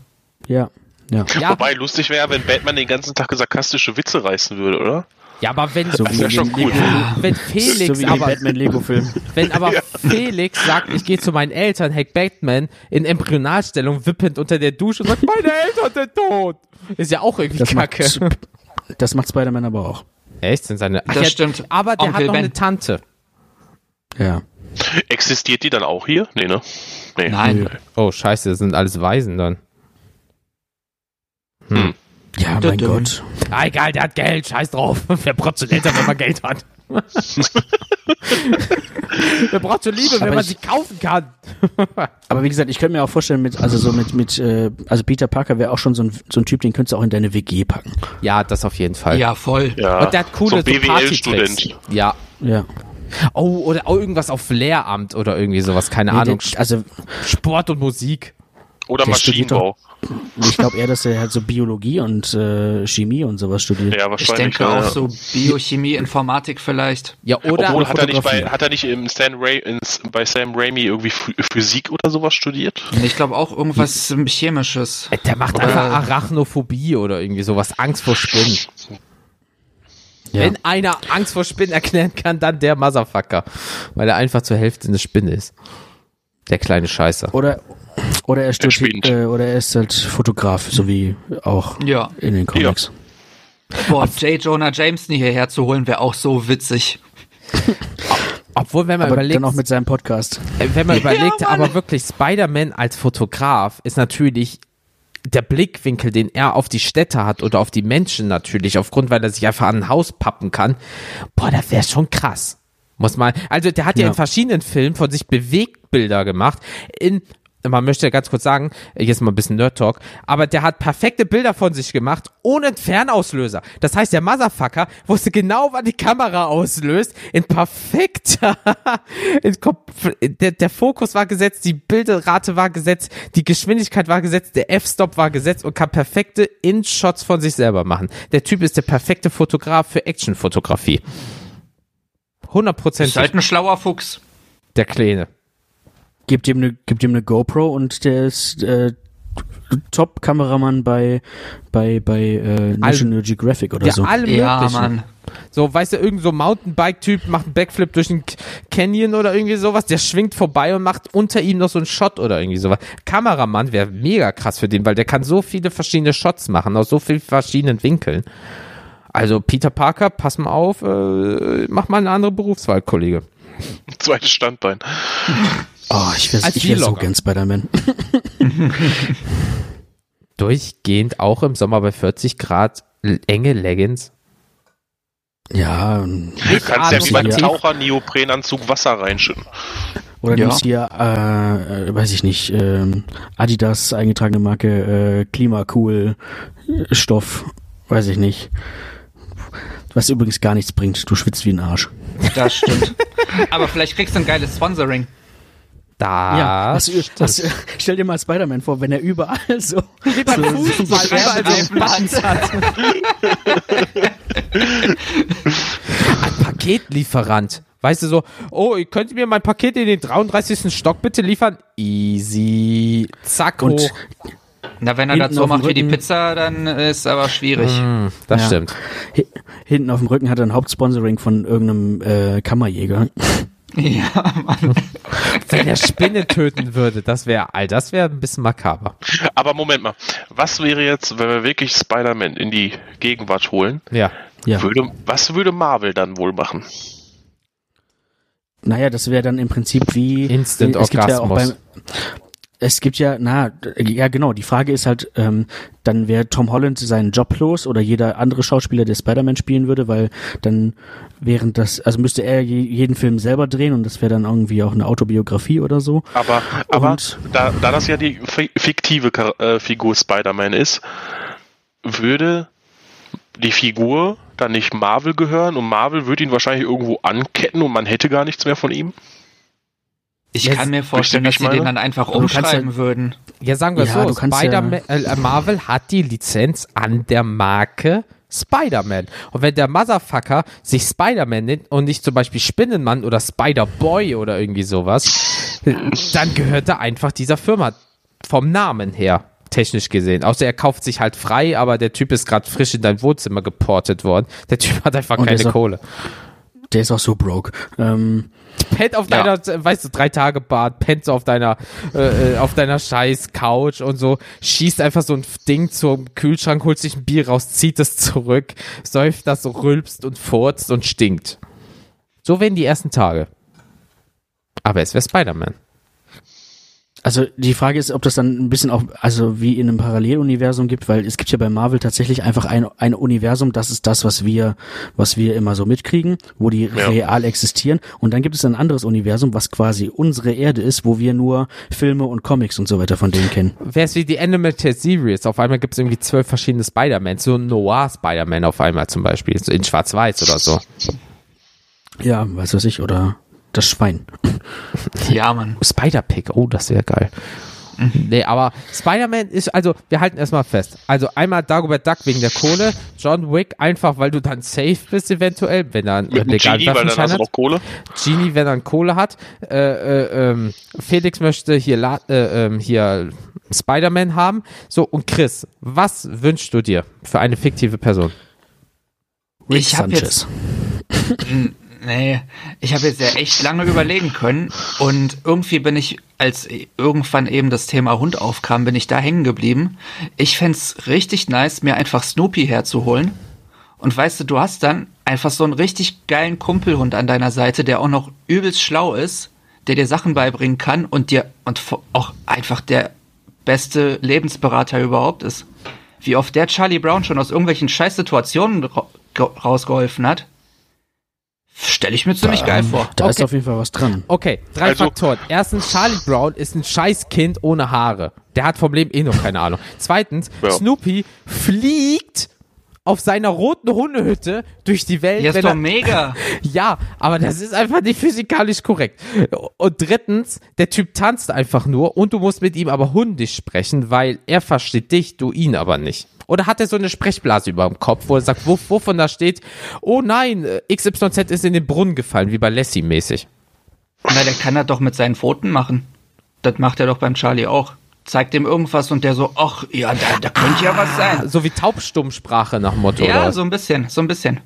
S1: Ja. Ja.
S3: ja. Wobei lustig wäre, wenn Batman den ganzen Tag sarkastische Witze reißen würde, oder?
S2: Ja, aber wenn,
S1: so
S2: das
S1: schon
S2: cool. wenn Felix
S1: so
S2: aber,
S1: Batman-Lego-Film.
S2: wenn aber ja. Felix sagt, ich gehe zu meinen Eltern, Hack Batman in Embryonalstellung wippend unter der Dusche und sagt, meine Eltern sind tot. Ist ja auch irgendwie
S1: das
S2: kacke.
S1: Macht, das macht Spider-Man aber auch.
S2: Echt? Sind seine,
S4: ach, das ja, stimmt.
S2: Aber der Onkel hat noch ben. eine Tante.
S1: Ja.
S3: Existiert die dann auch hier? Nee, ne?
S2: Nee. Nein. Oh, scheiße, das sind alles Waisen dann.
S1: Hm. Ja, mein Gott.
S2: Ah, egal, der hat Geld, scheiß drauf. Wer braucht schon Eltern, wenn man Geld hat? Wer braucht schon Liebe, wenn man sie kaufen kann?
S1: aber wie gesagt, ich könnte mir auch vorstellen, mit, also so mit, mit, äh, also Peter Parker wäre auch schon so ein, so ein Typ, den könntest du auch in deine WG packen.
S2: Ja, das auf jeden Fall.
S4: Ja, voll.
S3: Ja.
S2: Und der hat coole
S3: so BWL-Student.
S2: Ja.
S1: Ja.
S2: Oh, oder auch irgendwas auf Lehramt oder irgendwie sowas, keine nee, Ahnung.
S1: Der, also
S2: Sport und Musik.
S3: Oder Maschinenbau.
S1: Ich glaube eher, dass er halt so Biologie und äh, Chemie und sowas studiert.
S3: Ja, wahrscheinlich.
S4: Ich denke
S3: ja.
S4: auch so Biochemie, Informatik vielleicht.
S2: Ja, oder
S3: Obwohl, hat er nicht bei, hat er nicht im Sam Ra in, bei Sam Raimi irgendwie Physik oder sowas studiert?
S4: Ich glaube auch irgendwas Chemisches.
S2: Der macht oder einfach Arachnophobie oder irgendwie sowas, Angst vor Spinnen. Ja. Wenn einer Angst vor Spinnen erklären kann, dann der Motherfucker. Weil er einfach zur Hälfte eine Spinne ist. Der kleine Scheiße.
S1: Oder, oder er, studiert, äh, oder er ist halt Fotograf, so wie auch
S4: ja.
S1: in den Comics.
S4: Ja. Boah, J. Jonah Jameson hierher zu holen, wäre auch so witzig.
S2: Obwohl, wenn man
S1: aber
S2: überlegt.
S1: Dann auch mit seinem Podcast.
S2: Äh, wenn man überlegt, ja, aber wirklich, Spider-Man als Fotograf ist natürlich der Blickwinkel, den er auf die Städte hat oder auf die Menschen natürlich, aufgrund, weil er sich einfach an ein Haus pappen kann. Boah, das wäre schon krass. Muss man, also der hat ja, ja in verschiedenen Filmen von sich Bewegtbilder gemacht. In man möchte ja ganz kurz sagen, jetzt mal ein bisschen Nerd-Talk, aber der hat perfekte Bilder von sich gemacht, ohne Fernauslöser. Das heißt, der Motherfucker wusste genau, wann die Kamera auslöst, in perfekter, in, der, der Fokus war gesetzt, die Bildrate war gesetzt, die Geschwindigkeit war gesetzt, der F-Stop war gesetzt und kann perfekte In-Shots von sich selber machen. Der Typ ist der perfekte Fotograf für Action-Fotografie. 100%.
S4: Ist halt ein schlauer Fuchs.
S2: Der Kleine
S1: gibt ihm eine, gibt ihm eine GoPro und der ist äh, Top-Kameramann bei bei bei äh, National All, Geographic oder
S2: ja,
S1: so.
S2: Alle ja, Mann. So, weißt du, irgend so Mountainbike-Typ macht einen Backflip durch den Canyon oder irgendwie sowas, der schwingt vorbei und macht unter ihm noch so einen Shot oder irgendwie sowas. Kameramann wäre mega krass für den, weil der kann so viele verschiedene Shots machen, aus so vielen verschiedenen Winkeln. Also Peter Parker, pass mal auf, äh, mach mal eine andere Berufswahl, Kollege.
S3: Zweites Standbein.
S1: Oh, ich wäre wär so gern Spider-Man.
S2: Durchgehend auch im Sommer bei 40 Grad enge Leggings.
S1: Ja,
S3: du kannst ja wie beim Taucher Neoprenanzug Wasser reinschütten.
S1: Oder ja. nimmst hier, äh, weiß ich nicht, äh, Adidas eingetragene Marke, äh, Klimacool Stoff, weiß ich nicht. Was übrigens gar nichts bringt. Du schwitzt wie ein Arsch.
S4: Das stimmt. Aber vielleicht kriegst du ein geiles Sponsoring.
S2: Da. Ja,
S1: was, stell dir mal Spider-Man vor, wenn er überall so, wie beim so, Fußball, so, überall so Buttons hat.
S2: Ein Paketlieferant. Weißt du so, oh, könnt ihr mir mein Paket in den 33. Stock bitte liefern? Easy. Zack, Und hoch.
S4: Na, wenn er das so macht wie die Pizza, dann ist aber schwierig. Mm,
S2: das ja. stimmt.
S1: Hinten auf dem Rücken hat er ein Hauptsponsoring von irgendeinem äh, Kammerjäger.
S4: Ja, Mann.
S2: Wenn er Spinne töten würde, das wäre, all das wäre ein bisschen makaber.
S3: Aber Moment mal, was wäre jetzt, wenn wir wirklich Spider-Man in die Gegenwart holen?
S2: Ja.
S3: ja. Würde, was würde Marvel dann wohl machen?
S1: Naja, das wäre dann im Prinzip wie
S2: Instant Orgasmus.
S1: Ja es gibt ja, na, ja genau, die Frage ist halt, ähm, dann wäre Tom Holland seinen Job los oder jeder andere Schauspieler, der Spider-Man spielen würde, weil dann während das, also müsste er jeden Film selber drehen und das wäre dann irgendwie auch eine Autobiografie oder so.
S3: Aber, aber da, da das ja die fiktive äh, Figur Spider-Man ist, würde die Figur dann nicht Marvel gehören und Marvel würde ihn wahrscheinlich irgendwo anketten und man hätte gar nichts mehr von ihm?
S4: Ich kann mir vorstellen, dass sie den dann einfach umschreiben ja, würden.
S2: Ja, sagen wir ja, so, Spider ja äh, Marvel hat die Lizenz an der Marke Spider-Man. Und wenn der Motherfucker sich Spider-Man nennt und nicht zum Beispiel Spinnenmann oder Spider-Boy oder irgendwie sowas, dann gehört er einfach dieser Firma vom Namen her technisch gesehen. Außer er kauft sich halt frei, aber der Typ ist gerade frisch in dein Wohnzimmer geportet worden. Der Typ hat einfach und keine Kohle.
S1: Der ist auch so broke. Ähm,
S2: pennt auf deiner, ja. weißt du, drei Tage Bad, pennt so auf deiner, äh, äh, auf deiner scheiß Couch und so, schießt einfach so ein Ding zum Kühlschrank, holt sich ein Bier raus, zieht es zurück, säuft das so, rülpst und furzt und stinkt. So werden die ersten Tage. Aber es wäre Spider-Man.
S1: Also die Frage ist, ob das dann ein bisschen auch, also wie in einem Paralleluniversum gibt, weil es gibt ja bei Marvel tatsächlich einfach ein, ein Universum, das ist das, was wir, was wir immer so mitkriegen, wo die ja. real existieren. Und dann gibt es ein anderes Universum, was quasi unsere Erde ist, wo wir nur Filme und Comics und so weiter von denen kennen.
S2: Wäre es wie die Animated Series, auf einmal gibt es irgendwie zwölf verschiedene Spider-Man, so ein Noir Spider-Man auf einmal zum Beispiel, in Schwarz-Weiß oder so.
S1: Ja, weiß was ich, oder das Schwein.
S2: Ja, Mann. Spider-Pig, oh, das wäre geil. Mhm. Nee, aber Spider-Man ist, also, wir halten erstmal fest. Also einmal Dagobert Duck wegen der Kohle, John Wick einfach, weil du dann safe bist eventuell, wenn er einen legalen Genie, Waffenschein hat. Kohle. Genie, wenn er einen Kohle hat. Äh, äh, ähm, Felix möchte hier, äh, ähm, hier Spider-Man haben. So, und Chris, was wünschst du dir für eine fiktive Person?
S4: Rick ich habe jetzt Nee, ich habe jetzt ja echt lange überlegen können und irgendwie bin ich, als irgendwann eben das Thema Hund aufkam, bin ich da hängen geblieben. Ich fände richtig nice, mir einfach Snoopy herzuholen. Und weißt du, du hast dann einfach so einen richtig geilen Kumpelhund an deiner Seite, der auch noch übelst schlau ist, der dir Sachen beibringen kann und dir und auch einfach der beste Lebensberater überhaupt ist. Wie oft der Charlie Brown schon aus irgendwelchen Scheißsituationen ra rausgeholfen hat Stelle ich mir ziemlich da, geil vor.
S1: Da okay. ist auf jeden Fall was dran.
S2: Okay, drei also, Faktoren. Erstens, Charlie Brown ist ein Scheißkind ohne Haare. Der hat vom Leben eh noch keine Ahnung. Zweitens, ja. Snoopy fliegt auf seiner roten Hundehütte durch die Welt.
S4: Ja, ist doch er, mega.
S2: ja, aber das ist einfach nicht physikalisch korrekt. Und drittens, der Typ tanzt einfach nur und du musst mit ihm aber hundisch sprechen, weil er versteht dich, du ihn aber nicht. Oder hat er so eine Sprechblase über dem Kopf, wo er sagt, wo, wovon da steht, oh nein, XYZ ist in den Brunnen gefallen, wie bei Lassie mäßig.
S4: Na, der kann das doch mit seinen Pfoten machen. Das macht er doch beim Charlie auch. Zeigt ihm irgendwas und der so, ach, ja, da, da könnte ja was sein.
S2: So wie Taubstummsprache nach Motto.
S4: Ja, oder? so ein bisschen, so ein bisschen.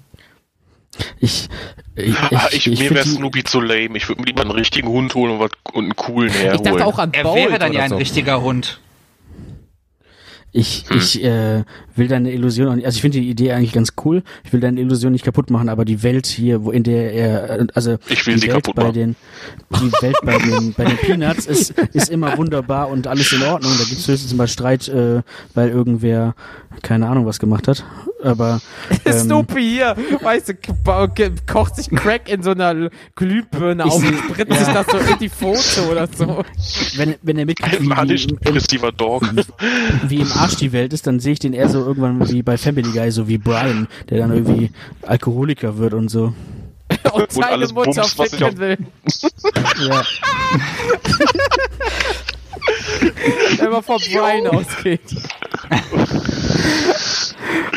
S1: Ich,
S3: ich, ich, ich mir wäre Snoopy zu lame. Ich würde mir lieber einen richtigen Hund holen und, was, und einen coolen herholen.
S4: Ich dachte auch an Bolt Er wäre dann ja ein so. richtiger Hund.
S1: Ich, hm. ich äh, will deine Illusion, also ich finde die Idee eigentlich ganz cool. Ich will deine Illusion nicht kaputt machen, aber die Welt hier, wo in der er, also
S3: ich will
S1: die Welt
S3: kaputt
S1: bei
S3: machen.
S1: den, die Welt bei den, bei den Peanuts ist, ist immer wunderbar und alles in Ordnung. Da gibt es höchstens mal Streit, äh, weil irgendwer keine Ahnung was gemacht hat. Aber
S2: ähm, Snoopy hier, weißt du, kocht sich Crack in so einer Glühbirne auf und spritzt ja. sich das so in die Foto oder so.
S1: Wenn, wenn er mitkriegt,
S3: wie, wie,
S1: wie, wie im Arsch die Welt ist, dann sehe ich den eher so irgendwann wie bei Family Guy, so wie Brian, der dann irgendwie Alkoholiker wird und so.
S2: und, und seine Mutter Bums, ficken will. ja. Immer von Brian ausgeht.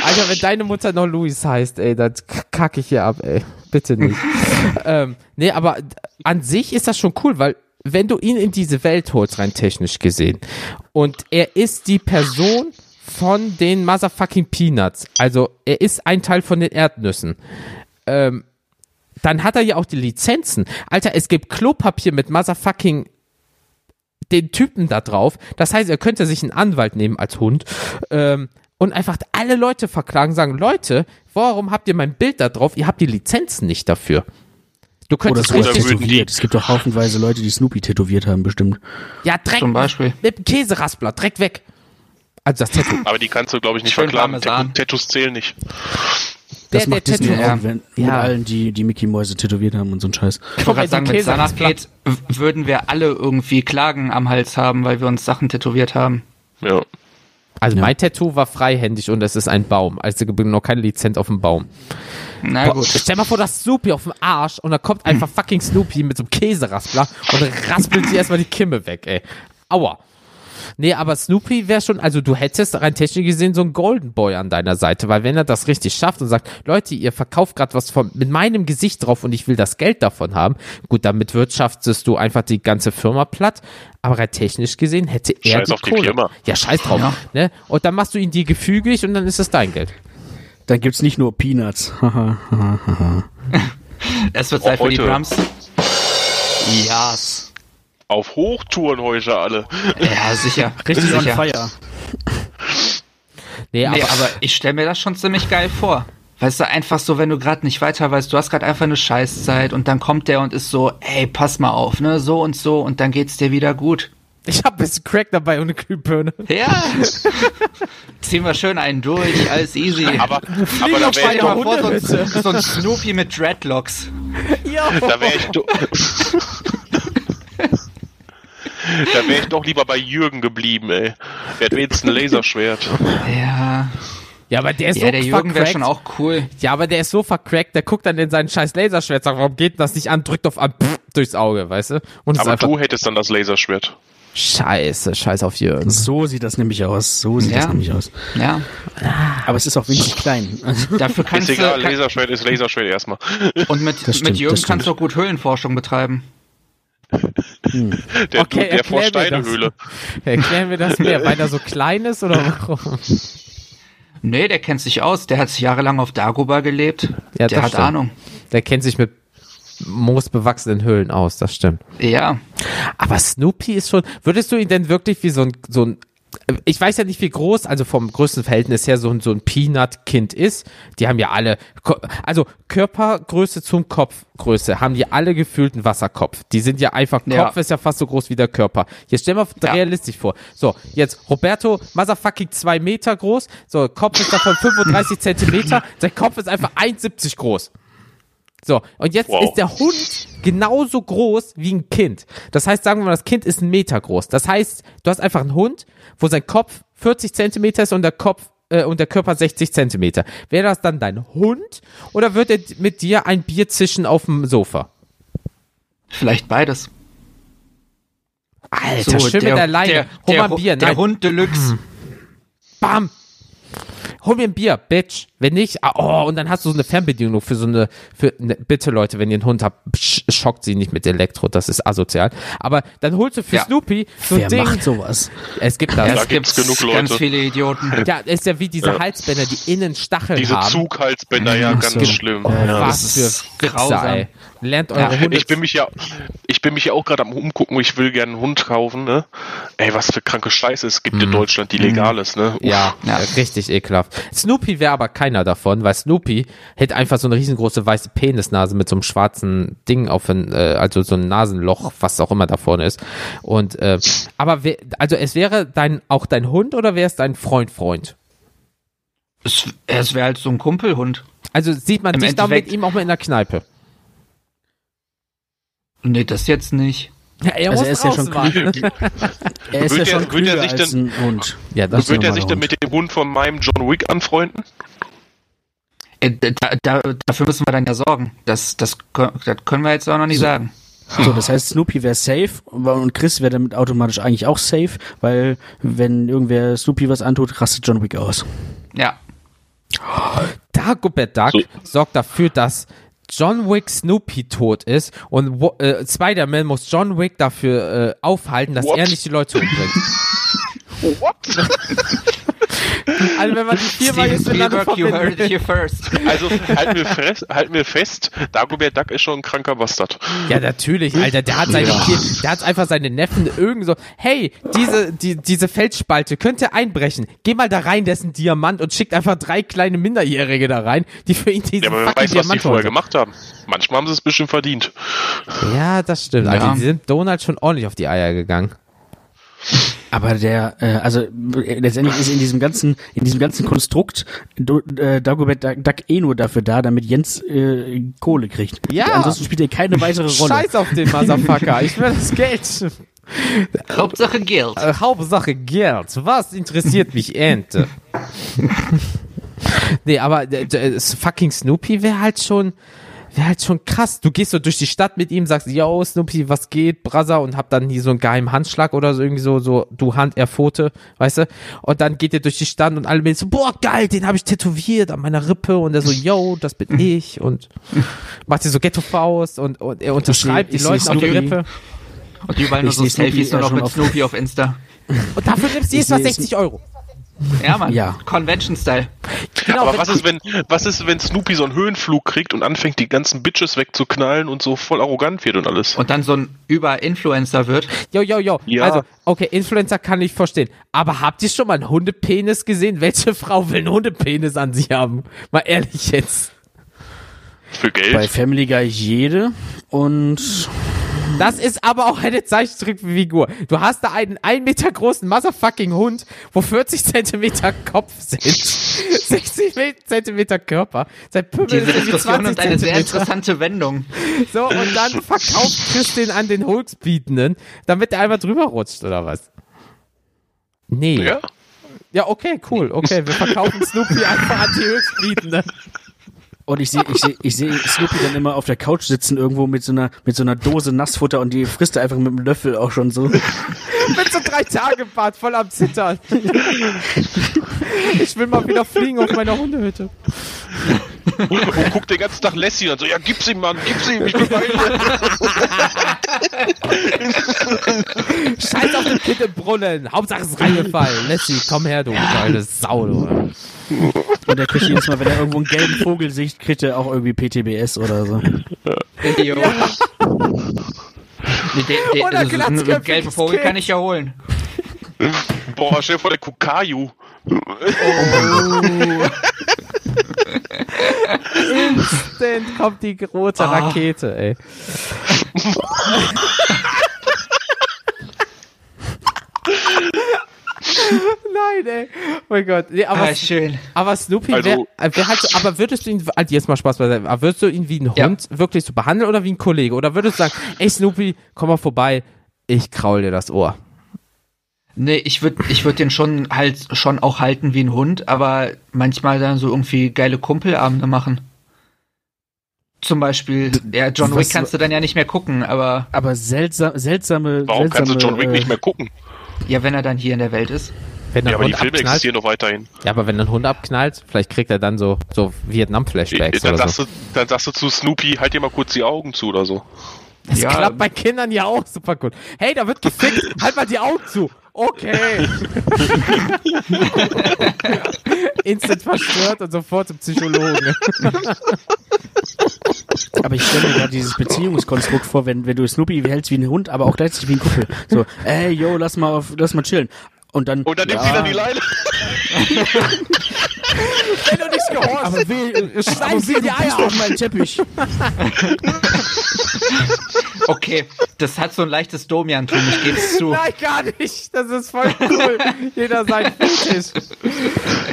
S2: Alter, wenn deine Mutter noch Louis heißt, ey, dann kacke ich hier ab, ey. Bitte nicht. ähm, nee, aber an sich ist das schon cool, weil wenn du ihn in diese Welt holst, rein technisch gesehen, und er ist die Person von den motherfucking Peanuts, also er ist ein Teil von den Erdnüssen, ähm, dann hat er ja auch die Lizenzen. Alter, es gibt Klopapier mit motherfucking den Typen da drauf. Das heißt, er könnte sich einen Anwalt nehmen als Hund ähm, und einfach alle Leute verklagen, sagen, Leute, warum habt ihr mein Bild da drauf? Ihr habt die Lizenzen nicht dafür.
S1: Du könntest oder richtig tätowiert. Es gibt doch haufenweise Leute, die Snoopy tätowiert haben, bestimmt.
S2: Ja, direkt
S4: Zum Beispiel.
S2: mit dem Käseraspler, direkt weg. Also das Tattoo.
S3: Aber die kannst du, glaube ich, nicht Schön verklagen. Tattoos zählen nicht.
S1: Das der, macht der Disney auch, wenn, ja. mit allen, die die Mickey Mäuse tätowiert haben und so ein Scheiß.
S4: Ich wollte gerade sagen, mit Sanskrit würden wir alle irgendwie Klagen am Hals haben, weil wir uns Sachen tätowiert haben.
S3: Ja.
S2: Also ja. mein Tattoo war freihändig und es ist ein Baum. Also noch keine Lizenz auf dem Baum.
S4: Na gut. Boah,
S2: stell mal vor, das Snoopy auf dem Arsch und da kommt einfach fucking Snoopy mit so einem Käseraspler und raspelt sie erstmal die Kimme weg, ey. Aua. Nee, aber Snoopy wäre schon, also du hättest rein technisch gesehen so einen Golden Boy an deiner Seite, weil wenn er das richtig schafft und sagt, Leute, ihr verkauft gerade was von, mit meinem Gesicht drauf und ich will das Geld davon haben, gut, damit wirtschaftest du einfach die ganze Firma platt, aber rein technisch gesehen hätte er
S3: scheiß
S2: die
S3: auf
S2: Kohle.
S3: Die Firma.
S2: Ja, scheiß drauf. Ja. Ne? Und dann machst du ihn dir gefügig und dann ist es dein Geld.
S1: Dann gibt's nicht nur Peanuts.
S4: es wird Zeit für die Drums. Yes.
S3: Auf Hochtouren heute alle.
S4: Ja, sicher.
S1: Richtig
S4: sicher.
S1: on fire.
S4: Nee, aber, nee, aber ich stelle mir das schon ziemlich geil vor. Weißt du, einfach so, wenn du gerade nicht weiter weißt, du hast gerade einfach eine Scheißzeit und dann kommt der und ist so, ey, pass mal auf, ne, so und so und dann geht's dir wieder gut.
S2: Ich hab ein bisschen Crack dabei und eine Glühbirne.
S4: Ja. Ziehen wir schön einen durch, alles easy.
S3: Aber, aber da wäre ich
S4: mal vor, so ein, so ein Snoopy mit Dreadlocks.
S3: Ja. Da wäre ich, Da wäre ich doch lieber bei Jürgen geblieben, ey. Der hat wenigstens ein Laserschwert.
S4: Ja.
S2: Ja, aber der ist
S4: ja,
S2: so
S4: der Jürgen wäre schon auch cool.
S2: Ja, aber der ist so vercrackt, der guckt dann in seinen scheiß Laserschwert, sagt, warum geht das nicht an, drückt auf an, pff, durchs Auge, weißt du?
S3: Und aber du hättest dann das Laserschwert.
S2: Scheiße, scheiß auf Jürgen.
S1: So sieht das nämlich aus. So sieht ja. das nämlich aus.
S4: Ja.
S1: Aber es ist auch winzig klein.
S4: Dafür kannst
S3: ist egal,
S4: du, kann
S3: Laserschwert ist Laserschwert erstmal.
S4: Und mit, stimmt, mit Jürgen kannst du auch gut Höhlenforschung betreiben.
S3: Hm. Der, okay, der vor Steinehöhle.
S2: Erklären wir das mehr, weil er so klein ist oder warum?
S4: Nee, der kennt sich aus. Der hat jahrelang auf Dagobah gelebt. Ja, der hat
S2: stimmt.
S4: Ahnung.
S2: Der kennt sich mit moosbewachsenen Höhlen aus, das stimmt.
S4: Ja.
S2: Aber Snoopy ist schon, würdest du ihn denn wirklich wie so ein, so ein ich weiß ja nicht, wie groß, also vom größten Verhältnis her so ein, so ein Peanut-Kind ist. Die haben ja alle, also Körpergröße zum Kopfgröße, haben die alle gefühlt einen Wasserkopf. Die sind ja einfach, Kopf ja. ist ja fast so groß wie der Körper. Jetzt stell mal ja. realistisch vor. So, jetzt Roberto, motherfucking zwei Meter groß. So, Kopf ist davon 35 Zentimeter. Sein Kopf ist einfach 1,70 groß. So, und jetzt wow. ist der Hund genauso groß wie ein Kind. Das heißt, sagen wir mal, das Kind ist ein Meter groß. Das heißt, du hast einfach einen Hund, wo sein Kopf 40 Zentimeter ist und der Kopf äh, und der Körper 60 Zentimeter. Wäre das dann dein Hund oder wird er mit dir ein Bier zischen auf dem Sofa?
S4: Vielleicht beides.
S2: Alter, so, schön der, mit der Leine. Der,
S4: ein Bier. Der Hund Deluxe.
S2: Bam hol mir ein Bier, Bitch. Wenn nicht, ah, oh, und dann hast du so eine Fernbedienung für so eine, für, ne, bitte Leute, wenn ihr einen Hund habt, schockt sie nicht mit Elektro, das ist asozial. Aber dann holst du für ja. Snoopy so
S1: Wer
S2: Ding.
S1: macht sowas?
S2: Es gibt das.
S4: Ja, es gibt genug Leute. Ganz viele Idioten.
S2: Ja, ist ja wie diese ja. Halsbänder, die innen Stacheln
S3: diese
S2: haben.
S3: Diese Zughalsbänder, ja, ganz so. schlimm.
S2: Oh, ja, was für ey. Lernt eure
S3: ja,
S2: Hunde.
S3: Ich bin mich ja, ich bin mich ja auch gerade am umgucken. Ich will gerne einen Hund kaufen. Ne? Ey, was für kranke Scheiße es gibt mm. in mhm. Deutschland, die legal ist. Ne?
S2: Ja, ja, richtig ekelhaft. Snoopy wäre aber keiner davon, weil Snoopy hätte einfach so eine riesengroße weiße Penisnase mit so einem schwarzen Ding auf, ein, äh, also so ein Nasenloch, was auch immer da vorne ist. Und äh, aber also es wäre dein auch dein Hund oder wäre es dein Freund Freund?
S4: Es, es wäre halt so ein Kumpelhund.
S2: Also sieht man Im dich da mit ihm auch mal in der Kneipe?
S4: Nee, das jetzt nicht.
S1: Ja, er also er ist ja schon klüger. er ist ja schon klüger
S3: als denn, ein Hund. Ja, das wird er sich denn mit dem Hund von meinem John Wick anfreunden?
S4: Äh, da, da, dafür müssen wir dann ja sorgen. Das, das, das können wir jetzt auch noch nicht so. sagen.
S1: So, das heißt, Snoopy wäre safe und Chris wäre damit automatisch eigentlich auch safe, weil wenn irgendwer Snoopy was antut, rastet John Wick aus.
S4: Ja.
S2: Dagobert Duck so. sorgt dafür, dass John Wick Snoopy tot ist und äh, Spider-Man muss John Wick dafür äh, aufhalten, dass What? er nicht die Leute umbringt. What? Also wenn man die viermal jetzt miteinander.
S3: Also halt mir, fest, halt mir fest, Dagobert Duck ist schon ein kranker Bastard.
S2: Ja, natürlich, Alter. Der hat seine, ja. der hat einfach seine Neffen irgend so, hey, diese, die, diese Feldspalte könnte einbrechen. Geh mal da rein, der ist ein Diamant und schickt einfach drei kleine Minderjährige da rein, die für ihn diesen
S3: ja, aber wer weiß, Diamant was die vorher gemacht haben. Manchmal haben sie es ein bisschen verdient.
S2: Ja, das stimmt. Also, ja. Also die sind Donald schon ordentlich auf die Eier gegangen.
S1: Aber der, äh, also letztendlich ist in diesem ganzen, in diesem ganzen Konstrukt äh, Dagobert Duck eh nur dafür da, damit Jens äh, Kohle kriegt.
S2: Ja.
S1: Ansonsten spielt er keine weitere Rolle.
S2: Scheiß auf den Motherfucker. Ich will das Geld.
S4: Hauptsache Geld.
S2: Äh, Hauptsache Geld. Was interessiert mich Ente? nee, aber äh, fucking Snoopy wäre halt schon wäre halt schon krass. Du gehst so durch die Stadt mit ihm, sagst, yo, Snoopy, was geht, Brother, und hab dann hier so einen geheimen Handschlag oder so, irgendwie so, so, du Hand, er Pfote, weißt du? Und dann geht er durch die Stadt und alle so, boah, geil, den habe ich tätowiert an meiner Rippe und er so, yo, das bin ich und macht dir so Ghetto-Faust und, und er unterschreibt die Leute auf die Rippe.
S4: Und überall nur so Selfies nur noch mit Snoopy auf Insta.
S2: Und dafür nimmst du jedes Mal 60 Euro.
S4: Ja, Mann. Ja. Convention-Style.
S3: Genau, Aber was ist, wenn, was ist, wenn Snoopy so einen Höhenflug kriegt und anfängt, die ganzen Bitches wegzuknallen und so voll arrogant wird und alles?
S4: Und dann so ein Über-Influencer wird?
S2: Jo, jo, jo. Ja. Also, okay, Influencer kann ich verstehen. Aber habt ihr schon mal einen Hundepenis gesehen? Welche Frau will einen Hundepenis an sich haben? Mal ehrlich jetzt.
S3: Für Geld?
S1: Bei Family Guy jede und
S2: das ist aber auch eine Zeichentrickfigur. Du hast da einen ein Meter großen motherfucking Hund, wo 40 Zentimeter Kopf sind, 60 Zentimeter Körper.
S4: Sein Pümmel Diese Diskussion ist eine sehr interessante Wendung.
S2: So, und dann verkauft Christin an den Höchstbietenden, damit er einmal drüber rutscht, oder was? Nee. Ja. Ja, okay, cool. Okay, wir verkaufen Snoopy einfach an die Höchstbietenden.
S1: Und ich sehe ich seh, ich seh Snoopy dann immer auf der Couch sitzen irgendwo mit so einer mit so einer Dose Nassfutter und die frisst er einfach mit dem Löffel auch schon so.
S2: mit so drei Tage Bart voll am Zittern. ich will mal wieder fliegen auf meiner Hundehütte.
S3: Und guckt den ganzen Tag Lassie und so, ja, gib's ihm, Mann, gib's ihm, ich bin bei
S2: Scheiß auf den Kind im Brunnen, Hauptsache es ist reingefallen. Lassie, komm her, du kleine Sau, du.
S1: Und der kriegt jedes Mal, wenn er irgendwo einen gelben Vogel sieht, kriegt er auch irgendwie PTBS oder so. Ja.
S4: Nee, de, de, oder also einen gelben Vogel kann ich ja holen.
S3: Boah, stell dir vor, der Kukayu. Oh.
S2: Instant kommt die rote ah. Rakete, ey. Nein, ey. Oh mein Gott. Nee, aber,
S4: ah, schön.
S2: Aber Snoopy, also, wär, wär halt so, aber würdest du ihn, also jetzt mal Spaß beiseite, aber würdest du ihn wie ein ja. Hund wirklich so behandeln oder wie ein Kollege? Oder würdest du sagen, ey Snoopy, komm mal vorbei, ich kraul dir das Ohr?
S4: Nee, ich würde ich würd den schon halt schon auch halten wie ein Hund, aber manchmal dann so irgendwie geile Kumpelabende machen. Zum Beispiel, ja, John Wick kannst du dann ja nicht mehr gucken, aber.
S1: Aber seltsam, seltsame.
S3: Warum
S1: seltsame,
S3: kannst du John Wick äh, nicht mehr gucken?
S4: Ja, wenn er dann hier in der Welt ist.
S2: Wenn
S3: ja, aber Hund die Filme abknallt, existieren noch weiterhin.
S2: Ja, aber wenn ein Hund abknallt, vielleicht kriegt er dann so, so Vietnam-Flashbacks
S3: dann,
S2: oder
S3: sagst so. Du, dann sagst du zu Snoopy, halt dir mal kurz die Augen zu oder so.
S2: Das ja. klappt bei Kindern ja auch super gut. Hey, da wird gefickt, halt mal die Augen zu. Okay. Instant verstört und sofort zum Psychologen.
S1: Aber ich stelle mir gerade dieses Beziehungskonstrukt vor, wenn, wenn du Snoopy hältst wie ein Hund, aber auch gleichzeitig wie ein Kumpel. So, ey, yo, lass mal auf, lass mal chillen. Und dann.
S3: Und dann nimmt sie dann die Leine.
S2: Wenn du nicht gehorchst,
S1: aber will, schneiden sie die Eier auf meinen Teppich.
S4: Okay, das hat so ein leichtes Domian-Tum, ich geb's zu.
S2: Nein, gar nicht. Das ist voll cool. Jeder sein Fetisch.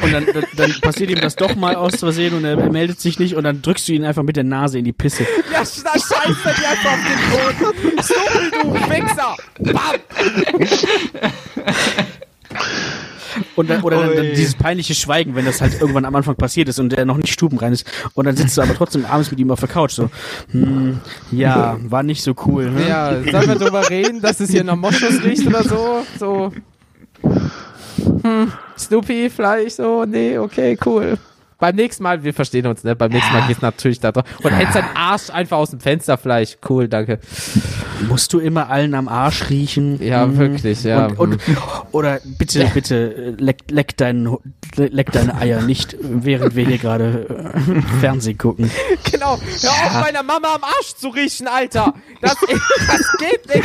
S1: Und dann, dann, dann passiert ihm das doch mal aus Versehen und er, er meldet sich nicht und dann drückst du ihn einfach mit der Nase in die Pisse.
S2: Ja, da scheißt er dir einfach auf den Boden. Snoopy, du Wichser. Bam.
S1: Und dann, oder dann, dann dieses peinliche Schweigen, wenn das halt irgendwann am Anfang passiert ist und er noch nicht stubenrein ist. Und dann sitzt du aber trotzdem abends mit ihm auf der Couch so, hm, ja, war nicht so cool. Ne?
S2: Ja, sollen wir drüber reden, dass es hier nach Moschus riecht oder so? So, hm, Snoopy vielleicht so, nee, okay, cool. Beim nächsten Mal, wir verstehen uns, ne? Beim nächsten Mal geht's natürlich da drauf. Und hält seinen Arsch einfach aus dem Fenster vielleicht. Cool, danke.
S1: Musst du immer allen am Arsch riechen?
S2: Ja,
S1: Mhm.
S2: wirklich, ja.
S1: Und, und, oder bitte, bitte, äh, leck, leck, deinen, leck deine Eier nicht, während wir hier gerade äh, Fernsehen gucken.
S2: Genau. Hör auf, meiner Mama am Arsch zu riechen, Alter. Das, das geht nicht.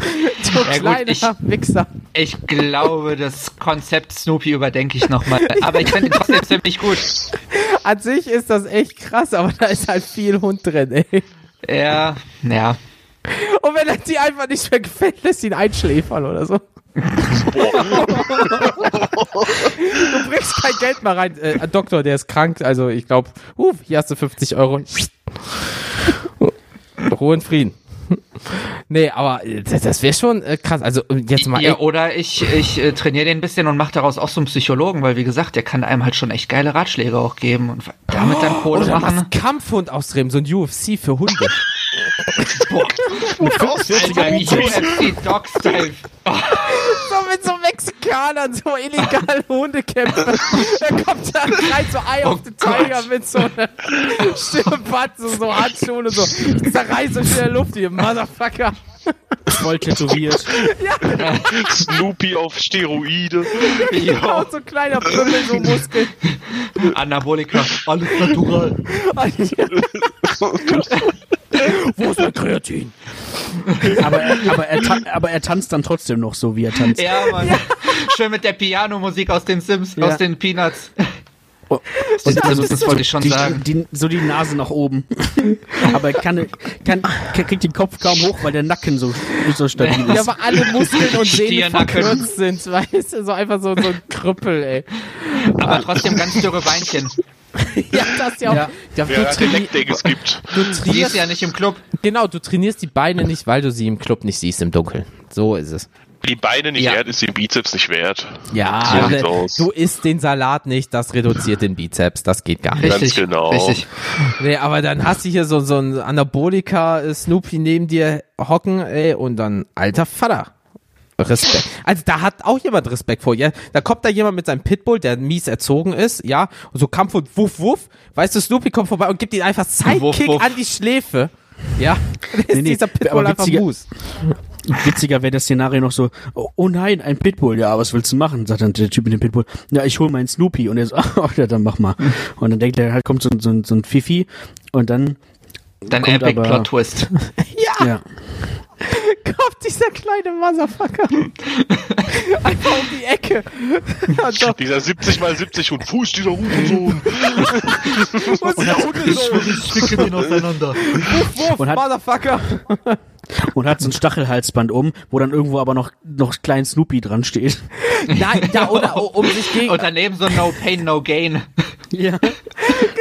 S2: Du
S4: Ja, gut,
S2: kleiner
S4: ich-
S2: Wichser.
S4: Ich glaube, das Konzept Snoopy überdenke ich nochmal. Aber ich finde ihn trotzdem ziemlich gut.
S2: An sich ist das echt krass, aber da ist halt viel Hund drin, ey.
S4: Ja, ja.
S2: Und wenn er dir einfach nicht mehr gefällt, lässt ihn einschläfern oder so. du bringst kein Geld mehr rein. Äh, Doktor, der ist krank, also ich glaube, uh, hier hast du 50 Euro. Ruhe und Frieden. Nee, aber äh, das, das wäre schon äh, krass. Also äh, jetzt mal.
S4: ja
S2: ey,
S4: oder ich, ich äh, trainiere den ein bisschen und mache daraus auch so einen Psychologen, weil wie gesagt, der kann einem halt schon echt geile Ratschläge auch geben und damit dann Kohle
S2: oder
S4: machen.
S2: Kampfhund austreten, so ein UFC für Hunde.
S4: Boah. Alter, UFC Dog Style.
S2: so mit so Mexikanern, so illegal Hundekämpfe. da kommt da rein so Eye of the Tiger mit so einer Stirnband, so, so Handschuhen und so. Ich zerreiß euch in der Luft, ihr Motherfucker.
S1: Voll tätowiert.
S3: Snoopy auf Steroide.
S2: Genau, so ein kleiner Pimmel, so Muskeln.
S4: Anabolika. Alles natural.
S2: Wo ist mein Kreatin?
S1: Aber, er- aber, er, aber er tanzt dann trotzdem noch so, wie er tanzt.
S4: Ja, Mann. Schön mit der Piano-Musik aus den Sims,
S1: Ja.
S4: aus den Peanuts.
S1: Und
S4: Das, das, wollte ich schon
S1: die,
S4: sagen.
S1: Die, so die Nase nach oben. aber er kann, kann, kann, kriegt den Kopf kaum hoch, weil der Nacken so, so stabil ist.
S2: Ja, aber alle Muskeln und Sehnen verkürzt sind, weißt du, so einfach so, so ein Krüppel, ey.
S4: Aber trotzdem ganz dürre Beinchen.
S2: Ja, das ist ja auch.
S1: Ja.
S2: Ja, du,
S3: Ja, Dialekt, es gibt.
S2: du trainierst
S4: ja nicht im Club.
S2: Genau, du trainierst die Beine nicht, weil du sie im Club nicht siehst im Dunkeln. So ist es.
S3: Die Beine nicht
S4: Ja.
S3: wert, ist die Bizeps nicht wert.
S2: Ja,
S3: So
S2: aber
S3: sieht's aus.
S2: du isst den Salat nicht, das reduziert den Bizeps, das geht gar nicht.
S4: Richtig,
S3: genau.
S4: richtig.
S2: Nee, aber dann hast du hier so, so ein Anabolika äh, Snoopy neben dir hocken, ey, und dann, alter Vater. Respekt. Also da hat auch jemand Respekt vor. Ja, da kommt da jemand mit seinem Pitbull, der mies erzogen ist, ja, und so Kampf und Wuff Wuff. Weißt du, Snoopy kommt vorbei und gibt ihm einfach Sidekick
S4: Wuff, wuff.
S2: an die Schläfe. Ja, dann ist
S1: Nee, nee,
S2: dieser Pitbull einfach
S1: witziger-. Witziger wäre das Szenario noch so, oh, oh nein, ein Pitbull, ja, was willst du machen? Sagt dann der Typ mit dem Pitbull, ja, ich hol meinen Snoopy. Und er so, oh, ja, dann mach mal. Und dann denkt er, halt kommt so, ein- so, so ein Fifi und dann,
S4: Dann
S1: Kommt
S4: Epic
S1: aber-
S4: Plot Twist.
S1: ja,
S2: kommt dieser kleine Motherfucker einfach um die Ecke. Ja, doch.
S3: Dieser 70 mal 70 und Fuß dieser Hurensohn.
S2: Wo ist der Hundesohn?
S4: schicke den auseinander.
S2: Wuff,
S1: Und hat-
S2: Motherfucker.
S1: und hat so ein Stachelhalsband um, wo dann irgendwo aber noch, noch klein Snoopy dran steht.
S2: Nein, ja, oder um sich gegen.
S4: Und daneben so No Pain, No Gain.
S1: Ja.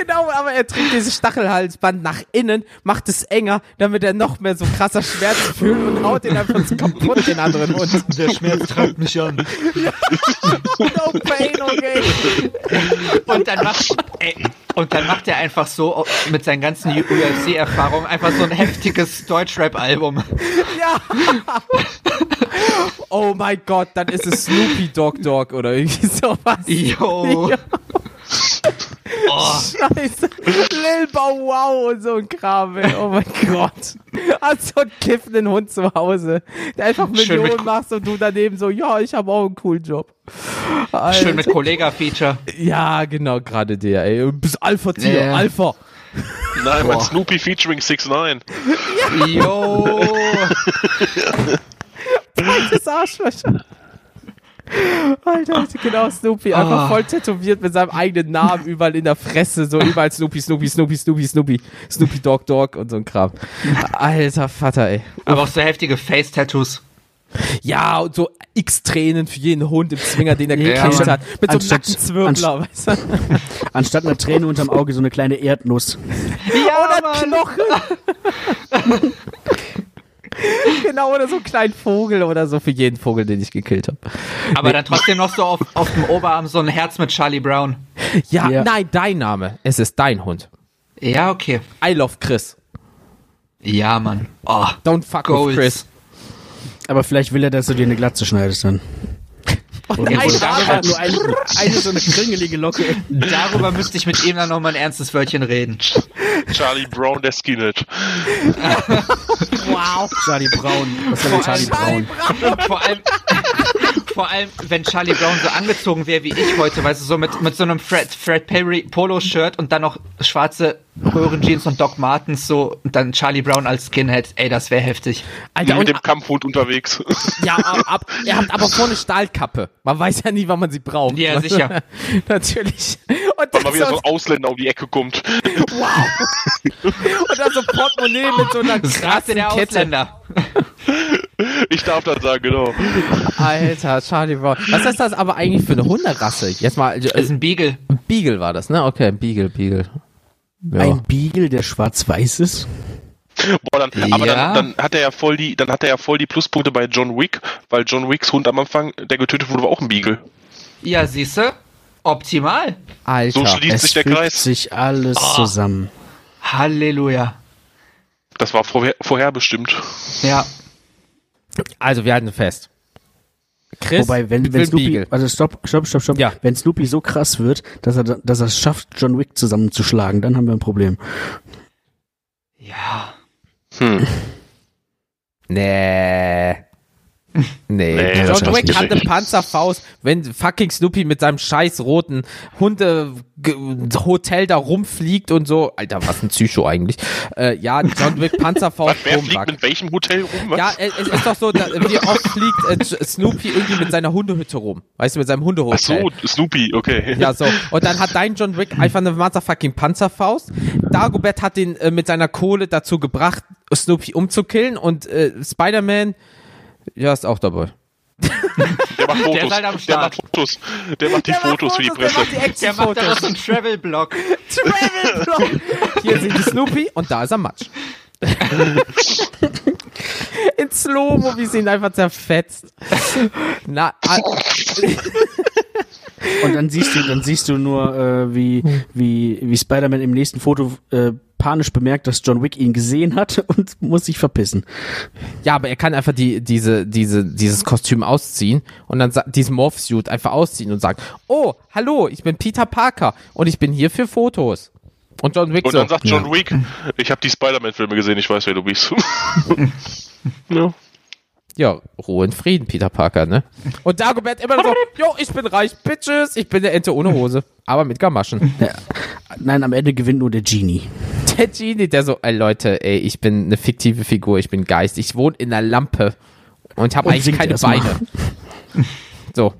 S2: Genau, aber er trägt dieses Stachelhalsband nach innen, macht es enger, damit er noch mehr so krasser Schmerz fühlt und haut ihn einfach so kaputt, den anderen Hund.
S4: Der Schmerz treibt mich an.
S2: No pain, okay.
S4: Und dann macht, ey, und dann macht er einfach so mit seinen ganzen UFC-Erfahrungen einfach so ein heftiges Deutschrap-Album.
S2: Ja. Oh mein Gott, dann ist es Snoopy Dog Dog oder irgendwie sowas.
S4: Yo.
S2: Ja.
S4: Oh,
S2: Scheiße. Lil Bow Wow und so ein Kram, ey. Oh mein Gott. Hast so einen kiffenden Hund zu Hause, der einfach Millionen
S4: mit-
S2: machst und du daneben so, ja, ich habe auch einen coolen Job.
S4: schön mit Kollega-Feature.
S2: Ja, genau, gerade der, ey. Du bist Alpha-Tier,
S4: Ja.
S2: Alpha.
S3: Nein, mein Snoopy featuring 6 9
S4: Yo!
S2: Das Arschlöcher. Alter, genau, Snoopy, einfach
S4: Ah.
S2: voll tätowiert mit seinem eigenen Namen überall in der Fresse, so überall Snoopy, Snoopy, Snoopy, Snoopy, Snoopy, Snoopy Dog Dog und so ein Kram. Alter Vater, ey.
S4: Aber auch so heftige Face-Tattoos.
S2: Ja, und so X-Tränen für jeden Hund im Zwinger, den er
S4: Ja,
S2: gekillt hat. Mit so einem Nackenzwirbler, weißt du?
S1: Anstatt einer Träne unterm Auge so eine kleine Erdnuss.
S2: oder Knochen. genau, oder so einen kleinen Vogel oder so für jeden Vogel, den ich gekillt habe.
S4: Aber dann trotzdem noch so auf, auf dem Oberarm so ein Herz mit Charlie Brown.
S2: Ja,
S1: Ja.
S2: nein, dein Name. Es ist dein Hund.
S4: Ja, okay.
S2: I love Chris.
S4: Ja, Mann. Oh,
S2: Don't fuck
S4: Goals.
S2: with Chris.
S1: Aber vielleicht will er, dass du dir eine Glatze schneidest dann. Oder
S2: Nein,
S1: oder
S2: aber-
S1: hat nur eine, eine so eine kringelige Locke.
S4: Darüber müsste ich mit ihm dann nochmal ein ernstes Wörtchen reden.
S3: Charlie Brown, der Skinhead.
S2: Wow.
S1: Charlie Brown. Was war denn Charlie Brown?
S4: Und vor allem, vor allem, wenn Charlie Brown so angezogen wäre wie ich heute, weißt du, so mit, mit so einem Fred, Fred Perry Polo-Shirt und dann noch schwarze Röhrenjeans und Doc Martens so und dann Charlie Brown als Skinhead. Ey, das wäre heftig.
S2: Alter,
S3: mit
S2: und,
S3: dem Kampfhund unterwegs.
S2: ja, ab, ab, er hat aber vorne Stahlkappe. Man weiß ja nie, wann man sie braucht.
S4: Ja, sicher.
S2: Natürlich. Und
S3: Weil
S2: dann,
S3: mal wieder so ein Ausländer um die Ecke kommt.
S2: und dann so Portemonnaie mit so einer krassen
S4: der
S2: Kette.
S4: Ausländer.
S3: Ich darf das sagen, genau.
S2: Alter, Charlie Brown. Was ist das aber eigentlich für eine Hunderasse? Jetzt mal,
S4: Das ist ein Beagle.
S2: Beagle war das, ne? Okay, Beagle, Beagle. Ja.
S1: Ein Beagle, der schwarz-weiß ist.
S3: Boah, dann, aber
S4: Ja.
S3: dann, dann hat er ja voll die, dann hat er ja voll die Pluspunkte bei John Wick, weil John Wicks Hund am Anfang, der getötet wurde, war auch ein Beagle.
S4: Ja, siehste? Optimal.
S2: Alter.
S3: So schließt
S1: Es
S3: sich der
S1: fügt
S3: Kreis.
S1: sich alles zusammen.
S4: Halleluja.
S3: Das war vorher, vorherbestimmt.
S4: Ja.
S2: Also, wir halten fest. Chris
S1: Wobei, wenn, wenn Snoopy,
S2: Beagle.
S1: also stopp, stopp, stopp, stopp.
S2: Ja.
S1: Wenn Snoopy so krass wird, dass er, dass er es schafft, John Wick zusammenzuschlagen, dann haben wir ein Problem.
S4: Ja.
S3: Hm.
S2: Nee. Nee,
S3: Nee,
S2: John Wick hat eine Panzerfaust, wenn fucking Snoopy mit seinem scheiß roten Hunde Hotel da rumfliegt und so. Alter, was ein Psycho eigentlich. Äh, ja, John Wick Panzerfaust
S3: Was, wer fliegt mit welchem Hotel rum? Was?
S2: Ja, es ist doch so, da, wie oft fliegt äh, Snoopy irgendwie mit seiner Hundehütte rum. Weißt du, mit seinem
S3: Ach
S2: Hundehotel.
S3: so, Snoopy, okay.
S2: Ja, so. Und dann hat dein John Wick einfach eine motherfucking Panzerfaust. Dagobert hat ihn äh, mit seiner Kohle dazu gebracht, Snoopy umzukillen und äh, Spider-Man, ja, ist auch dabei.
S3: Der macht Fotos.
S4: Der ist halt am
S3: der
S4: Start.
S3: macht Fotos. Der macht die Fotos für die Presse.
S4: Der macht daraus so einen Travel-Blog.
S2: Hier sind die Snoopy und da ist er Matsch. In Slow-Mo, wie sie ihn einfach zerfetzt. Na, ah,
S1: Und dann siehst du, dann siehst du nur, äh, wie, wie, wie Spider-Man im nächsten Foto äh, panisch bemerkt, dass John Wick ihn gesehen hat und muss sich verpissen.
S2: ja, aber er kann einfach die, diese, diese, dieses Kostüm ausziehen und dann diesen Morph-Suit einfach ausziehen und sagen, oh, hallo, ich bin Peter Parker und ich bin hier für Fotos. Und John Wick
S3: Und
S2: so,
S3: dann sagt John Wick, ich habe die Spider-Man-Filme gesehen, ich weiß, wer du bist. ja.
S2: ja, Ruhe in Frieden, Peter Parker, ne? Und Dagobert immer so, jo, ich bin reich, Bitches, ich bin der Ente ohne Hose, aber mit Gamaschen.
S1: Ja. Nein, am Ende gewinnt nur der Genie.
S2: Der Genie, der so, ey Leute, ey, ich bin eine fiktive Figur, ich bin Geist, ich wohne in einer Lampe und habe
S1: Und
S2: eigentlich keine. Beine. So,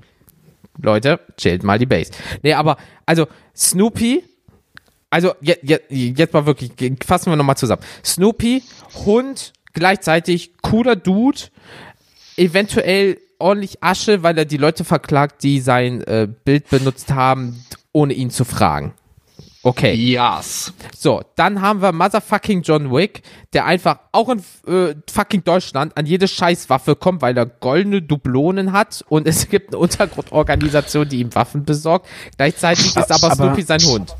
S2: Leute, chillt mal die Base. Nee, aber, also, Snoopy, also, je, je, jetzt mal wirklich, fassen wir nochmal zusammen. Snoopy, Hund, gleichzeitig cooler Dude, eventuell ordentlich Asche, weil er die Leute verklagt, die sein äh, Bild benutzt haben, ohne ihn zu fragen. Okay.
S4: Yes.
S2: So, dann haben wir Motherfucking John Wick, der einfach auch in äh, fucking Deutschland an jede Scheißwaffe kommt, weil er goldene Dublonen hat und es gibt eine Untergrundorganisation, die ihm Waffen besorgt. Gleichzeitig ist aber,
S1: Aber-
S2: Snoopy sein Hund.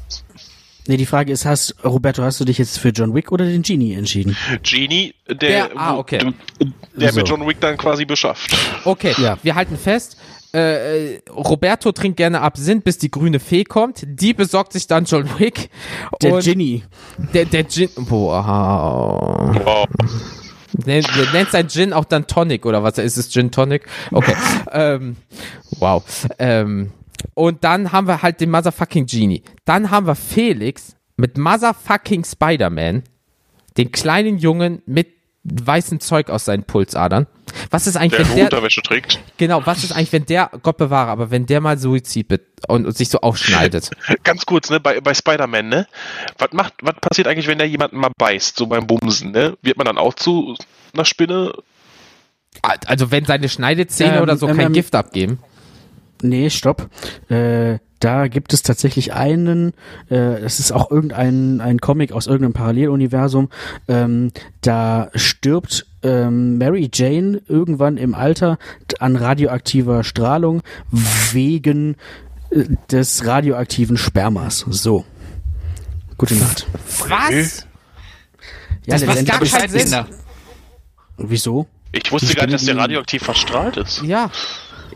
S1: Nee, die Frage ist, hast, Roberto, hast du dich jetzt für John Wick oder den Genie entschieden?
S3: Genie, der,
S2: Der- ah, okay.
S3: der
S1: So.
S3: mit John Wick dann quasi beschafft.
S2: Okay,
S1: Ja.
S2: wir halten fest. Äh, Roberto trinkt gerne Absinth, bis die grüne Fee kommt. Die besorgt sich dann John Wick.
S1: Der
S2: und
S1: Genie.
S2: Der, der Gin. Boah.
S3: Wow.
S2: Nennt, nennt sein Gin auch dann Tonic oder was? Ist es Gin Tonic? Okay. ähm, wow. Ähm, und dann haben wir halt den Motherfucking Genie. Dann haben wir Felix, mit Motherfucking Spider-Man den kleinen Jungen mit weißem Zeug aus seinen Pulsadern. Was ist eigentlich,
S3: Der
S2: wenn der,
S3: Unterwäsche trägt.
S2: genau, was ist eigentlich, wenn der, Gott bewahre, aber wenn der mal Suizid und, und sich so aufschneidet?
S3: Ganz kurz, ne, bei, bei Spider-Man, ne? Was macht, was passiert eigentlich, wenn der jemanden mal beißt, so beim Bumsen, ne? Wird man dann auch zu einer Spinne?
S2: Also wenn seine Schneidezähne
S1: Ähm,
S2: oder so
S1: ähm,
S2: kein
S1: ähm,
S2: Gift abgeben.
S1: Nee, stopp. Äh, da gibt es tatsächlich einen, äh, das ist auch irgendein ein Comic aus irgendeinem Paralleluniversum, ähm, da stirbt ähm, Mary Jane irgendwann im Alter an radioaktiver Strahlung wegen äh, des radioaktiven Spermas. So. Gute Nacht.
S2: Was?
S1: Ja,
S2: Das macht gar keinen Sinn.
S1: Wieso?
S3: Ich wusste
S1: Die
S3: gar nicht, dass der radioaktiv verstrahlt ist.
S2: Ja.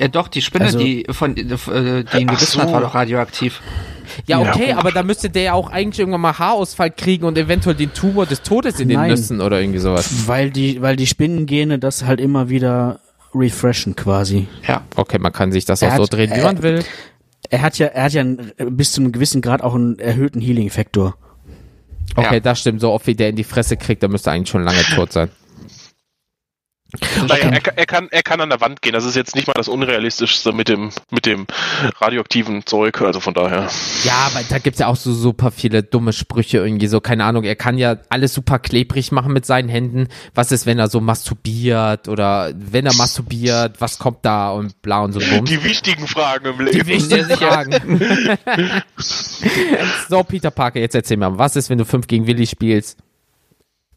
S4: Ja, doch, die Spinne,
S1: Also-
S4: die von äh, die ihn
S3: Ach
S4: gebissen hat,
S3: so.
S4: war doch radioaktiv.
S2: Ja,
S1: Ja.
S2: okay, aber da müsste der ja auch eigentlich irgendwann mal Haarausfall kriegen und eventuell den Tumor des Todes in den
S1: Nein.
S2: Nüssen oder irgendwie sowas.
S1: Weil die, weil die Spinnengene das halt immer wieder refreshen quasi.
S4: Ja.
S2: Okay, man kann sich das
S1: Er
S2: auch so
S1: hat-
S2: drehen, wie
S1: er-
S2: man will.
S1: Er hat ja, er hat ja einen, bis zu einem gewissen Grad auch einen erhöhten Healing-Faktor.
S2: Okay,
S4: Ja.
S2: das stimmt. So oft wie der in die Fresse kriegt, der müsste eigentlich schon lange tot sein.
S3: Naja, er, kann- er, kann, er kann an der Wand gehen. Das ist jetzt nicht mal das Unrealistischste mit dem, mit dem radioaktiven Zeug. Also von daher.
S2: Ja, aber da gibt's ja auch so super viele dumme Sprüche irgendwie so, keine Ahnung, er kann ja alles super klebrig machen mit seinen Händen. Was ist, wenn er so masturbiert oder wenn er masturbiert, was kommt da und bla und so Bums.
S3: Die wichtigen Fragen im Leben.
S2: Die wichtigen Fragen. so, Peter Parker, jetzt erzähl mir, was ist, wenn du 5 gegen Willi spielst?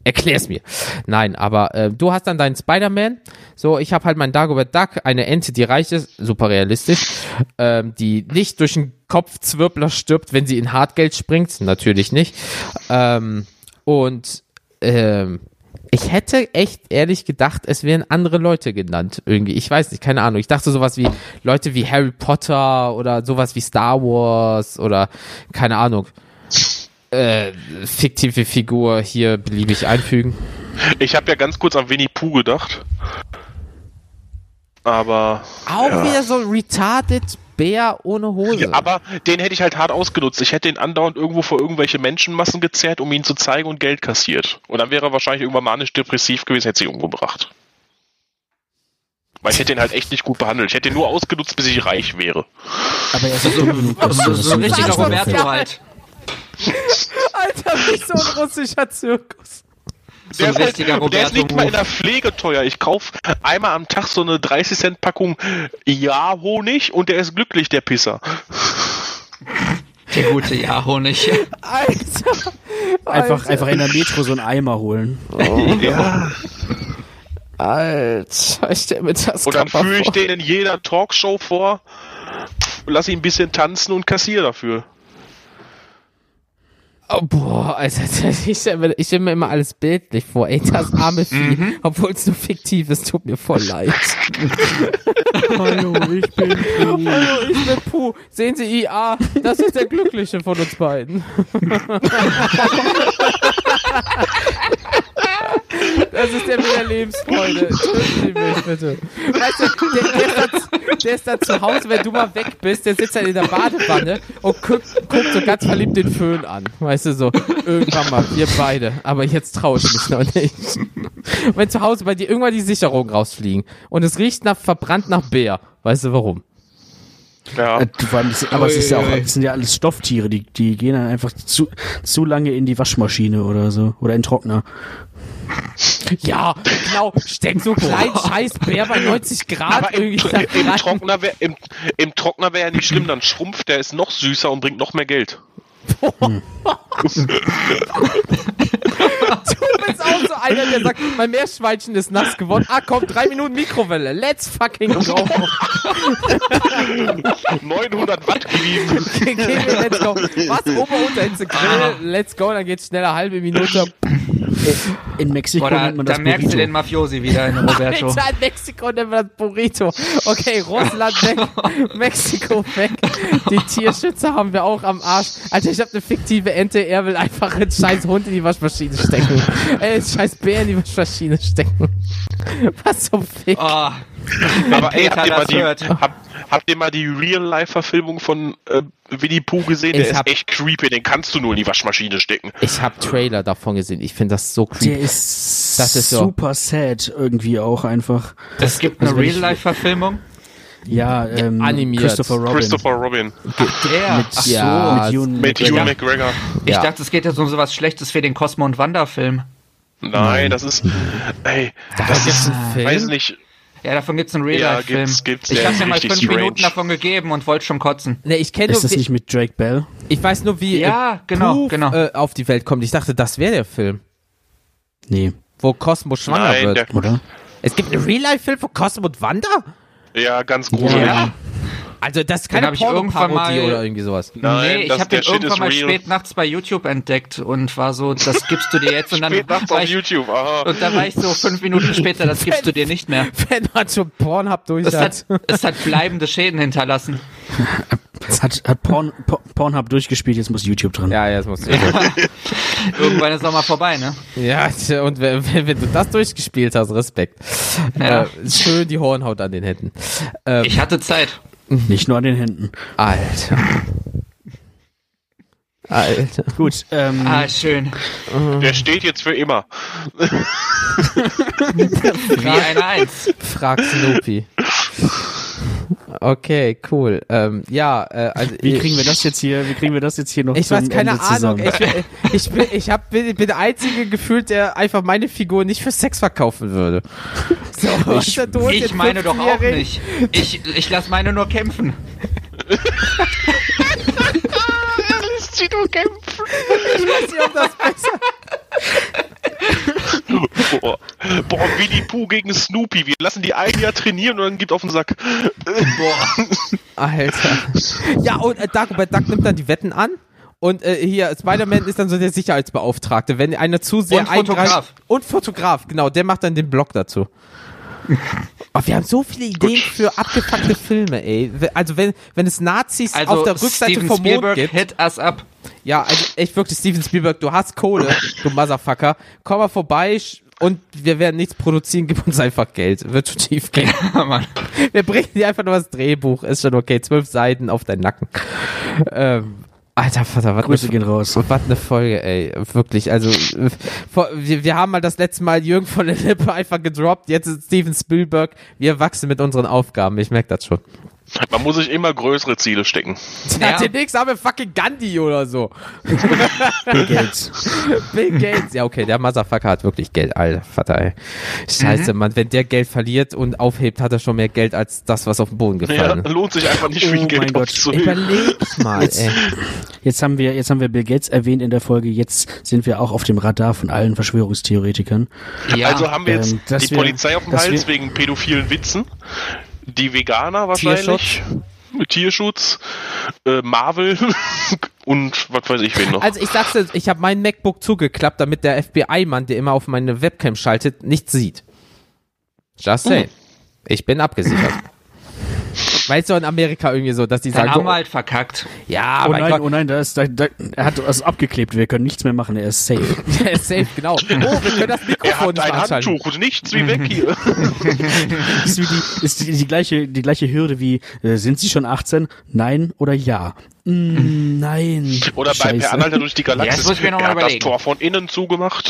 S2: Erklär's mir. Nein, aber äh, du hast dann deinen Spider-Man. So, ich habe halt meinen Dagobert Duck, eine Ente, die reich ist, super realistisch, ähm, die nicht durch den Kopfzwirbler stirbt, wenn sie in Hartgeld springt. Natürlich nicht. Ähm, und ähm, ich hätte echt ehrlich gedacht, es wären andere Leute genannt. Irgendwie. Ich weiß nicht, keine Ahnung. Ich dachte sowas wie Leute wie Harry Potter oder sowas wie Star Wars oder keine Ahnung. Äh, fiktive Figur hier beliebig einfügen.
S3: Ich habe ja ganz kurz an Winnie Pooh gedacht. Aber.
S2: Auch
S3: Ja.
S2: wieder so retarded Bär ohne Hose.
S3: Ja, aber den hätte ich halt hart ausgenutzt. Ich hätte den andauernd irgendwo vor irgendwelche Menschenmassen gezerrt, um ihn zu zeigen und Geld kassiert. Und dann wäre er wahrscheinlich irgendwann manisch-depressiv gewesen, hätte sich umgebracht. Weil ich hätte ihn halt echt nicht gut behandelt. Ich hätte ihn nur ausgenutzt, bis ich reich wäre.
S1: Aber er ist so
S4: So, so
S1: das
S4: ein richtiger
S1: so
S2: Roberto
S4: halt.
S2: Alter, wie so ein russischer Zirkus.
S4: So
S3: der, ist halt, der ist nicht mal in der Pflege teuer. Ich kaufe einmal am Tag so eine 30 Cent Packung Ja-Honig und der ist glücklich, der Pisser.
S4: Der gute Ja-Honig.
S2: Alter.
S1: Einfach,
S2: Alter.
S1: einfach in der Metro so einen Eimer holen.
S3: Ja.
S2: Alter, ich stell mir das
S3: Und dann führe ich
S2: vor.
S3: den in jeder Talkshow vor, lass ihn ein bisschen tanzen und kassiere dafür.
S2: Oh, boah, Alter, ich stell, mir, stell mir immer alles bildlich vor. Ey, das arme Vieh, obwohl es nur fiktiv ist, tut mir voll leid.
S1: Hallo, ich bin
S2: Hallo, ich bin Puh. Sehen Sie IA, das ist der Glückliche von uns beiden. Das ist der mit der Lebensfreude. Töten Sie mich bitte. Weißt du, der, der, ist dann, der ist dann zu Hause, wenn du mal weg bist, der sitzt dann in der Badewanne und guckt, guckt so ganz verliebt den Föhn an. Weißt du, so, irgendwann mal, wir beide. Aber jetzt traue ich mich noch nicht. Und wenn zu Hause bei dir irgendwann die Sicherungen rausfliegen und es riecht nach, verbrannt nach Bär, weißt du warum?
S3: Ja.
S1: Äh, vor allem, das- aber es ist ja auch, das sind ja alles Stofftiere, die, die gehen dann einfach zu, zu lange in die Waschmaschine oder so. Oder in den Trockner.
S2: Ja, genau. Steck so kleinen scheiß Bär bei 90 Grad
S3: Aber im,
S2: irgendwie da
S3: im
S2: rein.
S3: Trockner wäre im, im Trockner wär ja nicht schlimm, dann schrumpft der ist noch süßer und bringt noch mehr Geld.
S2: Du bist auch so einer, der sagt, mein Meerschweinchen ist nass geworden. Ah, komm, drei Minuten Mikrowelle. Let's fucking go.
S3: 900 Watt gewiesen.
S2: Okay, okay, let's go. Was? Ober, Unterhitze, Grill. Let's go, dann geht's schneller, halbe Minute.
S1: In Mexiko
S4: Oder
S1: nennt man
S4: da
S1: das
S4: merkst du
S1: Burrito.
S4: den Mafiosi wieder in Roberto.
S2: In Mexiko nennen wir das Burrito. Okay, Russland weg, Mexiko weg. Die Tierschützer haben wir auch am Arsch. Alter, ich habe eine fiktive Ente, er will einfach einen scheiß Hund in die Waschmaschine stecken. Äh, einen scheiß Bär in die Waschmaschine stecken. Was zum Fick.
S4: Oh,
S3: Aber ey, habt ihr, mal die, hab, habt ihr mal die Real-Life-Verfilmung von äh, Winnie Pooh gesehen? Der ist echt creepy, den kannst du nur in die Waschmaschine stecken.
S2: Ich habe Trailer davon gesehen, ich finde das so creepy.
S1: Der ist, das ist super so. sad irgendwie auch einfach.
S4: Es gibt eine also Real-Life-Verfilmung?
S1: Ja, ähm,
S2: animiert.
S3: Christopher Robin. Christopher Robin.
S4: Der.
S1: Mit, Ach ja, mit Ewan
S3: mit McGregor. McGregor.
S4: Ich ja. dachte, es geht jetzt um sowas Schlechtes für den Cosmo und Wanda Film.
S3: Nein, Nein, das ist, ey, das ist, weiß nicht.
S4: Ja, davon gibt's einen Real-Life-Film. Ja, gibt's, gibt's, ich habe mir mal fünf strange. Minuten davon gegeben und wollte schon kotzen.
S2: Nee, ich kenne
S1: Ist das nicht mit Drake Bell?
S2: Ich weiß nur, wie
S4: ja, äh, genau, Proof, genau.
S2: Äh, auf die Welt kommt. Ich dachte, das wäre der Film.
S1: Nee.
S2: Wo Cosmo schwanger
S3: Nein,
S2: wird.
S3: Der,
S2: oder? Es gibt einen Real-Life-Film von Cosmo und Wanda?
S3: Ja, ganz gut. Ja.
S2: Also das ist keine Porno-Parodie oder irgendwie sowas.
S4: Nein, nee, ich habe den irgendwann mal spät nachts bei YouTube entdeckt und war so, das gibst du dir jetzt und dann
S3: spät nachts auf ich, YouTube, aha.
S4: Und dann war ich so fünf Minuten später, das gibst du dir nicht mehr.
S2: Wenn man schon Pornhub durch es
S4: hat. Es hat bleibende Schäden hinterlassen.
S1: Es hat, hat Porn, Pornhub durchgespielt, jetzt muss YouTube dran.
S2: Ja, jetzt muss YouTube.
S4: Irgendwann ist auch mal vorbei, ne?
S2: Ja, und wenn, wenn, du das durchgespielt hast, Respekt. Ja. Äh, schön die Hornhaut an den Händen.
S4: Ähm, ich hatte Zeit.
S1: Nicht nur an den Händen.
S2: Alter.
S1: Alter. Gut.
S4: Ähm, ah, schön.
S3: Der steht jetzt für immer.
S4: Wie eine Eins.
S2: Frag Snoopy. Okay, cool. Ähm, ja, äh, also
S1: wie kriegen wir das jetzt hier? Wie kriegen wir das jetzt hier noch?
S2: Ich weiß keine Ende Ahnung. Ich, ich, bin, ich hab, bin, bin der einzige gefühlt, der einfach meine Figur nicht für Sex verkaufen würde.
S4: So, ich, ich meine doch auch nicht. Ich, ich lasse meine nur kämpfen.
S3: lässt sie nur kämpfen.
S2: Ich weiß nicht, ob das besser.
S3: Boah. Boah, Winnie Pooh gegen Snoopy. Wir lassen die ein Jahr trainieren und dann gibt auf den Sack. Boah.
S2: Alter. Ja, und äh, Dagobert Duck nimmt dann die Wetten an. Und äh, hier, Spider-Man ist dann so der Sicherheitsbeauftragte. Wenn einer zu sehr
S4: Und Fotograf.
S2: Und Fotograf, genau. Der macht dann den Blog dazu. Oh, wir haben so viele Ideen Gut. für abgefuckte Filme, ey. Also wenn, wenn es Nazis also auf der Rückseite Steven vom Spielberg Mond gibt.
S4: Hit us up.
S2: Ja, also echt wirklich Steven Spielberg, du hast Kohle, du Motherfucker. Komm mal vorbei und wir werden nichts produzieren, gib uns einfach Geld. Wird schon tief gehen. Ja, Mann. Wir bringen dir einfach nur das Drehbuch, ist schon okay. Zwölf Seiten auf deinen Nacken. Ähm, Alter Vater, was
S1: Grüße ne, gehen raus.
S2: Was eine Folge, ey. Wirklich. Also, wir, wir haben mal das letzte Mal Jürgen von der Lippe einfach gedroppt. Jetzt ist Steven Spielberg. Wir wachsen mit unseren Aufgaben. Ich merke das schon.
S3: Man muss sich immer größere Ziele stecken.
S2: Ja. Demnächst haben wir fucking Gandhi oder so.
S1: Bill Gates.
S2: Bill Gates. Ja, okay, der Motherfucker hat wirklich Geld, Alter, Vater, ey. Scheiße, mhm. Mann, wenn der Geld verliert und aufhebt, hat er schon mehr Geld als das, was auf den Boden gefallen ist.
S3: Ja, lohnt sich einfach nicht viel oh Geld aufzuheben.
S2: Überleg mal,
S1: jetzt,
S2: ey.
S1: Jetzt haben wir, jetzt haben wir Bill Gates erwähnt in der Folge, jetzt sind wir auch auf dem Radar von allen Verschwörungstheoretikern.
S3: Ja, also haben wir jetzt ähm, die wir, Polizei auf dem Hals wegen pädophilen Witzen die Veganer wahrscheinlich. Tierschutz. Tierschutz, äh, Marvel und was weiß ich wen noch.
S2: Also ich sag's dir, ich habe mein MacBook zugeklappt, damit der FBI-Mann, der immer auf meine Webcam schaltet, nichts sieht. Just say. Uh. Ich bin abgesichert. Weißt du, in Amerika irgendwie so, dass die
S4: Dann
S2: sagen.
S4: haben wir halt verkackt.
S2: Ja,
S1: oh nein, Gott. oh nein, da ist, da, da, er hat es abgeklebt, wir können nichts mehr machen, er ist safe.
S2: er ist safe, genau. Oh, wir können das Mikrofon
S3: er hat ein Handtuch und nichts wie weg hier.
S1: ist, wie die, ist die, die, gleiche, die gleiche Hürde wie, äh, sind Sie schon 18? Nein oder ja? Mm, nein.
S3: Oder bei Per Anhalter durch die Galaxis.
S4: Ja, muss ich mir noch
S3: er
S4: hat
S3: das Tor von innen zugemacht.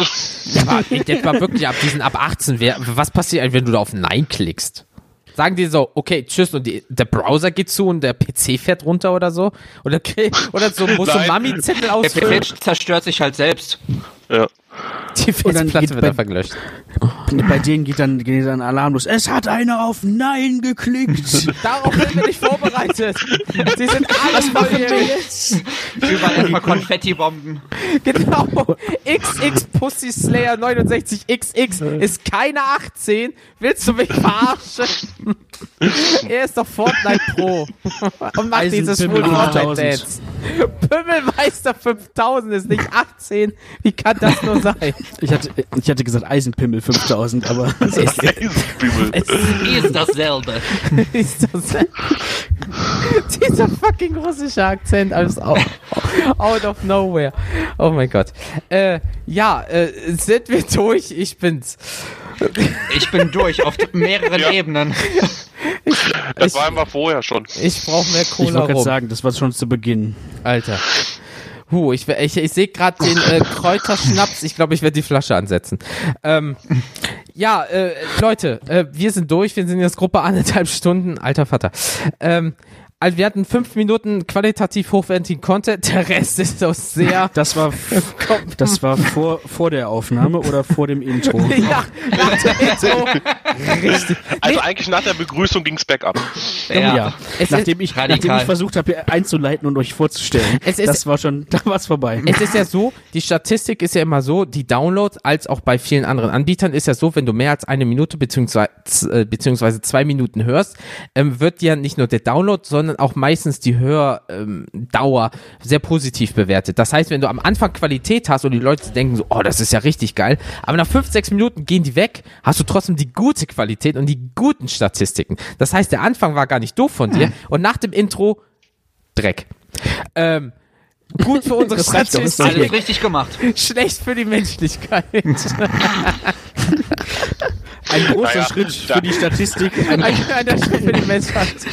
S2: Ja, aber jetzt mal wirklich ab diesen ab 18, wer, was passiert, wenn du da auf Nein klickst? Sagen die so, okay, tschüss, und die, der Browser geht zu und der PC fährt runter oder so? Oder, oder so, muss so Mami-Zettel ausfüllen?
S4: Der PC zerstört sich halt selbst.
S3: Ja.
S2: Die Festplatte wird einfach gelöscht.
S1: Bei denen geht dann, geht dann Alarm los. Es hat einer auf Nein geklickt.
S2: Darauf sind wir nicht vorbereitet. Sie sind alles voll jetzt.
S4: Überall erstmal Konfetti-Bomben.
S2: Genau. XX Pussy Slayer 69XX ist keine 18. Willst du mich verarschen? er ist doch Fortnite Pro. Und macht dieses schwulen Fortnite-Dance. Pimmelmeister 5000 ist nicht 18. Wie kann das nur sein?
S1: Ich hatte, ich hatte gesagt Eisenpimmel 5000, aber.
S3: Eisenpimmel.
S4: Es ist dasselbe.
S2: ist dasselbe. Dieser fucking russische Akzent, alles out, out of nowhere. Oh mein Gott. Äh, ja, äh, sind wir durch? Ich bin's.
S4: Ich bin durch auf mehreren ja. Ebenen.
S3: Ich, das ich, war einfach vorher schon.
S2: Ich brauche mehr Cola.
S1: Ich wollte gerade sagen, das war schon zu Beginn.
S2: Alter. Huh, ich, ich, ich sehe gerade den äh, Kräuterschnaps. Ich glaube, ich werde die Flasche ansetzen. Ähm, ja, äh, Leute, äh, wir sind durch. Wir sind jetzt Gruppe anderthalb Stunden. Alter Vater. Ähm, also wir hatten fünf Minuten qualitativ hochwertigen Content, der Rest ist so sehr.
S1: Das war, das war vor, vor der Aufnahme oder vor dem Intro? ja, nach dem
S3: Intro. Richtig. Also nee. eigentlich nach der Begrüßung ging's bergab.
S1: Ja. ja. nachdem, ich, nachdem ich versucht habe, einzuleiten und euch vorzustellen. Es ist, das war schon, da war's vorbei.
S2: Es ist ja so, die Statistik ist ja immer so, die Downloads als auch bei vielen anderen Anbietern ist ja so, wenn du mehr als eine Minute beziehungsweise, äh, beziehungsweise zwei Minuten hörst, ähm, wird ja nicht nur der Download, sondern sondern auch meistens die Hördauer ähm, sehr positiv bewertet. Das heißt, wenn du am Anfang Qualität hast und die Leute denken so, oh, das ist ja richtig geil, aber nach fünf, sechs Minuten gehen die weg, hast du trotzdem die gute Qualität und die guten Statistiken. Das heißt, der Anfang war gar nicht doof von dir und nach dem Intro Dreck. Ähm, gut für unsere
S4: Statistik. Alles richtig gemacht.
S2: Schlecht für die Menschlichkeit.
S1: Ein großer naja, Schritt für die Statistik.
S2: Ein, ein kleiner Schritt für die Menschheit.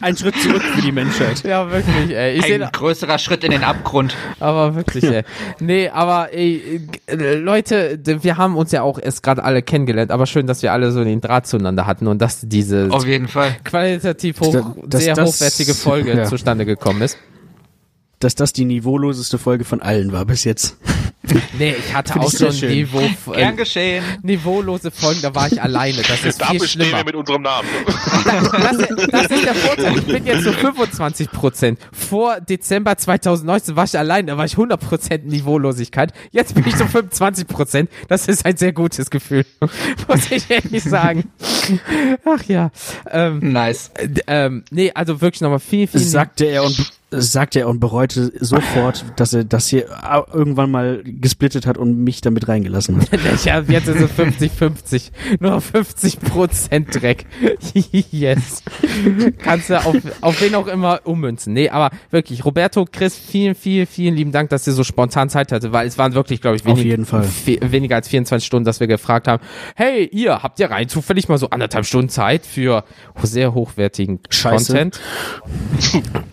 S1: Ein Schritt zurück für die Menschheit.
S2: Ja, wirklich, ey.
S4: Ich Ein größerer Schritt in den Abgrund.
S2: Aber wirklich, ey. Nee, aber ey, Leute, wir haben uns ja auch erst gerade alle kennengelernt, aber schön, dass wir alle so den Draht zueinander hatten und dass diese
S4: Auf jeden Fall.
S2: qualitativ hoch, das, sehr das, hochwertige Folge ja. zustande gekommen ist.
S1: Dass das die niveauloseste Folge von allen war bis jetzt.
S2: Nee, ich hatte auch schon Niveau,
S4: äh, Gern geschehen.
S2: niveaulose Folgen, da war ich alleine. Das ist Dafür viel schlimmer.
S3: wir mit unserem Namen.
S2: Das, das, ist der Vorteil. Ich bin jetzt so 25 Prozent. Vor Dezember 2019 war ich allein, da war ich 100 Prozent Niveaulosigkeit. Jetzt bin ich so 25 Prozent. Das ist ein sehr gutes Gefühl. Muss ich ehrlich sagen. Ach ja.
S4: Ähm, nice.
S2: Äh, ähm, nee, also wirklich nochmal viel, viel.
S1: Sagte er und sagte er und bereute sofort, dass er das hier irgendwann mal gesplittet hat und mich damit reingelassen hat.
S2: ich habe jetzt es 50-50. Nur 50 Prozent Dreck. yes. Kannst du auf, auf wen auch immer ummünzen. Nee, aber wirklich, Roberto, Chris, vielen, vielen, vielen lieben Dank, dass ihr so spontan Zeit hatte, weil es waren wirklich, glaube ich, wenig, weniger als 24 Stunden, dass wir gefragt haben, hey, ihr, habt ihr rein zufällig mal so anderthalb Stunden Zeit für sehr hochwertigen Scheiße. Content?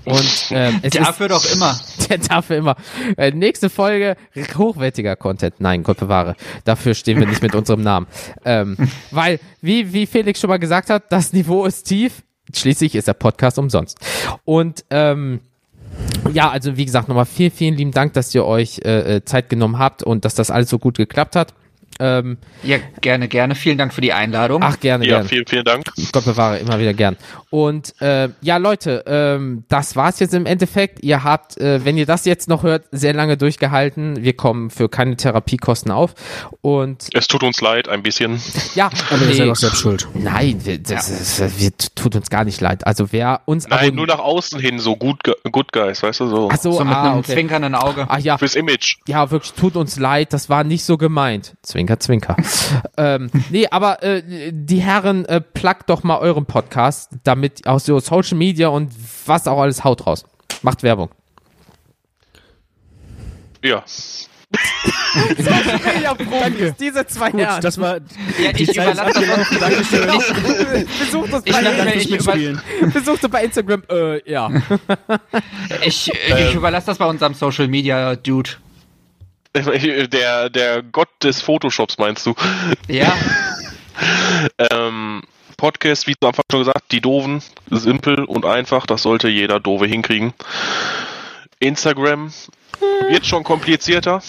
S4: Und äh, ähm, dafür doch immer.
S2: Der dafür immer. Äh, nächste Folge, hochwertiger Content. Nein, Gott bewahre. Dafür stehen wir nicht mit unserem Namen. Ähm, weil, wie, wie Felix schon mal gesagt hat, das Niveau ist tief. Schließlich ist der Podcast umsonst. Und ähm, ja, also wie gesagt, nochmal vielen, vielen lieben Dank, dass ihr euch äh, äh Zeit genommen habt und dass das alles so gut geklappt hat.
S4: Ähm, ja, gerne, gerne. Vielen Dank für die Einladung.
S2: Ach, gerne,
S3: ja,
S2: gerne.
S3: vielen, vielen Dank.
S2: Gott bewahre, immer wieder gern. Und äh, ja, Leute, ähm, das war's jetzt im Endeffekt. Ihr habt, äh, wenn ihr das jetzt noch hört, sehr lange durchgehalten. Wir kommen für keine Therapiekosten auf. Und
S3: es tut uns leid, ein bisschen.
S2: Ja,
S1: aber nee, ihr seid auch selbst schuld.
S2: Nein, wir, das, das, das, wir, tut uns gar nicht leid. Also wer uns
S3: Nein, nur nach außen hin so gut, good guys, weißt du so.
S2: Ach so,
S4: so mit
S2: ah,
S4: einem okay. zwinkernden Auge.
S2: Ach ja.
S3: Fürs Image.
S2: Ja, wirklich, tut uns leid. Das war nicht so gemeint. Zwinker, zwinker. ähm, nee, aber äh, die Herren, äh, plagt doch mal euren Podcast, damit aus so Social Media und was auch alles haut raus. Macht Werbung.
S3: Ja.
S2: Danke. Diese zwei
S1: Gut,
S2: Herren.
S1: Das war
S4: ja, ich überlasse das
S1: Dankeschön.
S2: Besucht uns bei,
S1: ich, ich
S2: Besucht bei Instagram. Äh, ja.
S4: ich, ich überlasse das bei unserem Social Media Dude.
S3: Der, der Gott des Photoshops meinst du?
S4: Ja.
S3: ähm, Podcast, wie zu Anfang schon gesagt, die Doofen, simpel und einfach, das sollte jeder Dove hinkriegen. Instagram wird schon komplizierter.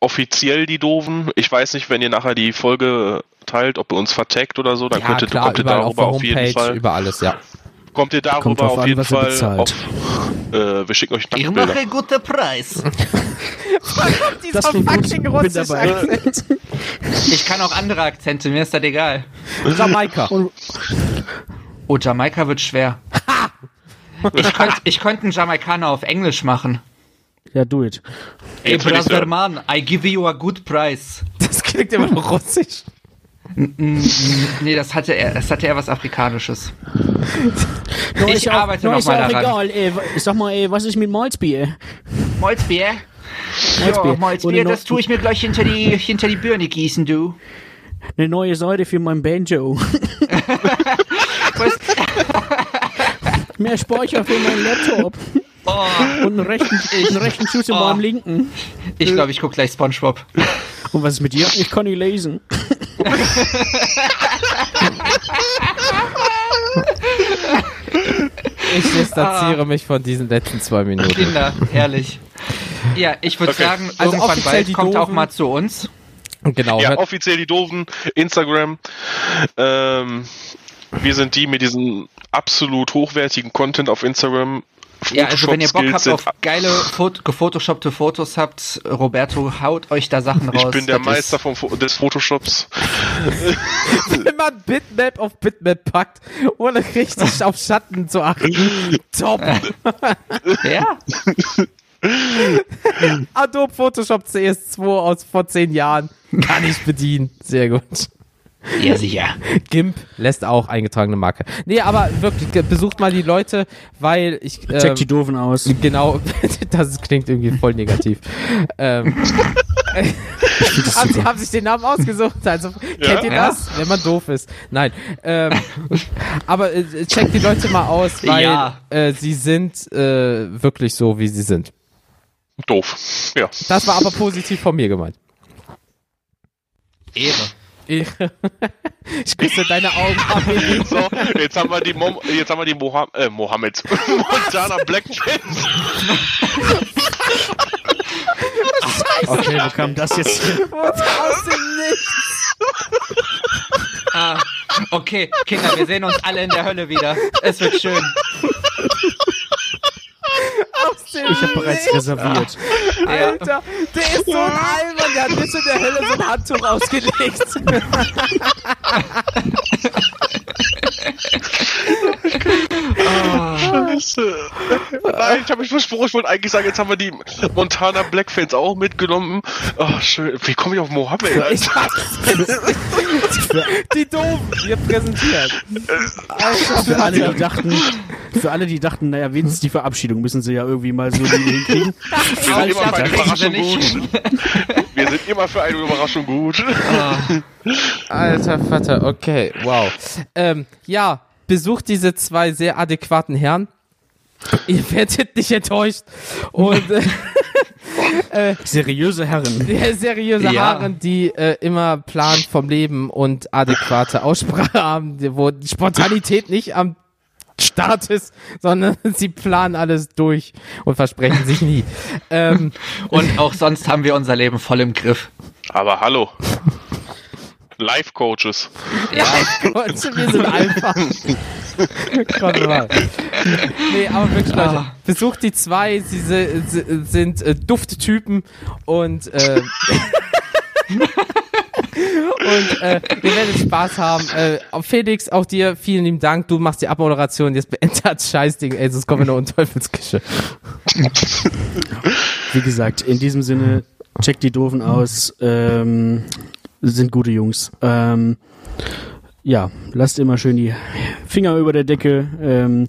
S3: Offiziell die Doofen. Ich weiß nicht, wenn ihr nachher die Folge teilt, ob ihr uns vertagt oder so, dann
S2: ja,
S3: könnt,
S2: klar,
S3: kommt ihr darüber auf, auf jeden Fall.
S2: Über alles, ja.
S3: Kommt ihr darüber auf an, jeden Fall auf, äh, wir schicken euch
S4: Ich mache guten Preis.
S2: kommt dieser das fucking russische Akzent?
S4: Ich kann auch andere Akzente, mir ist das egal.
S2: Jamaika.
S4: Oh, Jamaika wird schwer. ich könnte ich könnt einen Jamaikaner auf Englisch machen.
S1: Ja, do it.
S4: Hey, brother man, I give you a good price.
S2: Das klingt immer noch russisch.
S4: Nee, das hatte er, das hatte er was Afrikanisches.
S1: No, ich arbeite auch, no, noch mal daran. Egal, ey. Sag mal, ey, was ist mit Malzbier?
S4: Malzbier? Ja, Malzbier, das tue ich mir gleich hinter die, hinter die Birne gießen, du.
S1: Eine neue Säule für mein Banjo. Mehr Speicher für meinen Laptop. Oh. Und einen rechten, ich, einen rechten Schuss in oh. meinem linken.
S4: Ich glaube, ich gucke gleich Spongebob.
S1: Und was ist mit dir? Ich kann nicht lesen.
S2: Ich distanziere ah. mich von diesen letzten zwei Minuten.
S4: Kinder, herrlich. Ja, ich würde okay. sagen, also irgendwann bald kommt auch mal zu uns.
S3: Genau. Ja, offiziell die Doofen, Instagram. Ähm, wir sind die mit diesem absolut hochwertigen Content auf Instagram.
S4: Ja, also wenn ihr Bock habt auf geile Fot gefotoshoppte Fotos habt, Roberto, haut euch da Sachen raus.
S3: Ich bin der Meister vom, des Photoshops.
S2: wenn man Bitmap auf Bitmap packt, ohne richtig auf Schatten zu achten. Top.
S4: ja.
S2: Adobe Photoshop CS2 aus vor zehn Jahren. Kann ich bedienen. Sehr gut.
S4: Ja, sicher.
S2: GIMP lässt auch eingetragene Marke. Nee, aber wirklich, besucht mal die Leute, weil ich.
S1: Ähm, Check die doofen aus.
S2: Genau, das klingt irgendwie voll negativ. ähm, haben, sie haben sich den Namen ausgesucht. Also ja, kennt ihr ja. das? Wenn man doof ist. Nein. Ähm, aber äh, checkt die Leute mal aus, weil ja. äh, sie sind äh, wirklich so, wie sie sind.
S3: Doof. Ja.
S2: Das war aber positiv von mir gemeint.
S4: Ehre.
S2: Ehre. Ich küsse deine Augen ab.
S3: So, jetzt haben wir die, Mom jetzt haben wir die Moham äh, Mohammed. Montana Black Fans.
S1: okay, wo kam das jetzt hin?
S2: Aus dem Nichts.
S4: Ah, okay, Kinder, wir sehen uns alle in der Hölle wieder. Es wird schön.
S1: Ich habe bereits reserviert.
S2: Alter, der ist so ein Alman, der hat bis in der Hölle so ein Handtuch ausgelegt.
S3: Scheiße. Nein, ich habe mich versprochen, ich wollte eigentlich sagen, jetzt haben wir die Montana Black Fans auch mitgenommen. Oh, schön. Wie komme ich auf Mohammed? Ich
S2: die doofen, wir präsentiert.
S1: Alter, für alle, die dachten, für alle, die dachten, naja, wenigstens die Verabschiedung müssen sie ja irgendwie mal so hinkriegen.
S3: Wir sind immer für eine Überraschung gut. Wir sind immer für eine Überraschung gut.
S2: Alter Vater, okay, wow. Ähm, ja, besucht diese zwei sehr adäquaten Herren. Ihr werdet nicht enttäuscht. Und
S1: äh, seriöse Herren.
S2: seriöse ja. Herren, die äh, immer Plan vom Leben und adäquate Aussprache haben, wo die Spontanität nicht am Start ist, sondern sie planen alles durch und versprechen sich nie.
S4: Ähm, und auch sonst haben wir unser Leben voll im Griff.
S3: Aber hallo. Life Coaches.
S2: Ja, Life wir sind einfach. Gott, mal. Nee, aber wirklich, Leute, ah. besucht die zwei, sie sind äh, Dufttypen und äh, und äh, wir werden Spaß haben. Äh, Felix, auch dir vielen lieben Dank. Du machst die Abmoderation. Jetzt beendet das Scheißding. Ey, sonst kommen wir nur in Teufelsküche.
S1: Wie gesagt, in diesem Sinne, checkt die Doofen aus. Ähm, sind gute Jungs. Ähm, ja, lasst immer schön die Finger über der Decke ähm,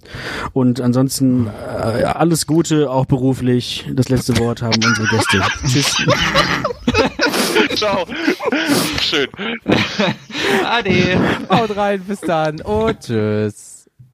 S1: und ansonsten äh, alles Gute, auch beruflich. Das letzte Wort haben unsere Gäste. Tschüss.
S3: Ciao. Schön.
S2: Ade. Haut rein, bis dann und tschüss.